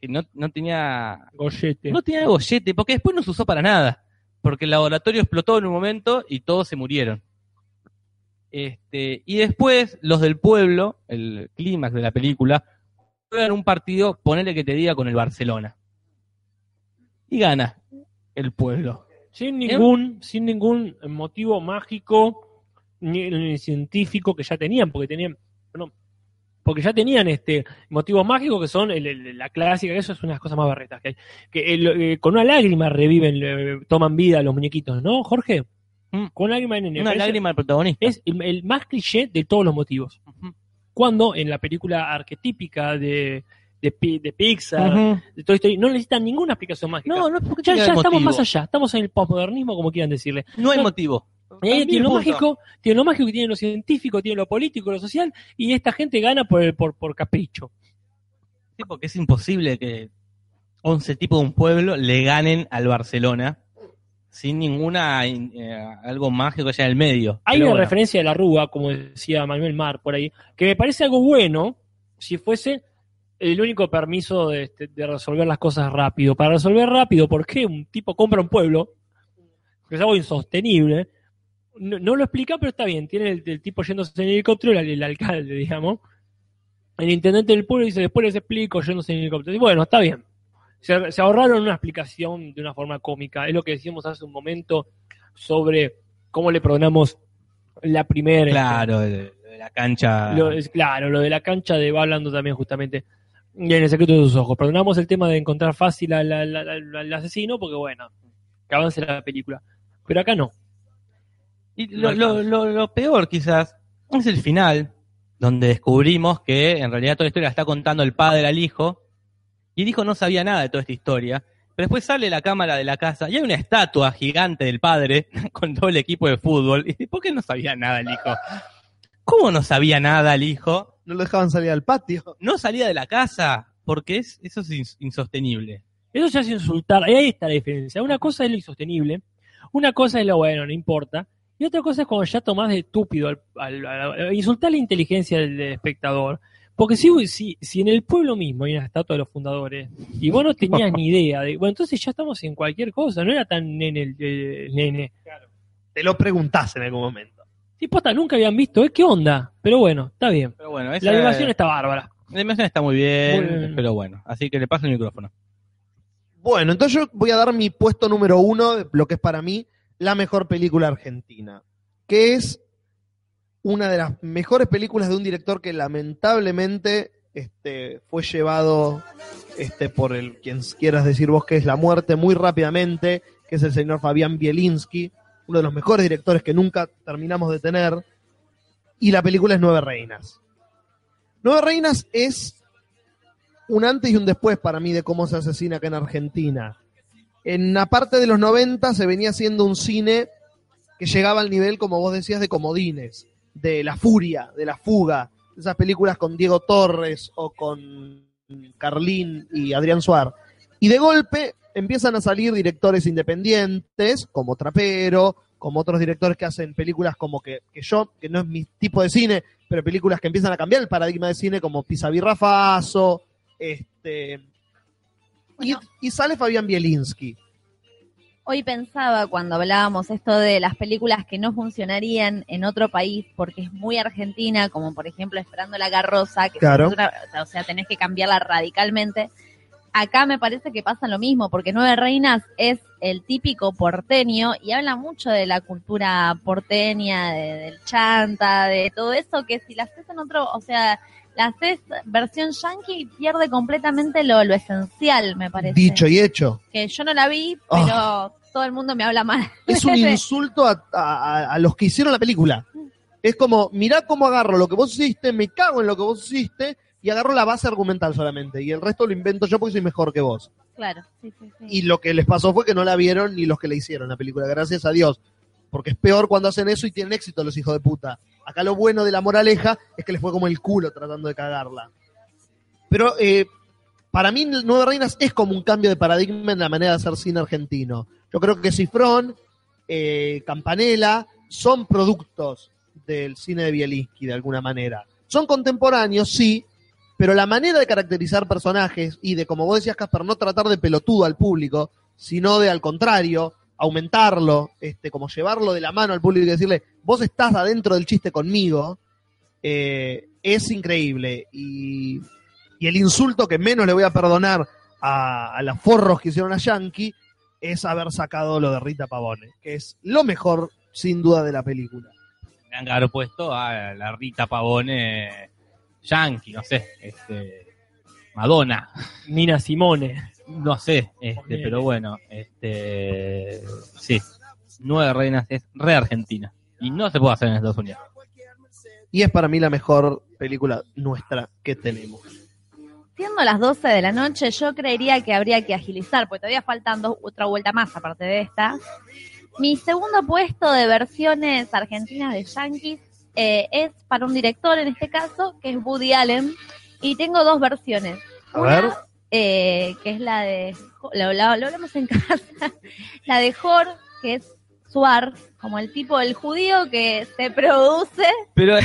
que no, no tenía Gollete. no tenía gollete, porque después no se usó para nada. Porque el laboratorio explotó en un momento y todos se murieron. Este, y después, los del pueblo, el clímax de la película, juegan un partido, ponele que te diga, con el Barcelona. Y gana el pueblo. Sin ningún, sin ningún motivo mágico ni, ni científico que ya tenían, porque tenían, perdón, porque ya tenían este motivos mágicos que son el- el- la clásica, que eso es una de las cosas más barretas que hay. Que el- eh, con una lágrima reviven, eh, toman vida los muñequitos, ¿no, Jorge? Mm. Con una lágrima en el Una lágrima al protagonista. Es el, el más cliché de todos los motivos. Cuando en la película arquetípica de, de, de Pixar, Ujú. de Toy Story, no necesitan ninguna explicación mágica. No, no, porque ya, estamos más allá, estamos en el posmodernismo, como quieran decirle. No hay No, motivo. eh, tiene lo mágico, tiene lo mágico que tiene lo científico, tiene lo político, lo social, y esta gente gana por, el- por, por capricho. Sí, porque es imposible que 11 tipos de un pueblo le ganen al Barcelona sin ninguna eh, algo mágico ya en el medio. Hay Pero una bueno. referencia de la Rúa, como decía Manuel Mar por ahí, que me parece algo bueno si fuese el único permiso de, este, de resolver las cosas rápido. Para resolver rápido, ¿por qué un tipo compra un pueblo? Que es algo insostenible. No, no lo explica, pero está bien. Tiene el, el tipo yéndose en helicóptero, el, el alcalde, digamos. El intendente del pueblo dice, después les explico yéndose en helicóptero. Y bueno, está bien. Se, se ahorraron una explicación de una forma cómica. Es lo que decíamos hace un momento sobre cómo le programamos la primera. Claro, de, de la cancha. Lo- es- claro, lo de la cancha de va hablando también justamente. Y en el secreto de sus ojos. Perdonamos el tema de encontrar fácil al, al- al- al asesino porque, bueno, que avance la película. Pero acá no. Y lo, lo- lo- lo peor quizás es el final, donde descubrimos que en realidad toda la historia la está contando el padre al hijo, y el hijo no sabía nada de toda esta historia, pero después sale la cámara de la casa y hay una estatua gigante del padre con todo el equipo de fútbol, y ¿por qué no sabía nada el hijo? ¿Cómo no sabía nada el hijo? No lo dejaban salir al patio. No salía de la casa, porque es, eso es ins- insostenible. Eso ya es insultar. Ahí está la diferencia. Una cosa es lo insostenible, una cosa es lo bueno, no importa. Y otra cosa es cuando ya tomás de estúpido al, al- al- al- insultar la inteligencia del, del espectador. Porque si, si, si en el pueblo mismo hay una estatua de los fundadores y vos no tenías ni idea de. Bueno, entonces ya estamos en cualquier cosa, no era tan nene el, el nene. Te lo preguntás en algún momento. Sí, posta, nunca habían visto, ¿eh? ¿Qué onda? Pero bueno, está bien. Pero bueno, La animación está bárbara. La animación está muy bien, Muy bien. pero bueno. Así que le paso el micrófono. Bueno, entonces yo voy a dar mi puesto número uno, lo que es para mí la mejor película argentina, que es una de las mejores películas de un director que lamentablemente este, fue llevado este, por el quien quieras decir vos que es la muerte muy rápidamente, que es el señor Fabián Bielinski, uno de los mejores directores que nunca terminamos de tener, y la película es Nueve Reinas. Nueve Reinas es un antes y un después para mí de cómo se asesina acá en Argentina. En la parte de los 90 se venía haciendo un cine que llegaba al nivel, como vos decías, de comodines, de la furia, de la fuga, esas películas con Diego Torres o con Carlín y Adrián Suar. Y de golpe empiezan a salir directores independientes, como Trapero, como otros directores que hacen películas como que, que yo, que no es mi tipo de cine, pero películas que empiezan a cambiar el paradigma de cine, como Pisa Faso, este, y, y sale Fabián Bielinski. Hoy pensaba cuando hablábamos esto de las películas que no funcionarían en otro país porque es muy argentina, como por ejemplo Esperando la carroza, que Claro. es una- o sea, tenés que cambiarla radicalmente. Acá me parece que pasa lo mismo, porque Nueve Reinas es el típico porteño y habla mucho de la cultura porteña, de- del chanta, de todo eso, que si la haces en otro, o sea, la haces versión yankee pierde completamente lo, lo esencial, me parece. Dicho y hecho. Que yo no la vi, Ah. pero todo el mundo me habla mal. Es un insulto a, a- a los que hicieron la película. Es como, mirá cómo agarro lo que vos hiciste, me cago en lo que vos hiciste y agarro la base argumental solamente. Y el resto lo invento yo porque soy mejor que vos. Claro, sí, sí, sí. Y lo que les pasó fue que no la vieron ni los que la hicieron la película, gracias a Dios. Porque es peor cuando hacen eso y tienen éxito los hijos de puta. Acá lo bueno de la moraleja es que les fue como el culo tratando de cagarla. Pero eh, para mí Nueve Reinas es como un cambio de paradigma en la manera de hacer cine argentino. Yo creo que Cifrón, eh, Campanella son productos del cine de Bielinski de alguna manera. Son contemporáneos, sí, pero la manera de caracterizar personajes y de, como vos decías, Casper, no tratar de pelotudo al público, sino de al contrario, aumentarlo, este, como llevarlo de la mano al público y decirle, vos estás adentro del chiste conmigo, eh, es increíble. Y, y el insulto que menos le voy a perdonar a, a los forros que hicieron a Yankee es haber sacado lo de Rita Pavone, que es lo mejor, sin duda, de la película. Han que haber puesto a la Rita Pavone Yankee, no sé, este, Madonna. Nina Simone. No sé, este, pero bueno, este, sí, Nueve Reinas es re argentina y no se puede hacer en Estados Unidos. Y es para mí la mejor película nuestra que tenemos. Siendo las 12 de la noche, yo creería que habría que agilizar, porque todavía faltan dos, otra vuelta más aparte de esta. Mi segundo puesto de versiones argentinas de Yankees eh, es para un director, en este caso, que es Woody Allen. Y tengo dos versiones. A ver. eh, que es la de, lo, lo- lo hablamos en casa, la de Hor, que es Suar, como el tipo del judío que se produce, Pero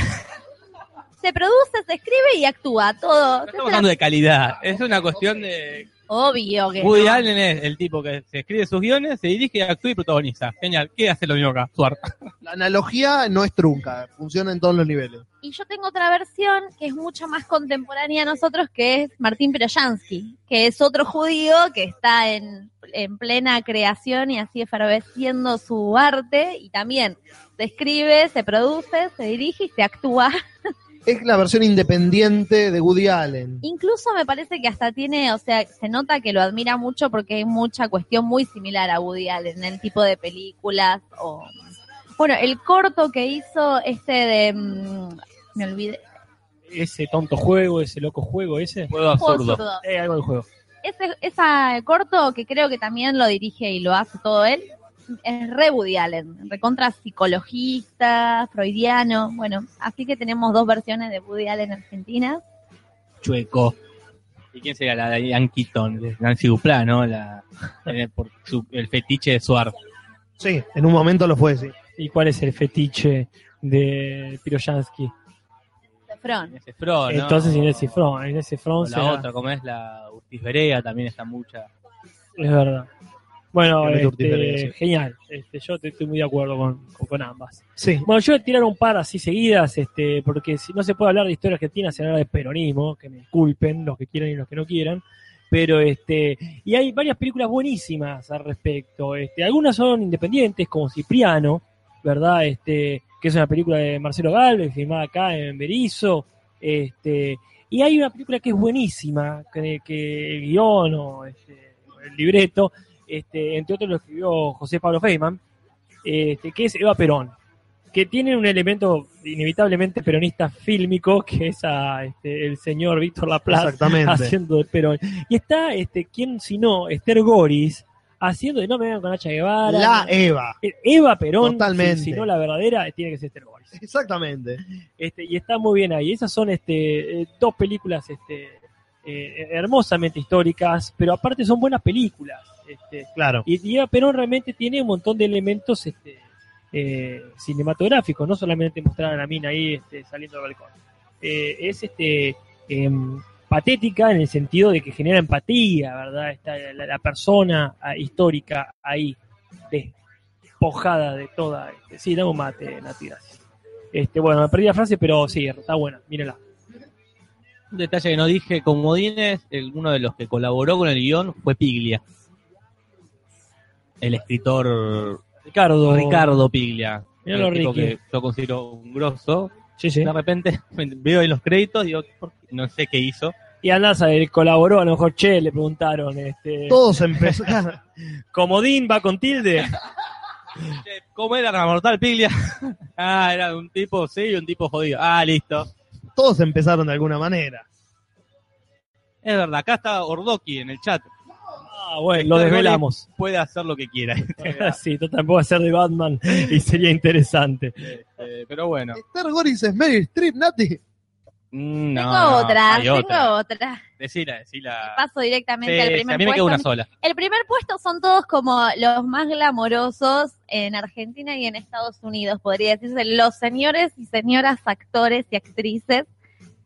se produce, se escribe y actúa todo. estamos hablando de calidad, es una cuestión de... Obvio que Woody no. Allen es el tipo que se escribe sus guiones, se dirige, actúa y protagoniza. Genial, ¿qué hace lo mismo acá? Suar. La analogía no es trunca, funciona en todos los niveles. Y yo tengo otra versión que es mucho más contemporánea a nosotros, que es Martín Peroyansky, que es otro judío que está en, en plena creación y así efervesciendo su arte y también se escribe, se produce, se dirige y se actúa. Es la versión independiente de Woody Allen. Incluso me parece que hasta tiene, o sea, se nota que lo admira mucho porque hay mucha cuestión muy similar a Woody Allen, el tipo de películas o... Bueno, el corto que hizo este de... mm, me olvidé. Ese tonto juego, ese loco juego, ese. Juego Juego absurdo. Eh, algo del juego. Ese, ese corto que creo que también lo dirige y lo hace todo él, es re Woody Allen, recontra psicologista, freudiano, bueno, así que tenemos dos versiones de Woody Allen argentinas. Chueco. ¿Y quién sería la de Diane Keaton? De Nancy Duplá, ¿no? La, eh, por su- el fetiche de Suar. Sí, en un momento lo fue, sí. ¿Y cuál es el fetiche de Piroyansky? Ese Fro, ¿no? Entonces Inés Cifrón. Inés Cifrón O la será- otra, como es la Urtiz Berea, también está mucha. Es verdad. Bueno, este, genial. Este, yo te- estoy muy de acuerdo con, con, con ambas. Sí. Bueno, yo voy a tirar un par así seguidas, este, porque si no se puede hablar de historia argentina, se habla de peronismo, que me disculpen los que quieran y los que no quieran. Pero este, y hay varias películas buenísimas al respecto. Este, algunas son independientes, como Cipriano, ¿verdad? Este, que es una película de Marcelo Galvez, filmada acá en Berizo. Este, y hay una película que es buenísima, que, que el guion o este, el libreto, este, entre otros lo escribió José Pablo Feynman, este, que es Eva Perón, que tiene un elemento inevitablemente peronista fílmico, que es a, este, el señor Víctor Laplace haciendo de Perón. Y está, este, ¿quién si no? Esther Goris, haciendo de No me vengan con Hacha Guevara. La Eva. Eh, Eva Perón, Totalmente. si, si no la verdadera, tiene que ser Esther Goris. Exactamente. Este, y está muy bien ahí. Esas son este, eh, dos películas este, eh, hermosamente históricas, pero aparte son buenas películas. Este, Claro. y, Eva Perón realmente tiene un montón de elementos este, eh, cinematográficos, no solamente mostrar a la mina ahí este, saliendo del balcón. Eh, es este em, patética en el sentido de que genera empatía, ¿verdad? Está la, la persona ah, histórica ahí, despojada de toda. Este, sí, dame un mate, Nati. Este, bueno, me perdí la frase, pero sí, está buena, mírenla. Un detalle que no dije, Comodines, el- uno de los que colaboró con el guion fue Piglia. El escritor Ricardo. Ricardo Piglia. Míralo, el tipo que yo considero un grosso. Sí, sí. De repente veo ahí los créditos y digo, ¿por qué? no sé qué hizo. Y andás a ver, colaboró, a lo mejor, che, le preguntaron. Este, Todos empezaron. Comodín va con tilde. ¿Cómo era la mortal Piglia? ah, era un tipo sí y un tipo jodido. Ah, listo. Todos empezaron de alguna manera. Es verdad, acá está Ordoki en el chat. Ah, bueno, lo desvelamos. Puede hacer lo que quiera. sí, total, puedo hacer de Batman y sería interesante. Eh, pero bueno. Esther Goris es Meryl Streep, Nati. Mm, No, Tengo no, otra, tengo otra. otra. Decila, decila. Paso directamente Sí, al primer a mí me puesto. queda una sola. El primer puesto son todos como los más glamorosos en Argentina y en Estados Unidos, podría decirse, los señores y señoras actores y actrices.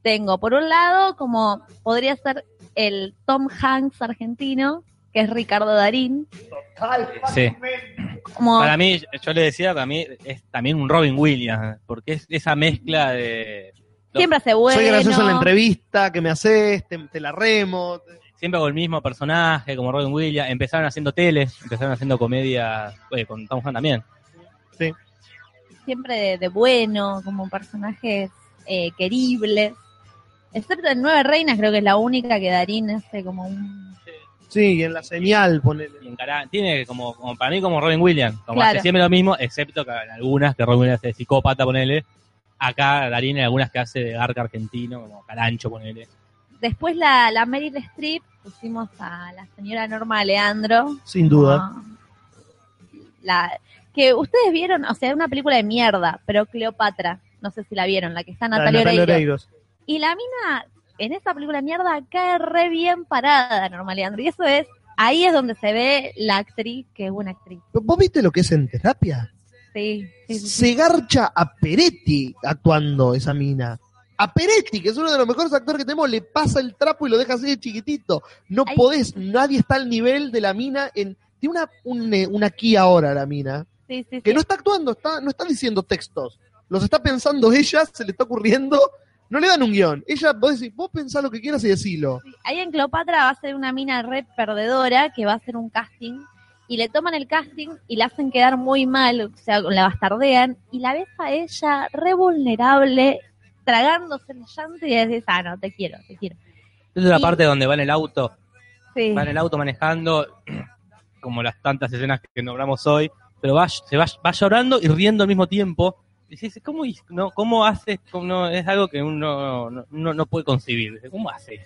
Tengo, por un lado, como podría ser el Tom Hanks argentino, que es Ricardo Darín. Sí. Como, Para mí, yo le decía, para mí es también un Robin Williams, porque es esa mezcla de... siempre hace bueno. Soy gracioso en la entrevista que me haces, te, te la remo. te- Siempre hago el mismo personaje, como Robin Williams. Empezaron haciendo teles, empezaron haciendo comedia oye, con Tom Hanks también. siempre de, de bueno, como personajes eh, queribles. Excepto en Nueve Reinas, creo que es la única que Darín hace como un... Sí, y en la señal, ponele. Y tiene como, como para mí como Robin Williams, como Claro. hace siempre lo mismo, excepto que en algunas que Robin Williams hace de psicópata, ponele. Acá Darín en algunas que hace de garca argentino, como Carancho, ponele. Después la, la Meryl Streep, pusimos a la señora Norma Leandro. Sin duda. como La, que ustedes vieron, o sea, es una película de mierda, pero Cleopatra, no sé si la vieron, la que está Natalia Natalia Oreiro. Oreiros. Y la mina, en esa película de mierda, cae re bien parada, Norma Leandro. Y eso es, ahí es donde se ve la actriz que es buena actriz. ¿Vos viste lo que es en terapia? Sí, sí, sí, sí. Se garcha a Peretti actuando esa mina. A Peretti, que es uno de los mejores actores que tenemos, le pasa el trapo y lo deja así de chiquitito. No Ay. podés, nadie está al nivel de la mina en. Tiene una, un, eh, una aquí ahora la mina, Sí, sí, que sí. no está actuando, está, no está diciendo textos. Los está pensando ella, se le está ocurriendo. No le dan un guion. Ella, vos decís, vos pensás lo que quieras y decilo. Ahí en Cleopatra va a ser una mina re perdedora que va a hacer un casting y le toman el casting y la hacen quedar muy mal, o sea, la bastardean y la ves a ella re vulnerable, tragándose el llanto y decís, ah, no, te quiero, te quiero. Esa es la Y- parte donde va en el auto, Sí. va en el auto manejando, como las tantas escenas que nombramos hoy, pero va, se va, va llorando y riendo al mismo tiempo. Y dices, ¿cómo, no, cómo hace? Cómo no, es algo que uno no, no, no puede concebir. ¿Cómo hace?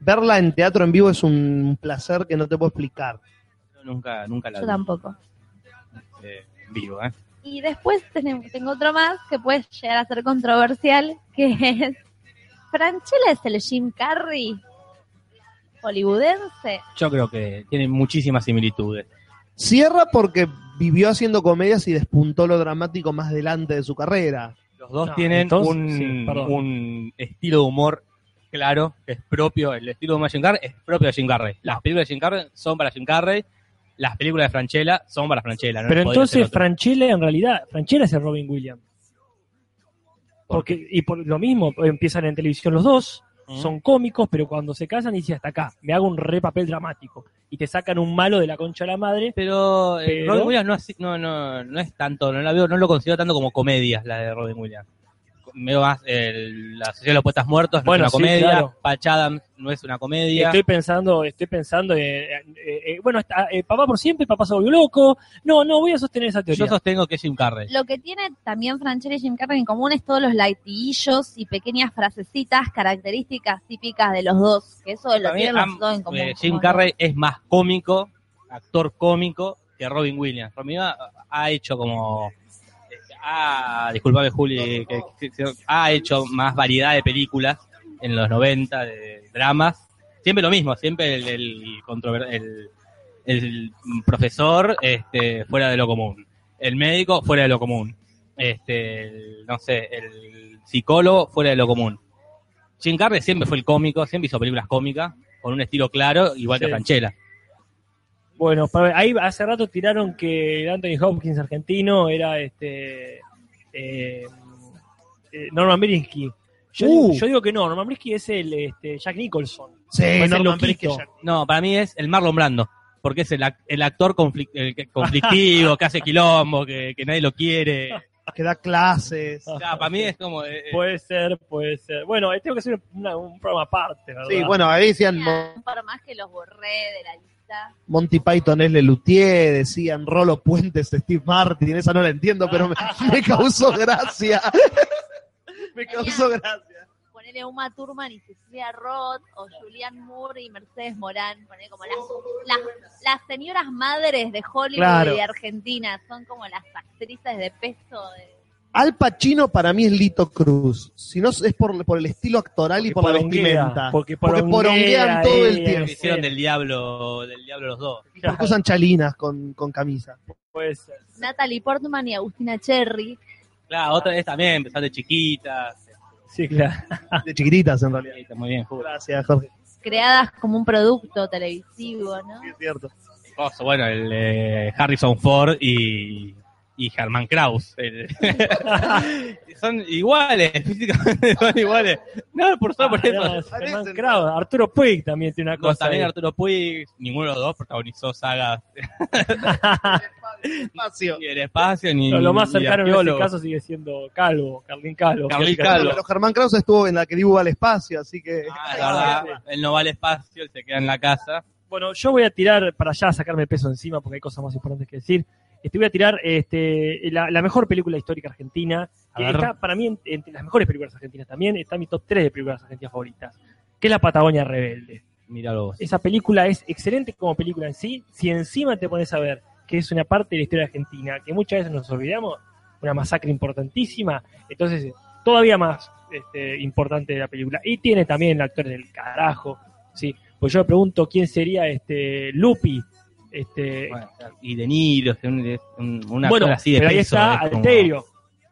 Verla en teatro en vivo es un placer que no te puedo explicar. Yo nunca, nunca la Yo vi tampoco. eh, en vivo, ¿eh? Y después tenemos, tengo otro más que puede llegar a ser controversial, que es, ¿Franchella es el Jim Carrey? hollywoodense. Yo creo que tiene muchísimas similitudes. Cierra porque vivió haciendo comedias y despuntó lo dramático más delante de su carrera. Los dos No, tienen entonces- un, sí, perdón. un estilo de humor claro, que es propio, el estilo de humor de Jim Carrey es propio de Jim Carrey. Las películas de Jim Carrey son para Jim Carrey, las películas de Franchella son para Franchella. ¿no? Pero entonces. Franchella en realidad, Franchella es el Robin Williams. Porque, y por lo mismo, empiezan en televisión los dos, Mm. son cómicos, pero cuando se casan dicen hasta acá, me hago un re papel dramático. Y te sacan un malo de la concha de la madre. Pero, eh, Pero- Robin Williams no, es- no, no, no es tanto, no la veo, no lo considero tanto como comedias la de Robin Williams. Veo más el- la Sociedad de los Poetas Muertos, no Bueno, es una sí, comedia, claro. Patch Adams no es una comedia. Estoy pensando, estoy pensando, eh, eh, eh, bueno, está, eh, papá por siempre, papá se volvió loco. No, no, voy a sostener esa teoría. Yo sostengo que es Jim Carrey. Lo que tiene también Franchella y Jim Carrey en común es todos los latillos y pequeñas frasecitas características típicas de los dos, que eso lo tienen los dos en común. eh, Jim. Carrey es más cómico, actor cómico, que Robin Williams. Robin Williams ha hecho como... Ha, disculpame Juli, que- que- que- ha hecho más variedad de películas en los 90, de dramas. Siempre lo mismo, siempre el, el, el, el profesor este, fuera de lo común, el médico fuera de lo común, este, el- no sé, el psicólogo fuera de lo común. Jim Carrey siempre fue el cómico, siempre hizo películas cómicas, con un estilo claro, igual que. Franchella. Bueno, ahí hace rato tiraron que Anthony Hopkins argentino era este eh, eh, Norman Brinsky. Yo, Uh. digo, yo digo que no, Norman Brinsky es el este, Jack Nicholson. Sí, Norman Jack- No, para mí es el Marlon Brando, porque es el, ac- el actor conflic- el que- conflictivo, que hace quilombo, que, que nadie lo quiere. que da clases. O sea, para mí es como... eh, Puede ser, puede ser. Bueno, tengo que hacer una- un programa aparte, ¿verdad? Sí, bueno, ahí decían Un par más que los borré de la lista. Monty Python es Lelutier, decían Rolo Puentes, Steve Martin, esa no la entiendo, pero me, me causó gracia. me causó gracia. Ponele Uma Thurman y Cecilia Roth, o Julianne Moore y Mercedes Morán. Ponele como las, las, las señoras madres de Hollywood Claro. y de Argentina. Son como las actrices de peso. De... Al Pacino para mí es Lito Cruz. Si no es por, por el estilo actoral y por la vestimenta. porque Porque poronguea poronguean todo el tiempo. que hicieron del diablo, del diablo los dos. Y porque usan chalinas con, con camisa. Puede ser. Natalie Portman y Agustina Cherry. Claro, otra vez también, empezar de chiquitas. Sí, claro. De chiquititas en realidad. Muy bien, Julio. Gracias, Jorge. creadas como un producto televisivo, ¿no? Es cierto. Bueno, el eh, Harrison Ford y, y Herman Kraus. el- son iguales, físicamente son iguales. No, por solo por eso. Ah, Germán Kraus, Arturo Puig también tiene una Los- cosa. también ahí. Arturo Puig, ninguno de los dos protagonizó sagas Espacio. ni del espacio ni Lo, lo más cercano en este caso sigue siendo Calvo, Carlín Calvo. Carlín Calvo. Pero Germán Krause estuvo en la que va al espacio, así que. Ah, la verdad, él no va al espacio, él se queda en la casa. Bueno, yo voy a tirar para allá, sacarme peso encima, porque hay cosas más importantes que decir. Este, voy a tirar este, la, la mejor película histórica argentina, que está para mí en- entre las mejores películas argentinas también, está mi top 3 de películas argentinas favoritas, que es La Patagonia Rebelde. Míralo. Esa película es excelente como película en sí, si encima te pones a ver que es una parte de la historia argentina, que muchas veces nos olvidamos, una masacre importantísima, entonces todavía más este, importante de la película. Y tiene también actores del carajo, ¿sí? Pues yo me pregunto quién sería este Lupi. Este, Bueno, y De Niro, es un, es un, un actor bueno, así de pero ahí peso, está es como- Alterio.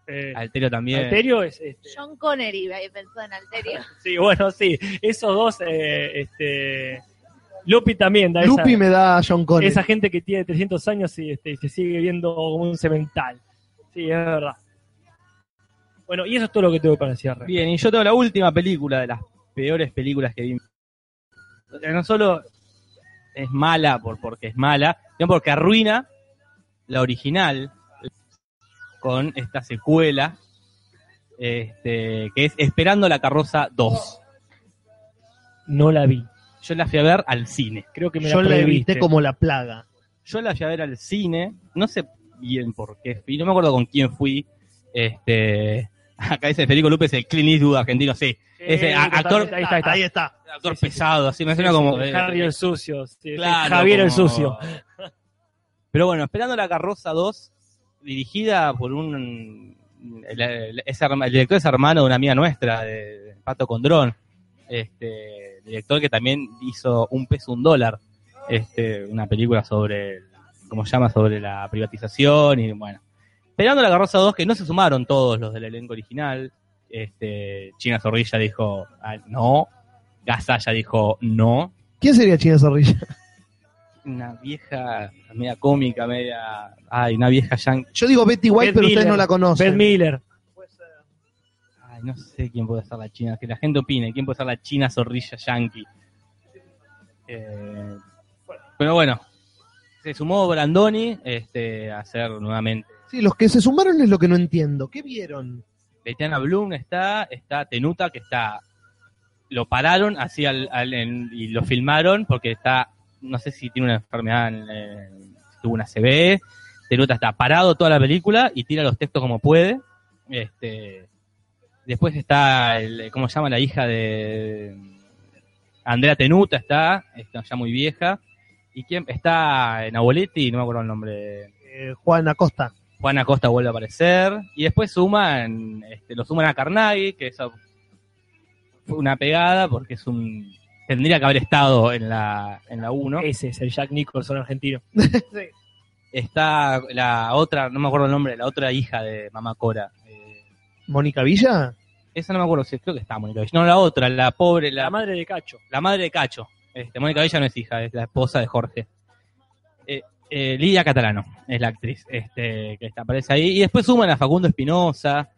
Eh, Alterio también. Alterio es, este, John Connery, ahí pensó en Alterio. sí, bueno, sí, esos dos, eh, este, Lupi también da Lupi esa, me da a John Connery. esa gente que tiene 300 años y este, se sigue viendo como un cemental. Sí, es verdad. Bueno, y eso es todo lo que tengo para decir. Bien, y yo tengo la última película de las peores películas que vi. No solo es mala por porque es mala, sino porque arruina la original con esta secuela este, que es Esperando la carroza 2. No la vi. Yo la fui a ver al cine. Creo que me Yo la la evité como la plaga. Yo la fui a ver al cine, no sé bien por qué fui, no me acuerdo con quién fui. Este, acá dice Federico López, el Clint Eastwood argentino, sí. Ese actor, Ahí está, ahí está. Ahí está. actor pesado, así me suena como. Harry el sucio. Claro, Javier el sucio. Pero bueno, esperando la carroza 2, dirigida por un. El, el- director es hermano de una amiga nuestra, de, de Pato Condrón. este director que también hizo Un peso, un dólar, este, una película sobre, ¿cómo se llama? Sobre la privatización y bueno. Esperando la carroza 2, que no se sumaron todos los del elenco original. Este, China Zorrilla dijo ah, no, Gazaya dijo no. ¿Quién sería China Zorrilla? Una vieja, media cómica, media. Ay, una vieja yankee. Yo digo Betty White, Beth pero ustedes no la conocen. Beth Miller. Ay, no sé quién puede ser la china. Que la gente opine. ¿Quién puede ser la china zorrilla yankee? Eh, pero bueno. Se sumó Brandoni este, a hacer nuevamente. Sí, los que se sumaron es lo que no entiendo. ¿Qué vieron? Betiana Bloom está, está Tenuta, que está. Lo pararon así al, al- en- y lo filmaron porque está. No sé si tiene una enfermedad, en- en- tuvo una CB. Tenuta está parado toda la película y tira los textos como puede. Este, después está, el, ¿cómo se llama? La hija de Andrea Tenuta está, está ya muy vieja. ¿Y quién? Está en Abueletti, no me acuerdo el nombre. Eh, Juan Acosta. Juan Acosta vuelve a aparecer. Y después suman, este, lo suman a Carnaghi, que eso fue una pegada porque es un. Tendría que haber estado en la, en la 1. Ese es el Jack Nicholson argentino. Está la otra, no me acuerdo el nombre, la otra hija de Mamá Cora. Eh, ¿Mónica Villa? esa no me acuerdo, si creo que está Mónica Villa. No, la otra, la pobre, la, La madre de Cacho. la madre de Cacho. Este, Mónica Villa no es hija, es la esposa de Jorge. Eh, eh, Lidia Catalano es la actriz este, que está, aparece ahí. Y después suman a Facundo Espinosa,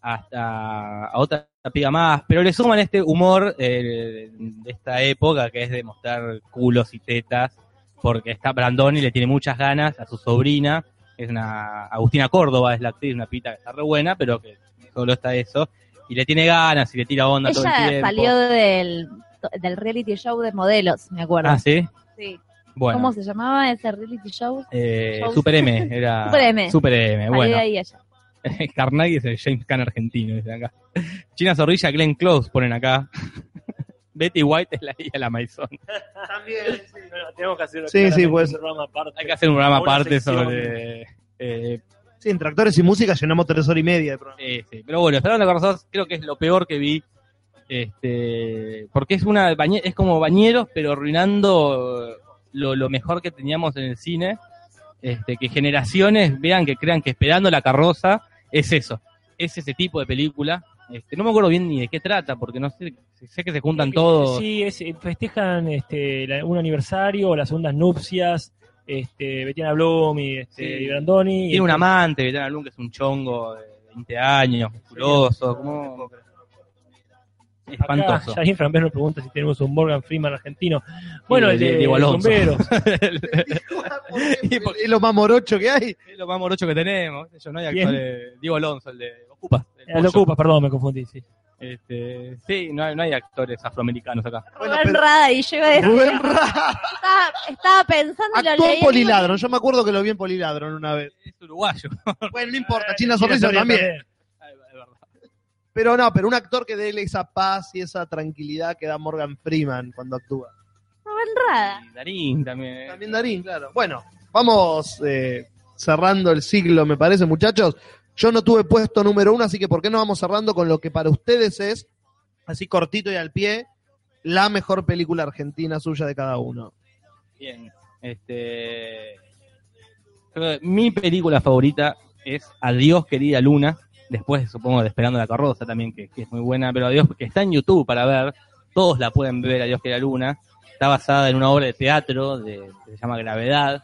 hasta a otra piga más, pero le suman este humor eh, de esta época que es de mostrar culos y tetas, porque está Brandoni le tiene muchas ganas a su sobrina, que es una Agustina Córdoba, es la actriz, una pita que está re buena, pero que solo está eso, y le tiene ganas y le tira onda todo el Ella tiempo. salió del, del reality show de modelos, me acuerdo. Ah, sí. Sí. Bueno. ¿Cómo se llamaba ese reality show? Eh. Super M, era. Super M. Super M, bueno. ahí ella. Carnaghi es el James Caan argentino, dice acá. China Zorrilla, Glenn Close ponen acá. Betty White es la hija de la Maison. También. tenemos que hacer Sí, sí, pues. un programa aparte. Hay que hacer un programa aparte sobre. Eh, Sí, entre actores y música llenamos tres horas y media de programa. eh, sí. Pero bueno, Esperando la Carroza creo que es lo peor que vi. Este, porque es una es como bañeros, pero arruinando lo, lo mejor que teníamos en el cine. Este, que generaciones vean que crean que esperando la carroza es eso, es ese tipo de película. Este, no me acuerdo bien ni de qué trata, porque no sé, sé que se juntan todos. Sí, es- eh, festejan este, la- un aniversario o las segundas nupcias. Este, Betiana Blum y, este, Sí. y Brandoni. Tiene un amante, Betana Blum, que es un chongo de 20 años, musculoso, como... Espantoso. Acá, Janine Framber nos pregunta si tenemos un Morgan Freeman argentino. Bueno, el de, Diego Alonso. Bomberos. Es lo más morocho que hay. Es lo más morocho que tenemos. Yo, no hay actores. Diego Alonso, el de Ocupas. el Eh, lo pollo. ocupa, perdón, me confundí. Sí. Este, sí, no hay, no hay actores afroamericanos acá. Bueno, Rubén pero- Rada, y yo iba a decir, Rubén Ra- estaba, estaba pensando lo actuó en Poliladron. Yo me acuerdo que lo vi en Poliladron una vez. Es uruguayo. Bueno, no importa, China Sorrisa también. Pero no, pero un actor que dé esa paz y esa tranquilidad que da Morgan Freeman cuando actúa. Rada. Y Darín también. También Darín, claro. Bueno, vamos eh, cerrando el siglo, me parece, muchachos. Yo no tuve puesto número uno, así que ¿por qué no vamos cerrando con lo que para ustedes es, así cortito y al pie, la mejor película argentina suya de cada uno? Bien. Este. mi película favorita es Adiós, querida Luna. Después, supongo, de Esperando la Carroza también, que, que es muy buena. Pero Adiós, que está en YouTube para ver. Todos la pueden ver, Adiós, querida Luna. Está basada en una obra de teatro de, que se llama Gravedad.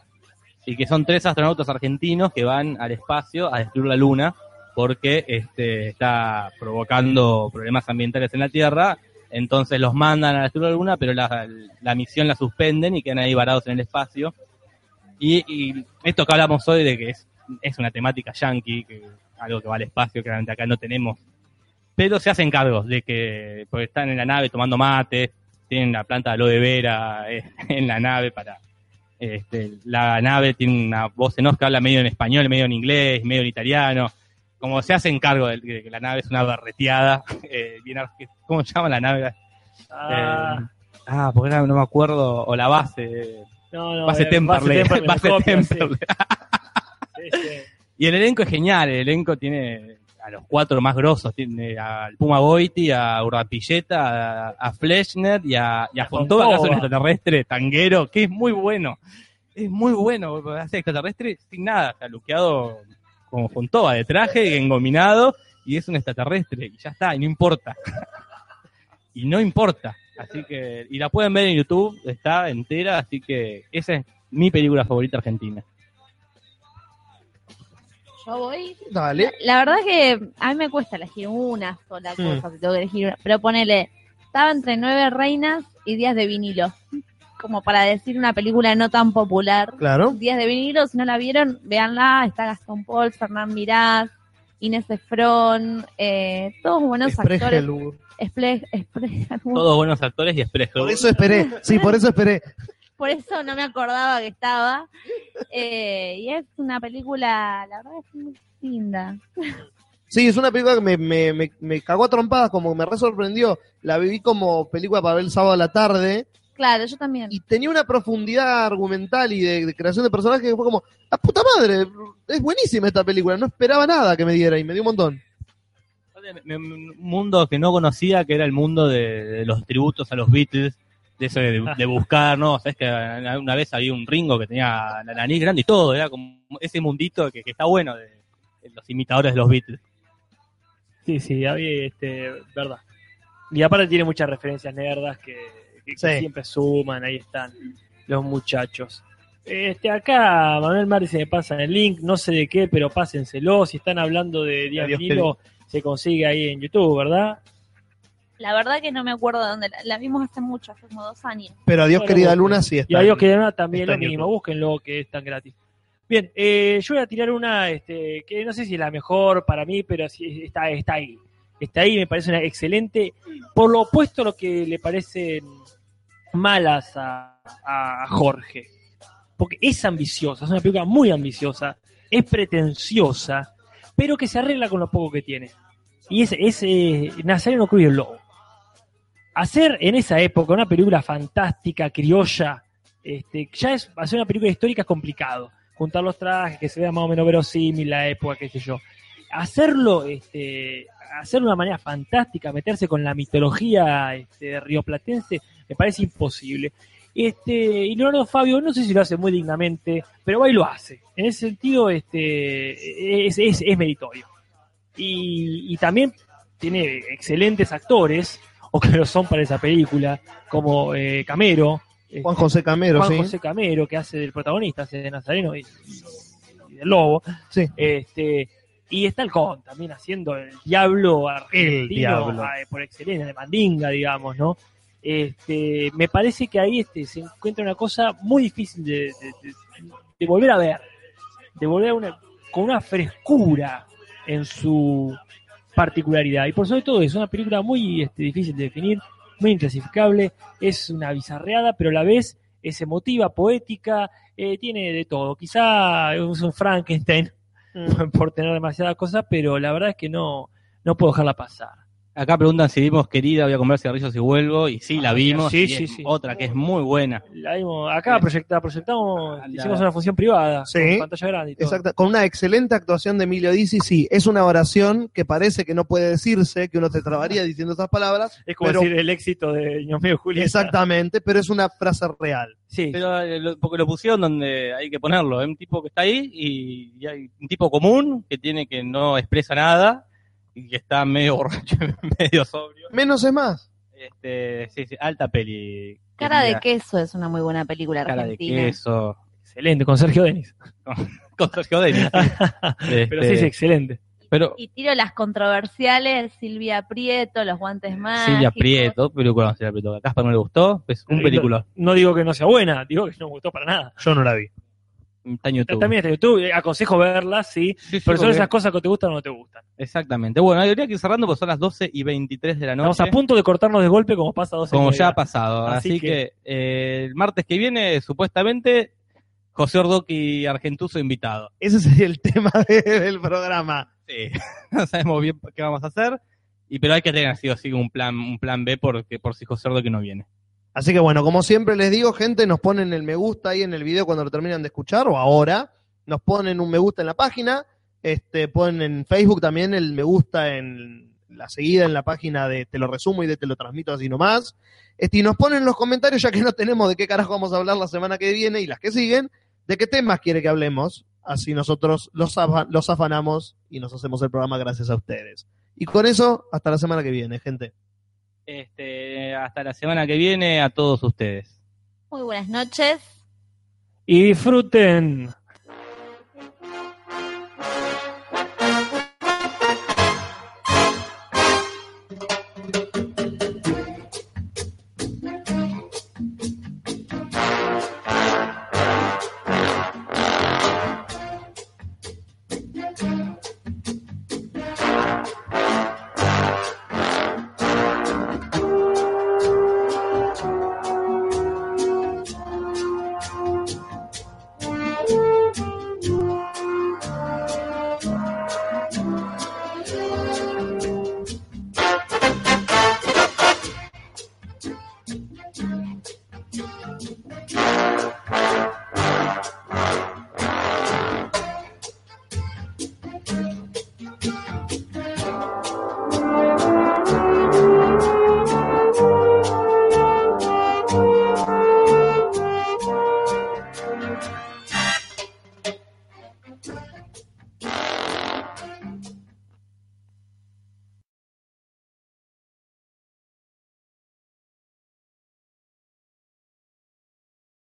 Y que son tres astronautas argentinos que van al espacio a destruir la Luna porque este, está provocando problemas ambientales en la Tierra. Entonces los mandan a destruir la Luna, pero la, la misión la suspenden y quedan ahí varados en el espacio. Y, y esto que hablamos hoy de que es, es una temática yankee, que algo que va al espacio, que realmente acá no tenemos. Pero se hacen cargos de que, porque están en la nave tomando mate, tienen la planta de aloe vera eh, en la nave para... Este, la nave tiene una voz en off que habla medio en español, medio en inglés, medio en italiano. Como se hacen cargo de que la nave es una barreteada. eh, bien ¿Cómo se llama la nave? Ah, Eh, ah, porque no me acuerdo. O la base. no, no, base eh, Temperley. Temperley, Base. Temperley. Y el elenco es genial. El elenco tiene a los cuatro más grosos, tiene al Puma Goiti, a Urdapilleta, a, a Fleschner y a, y a Fontova, que hace un extraterrestre tanguero, que es muy bueno. Es muy bueno, hace extraterrestre sin nada, está luqueado como Fontova, de traje, engominado, y es un extraterrestre, y ya está, y no importa. y no importa. Así que, y la pueden ver en YouTube, está entera, así que esa es mi película favorita argentina. Yo voy. Dale. La verdad es que a mí me cuesta elegir una sola Hmm. cosa, si tengo que elegir una. Pero ponele, estaba entre Nueve Reinas y Días de Vinilo. Como para decir una película no tan popular. Claro. Días de Vinilo, si no la vieron, véanla. Está Gastón Paul, Fernán Mirás, Inés Efron, eh, todos buenos actores. Esple-. Todos buenos actores y Expreso. Por eso esperé. Sí, por eso esperé. Por eso no me acordaba que estaba. Eh, y es una película, la verdad es muy linda. Sí, es una película que me, me, me, me cagó a trompadas, como me re sorprendió. La viví como película para ver el sábado a la tarde. Claro, yo también. Y tenía una profundidad argumental y de, de creación de personajes que fue como, ¡la puta madre! Es buenísima esta película. No esperaba nada que me diera y me dio un montón. Un mundo que no conocía, que era el mundo de, de los tributos a los Beatles, de eso de, de buscar, ¿no? Sabes que una vez había un Ringo que tenía la nariz grande y todo, era como ese mundito que, que está bueno de, de los imitadores de los Beatles. Sí, sí, había, este, verdad. Y aparte tiene muchas referencias nerdas que, que- que Sí. siempre suman, ahí están los muchachos. Este, acá Manuel Mari se me pasa en el link, no sé de qué, pero pásenselo. Si están hablando de Vinilo, se consigue ahí en YouTube, ¿verdad? La verdad que no me acuerdo de dónde la, la vimos hace mucho, hace como dos años. Pero adiós, Bueno, querida. Luna, sí está. Y adiós, querida Luna, también está lo mismo. Búsquenlo, que es tan gratis. Bien, eh, yo voy a tirar una este, que no sé si es la mejor para mí, pero sí está, está ahí. Está ahí, me parece una excelente. Por lo opuesto a lo que le parecen malas a, a Jorge. Porque es ambiciosa, es una película muy ambiciosa, es pretenciosa, pero que se arregla con lo poco que tiene. Y es, es eh, Nazareno Cruz y el Lobo. Hacer en esa época una película fantástica, criolla, este, ya es hacer una película histórica es complicado. Juntar los trajes, que se vea más o menos verosímil la época, qué sé yo. Hacerlo, este, hacerlo de una manera fantástica, meterse con la mitología este, rioplatense, me parece imposible. Este, y Leonardo Fabio, no sé si lo hace muy dignamente, pero y lo hace. En ese sentido, este, es, meritorio. Y también tiene excelentes actores, o que lo son para esa película, como eh, Camero. este, Juan José Camero, Juan sí. José Camero, que hace del protagonista, hace de Nazareno y, y- y del Lobo. Sí. Este, y está el Con también haciendo el diablo argentino diablo. ah, por excelencia, de Mandinga, digamos, ¿no? Este, me parece que ahí este, se encuentra una cosa muy difícil de, de- de- de volver a ver, de volver a una, con una frescura en su particularidad. Y por sobre todo es una película muy este, difícil de definir, muy inclasificable, es una bizarreada, pero a la vez es emotiva, poética, eh, tiene de todo. Quizá es un Frankenstein por tener demasiadas cosas, pero la verdad es que no, no puedo dejarla pasar. Acá preguntan si vimos Querida, voy a comer cigarrillos y vuelvo, y sí, la vimos. Sí, y sí, es sí. Otra que es muy buena. La vimos, acá proyecta- proyectamos, La- hicimos una función privada, Sí. con pantalla grande y todo. Exacto, con una excelente actuación de Emilio Dizzi, sí, es una oración que parece que no puede decirse, que uno se trabaría diciendo esas palabras, Es como pero- decir el éxito de Dios mío, Julieta. exactamente, pero es una frase real. Sí, Pero eh, lo- porque lo pusieron donde hay que ponerlo. Es un tipo que está ahí y, y hay un tipo común que tiene que no expresa nada y que está medio borracho, medio sobrio. Menos es más. Este, sí, sí, alta peli. Cara de queso es una muy buena película Cara de queso. excelente, con Sergio Denis. Con Sergio Denis. Pero sí, Este, es excelente. Pero Y tiro las controversiales, Silvia Prieto, Los Guantes Mágicos. Silvia Prieto, película con Silvia Prieto. A Casper no le gustó, es un Eh, película. No digo que no sea buena, digo que no me gustó para nada. Yo no la vi. Está en YouTube. También está en YouTube, eh, aconsejo verla, sí, Sí, sí, pero son porque- esas cosas que te gustan o no te gustan. Exactamente. Bueno, habría que ir cerrando porque son las 12 y 23 de la noche. Estamos a punto de cortarnos de golpe como pasa dos como ya ha pasado. Así Así, que- que, eh, el martes que viene, supuestamente, José Ordoqui Argentuso invitado. Ese sería el tema de- del programa. Sí. no sabemos bien qué vamos a hacer. Y pero hay que tener así o así un plan, un plan B porque por si José Ordoqui no viene. Así que bueno, como siempre les digo, gente, nos ponen el me gusta ahí en el video cuando lo terminan de escuchar, o ahora, nos ponen un me gusta en la página, Este, ponen en Facebook también el me gusta en la seguida en la página de Te lo resumo y de Te lo transmito así nomás. Este, y nos ponen en los comentarios, ya que no tenemos de qué carajo vamos a hablar la semana que viene y las que siguen, de qué temas quiere que hablemos. Así nosotros los, los afanamos y nos hacemos el programa gracias a ustedes. Y con eso, hasta la semana que viene, gente. Este, hasta la semana que viene a todos ustedes. Muy buenas noches. Y disfruten.